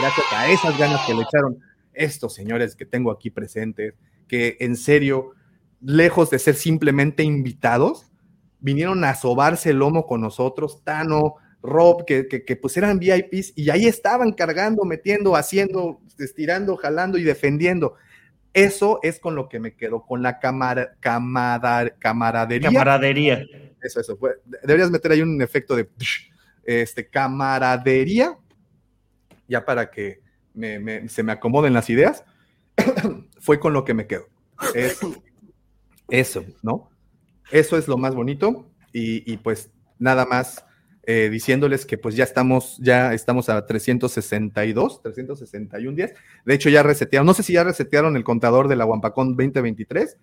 gracias a esas ganas que le echaron estos señores que tengo aquí presentes, que en serio, lejos de ser simplemente invitados, vinieron a sobarse el lomo con nosotros, Tano, Rob, que, que, pues eran VIPs y ahí estaban cargando, metiendo, haciendo, estirando, jalando y defendiendo. Eso es con lo que me quedo, con la camaradería. Camaradería eso, eso. Deberías meter ahí un efecto de este, camaradería, ya para que se me acomoden las ideas. Fue con lo que me quedo. Es eso, ¿no? Eso es lo más bonito y, pues nada más eh, diciéndoles que pues ya estamos, ya estamos a 362, 361 días. De hecho ya resetearon, no sé si ya resetearon el contador de la Wampacón 2023,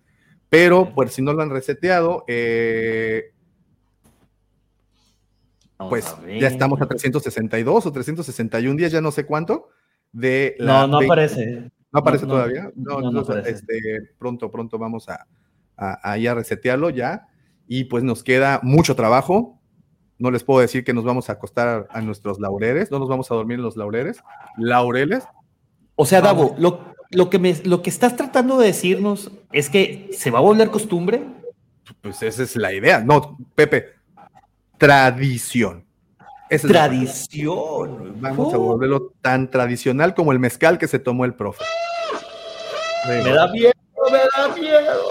pero pues si no lo han reseteado, eh, pues ya estamos a 362 o 361 días, ya no sé cuánto. De no, no aparece. ¿No aparece todavía? No, no, Este, pronto, pronto vamos a, a, a, resetearlo ya. Y pues nos queda mucho trabajo. No les puedo decir que nos vamos a acostar a nuestros laureles, no nos vamos a dormir en los laureles. Laureles. O sea, Davo, lo, lo, que me, lo que estás tratando de decirnos es que se va a volver costumbre. Pues esa es la idea. No, Pepe, tradición. tradición. Vamos a volverlo tan tradicional como el mezcal que se tomó el profe. Me da miedo, me da miedo.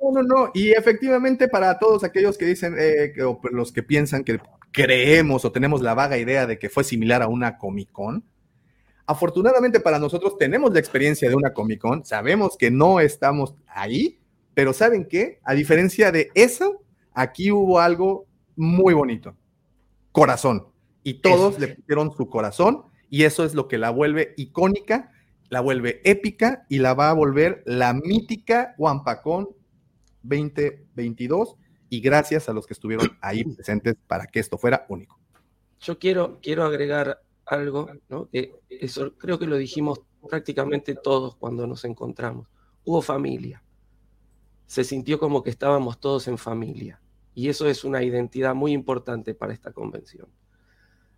No, no, no. Y efectivamente, para todos aquellos que dicen, eh, o los que piensan que creemos o tenemos la vaga idea de que fue similar a una Comic Con, afortunadamente para nosotros tenemos la experiencia de una Comic Con, sabemos que no estamos ahí, pero ¿saben qué? A diferencia de eso, aquí hubo algo muy bonito. Corazón. Y todos le pusieron su corazón y eso es lo que la vuelve icónica la vuelve épica y la va a volver la mítica Wampacón 2022 y gracias a los que estuvieron ahí presentes para que esto fuera único. Yo quiero, quiero agregar algo, ¿no? que eso creo que lo dijimos prácticamente todos cuando nos encontramos. Hubo familia. Se sintió como que estábamos todos en familia. Y eso es una identidad muy importante para esta convención.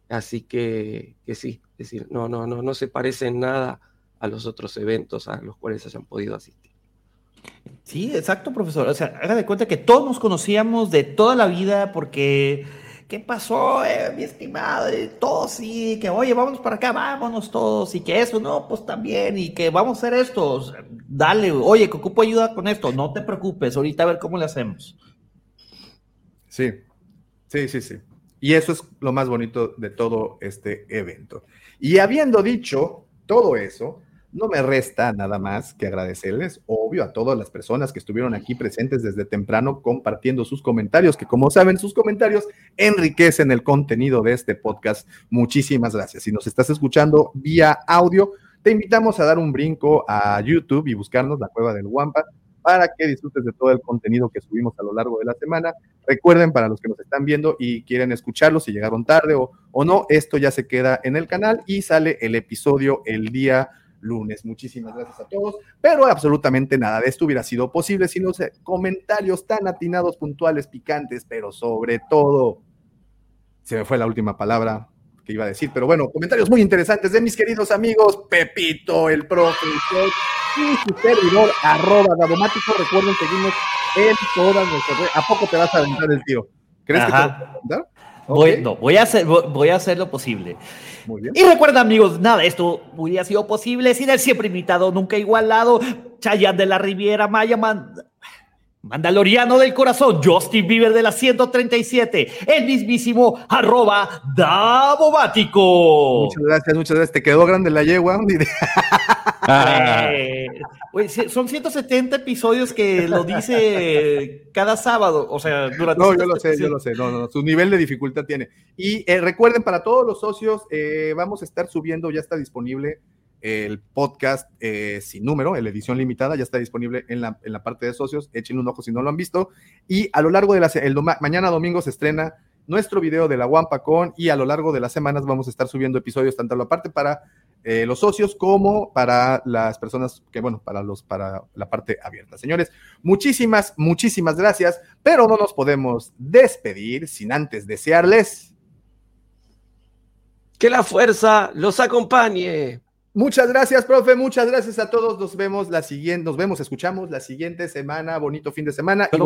Así que, que sí, es decir, no, no, no, no se parece en nada a los otros eventos a los cuales hayan podido asistir. Sí, exacto, profesor. O sea, haga de cuenta que todos nos conocíamos de toda la vida porque, ¿qué pasó, eh, mi estimado? Todos sí, que oye, vamos para acá, vámonos todos, y que eso, no, pues también, y que vamos a hacer esto. Dale, oye, que ocupo ayuda con esto, no te preocupes, ahorita a ver cómo le hacemos. Sí, sí, sí, sí. Y eso es lo más bonito de todo este evento. Y habiendo dicho todo eso, no me resta nada más que agradecerles, obvio, a todas las personas que estuvieron aquí presentes desde temprano compartiendo sus comentarios, que como saben, sus comentarios enriquecen el contenido de este podcast. Muchísimas gracias. Si nos estás escuchando vía audio, te invitamos a dar un brinco a YouTube y buscarnos la cueva del Wampa para que disfrutes de todo el contenido que subimos a lo largo de la semana. Recuerden, para los que nos están viendo y quieren escucharlo, si llegaron tarde o, o no, esto ya se queda en el canal y sale el episodio el día lunes. Muchísimas gracias a todos, pero absolutamente nada de esto hubiera sido posible sin los comentarios tan atinados, puntuales, picantes, pero sobre todo, se me fue la última palabra que iba a decir, pero bueno, comentarios muy interesantes de mis queridos amigos Pepito, el profesor y su servidor, arroba Dabomático. Recuerden seguirnos en todas nuestras redes. ¿A poco te vas a aventar el tiro? ¿Crees Ajá. que te vas a? Voy, no, voy, a hacer, voy, a hacer lo posible. Muy bien. Y recuerda, amigos, nada, esto hubiera sido posible sin el siempre invitado, nunca igualado, Chayanne de la Riviera Maya, Man- Mandaloriano del corazón, Justin Bieber de la 137, el mismísimo arroba Davomático. Muchas gracias, muchas gracias. ¿Te quedó grande la yegua? Eh, güey, sí, son 170 episodios que lo dice cada sábado, o sea, durante... No, yo lo sé, yo lo sé. No, no, no, su nivel de dificultad tiene. Y eh, recuerden, para todos los socios, eh, vamos a estar subiendo, ya está disponible el podcast eh, sin número, en la edición limitada, ya está disponible en la, en la parte de socios. Échenle un ojo si no lo han visto. Y a lo largo de la el mañana domingo se estrena nuestro video de la Wampacon y a lo largo de las semanas vamos a estar subiendo episodios tanto la parte para eh, los socios como para las personas que, bueno, para los para la parte abierta. Señores, muchísimas, muchísimas gracias, pero no nos podemos despedir sin antes desearles Que la fuerza los acompañe. Muchas gracias, profe. Muchas gracias a todos. Nos vemos la siguiente, nos vemos, escuchamos la siguiente semana. Bonito fin de semana. y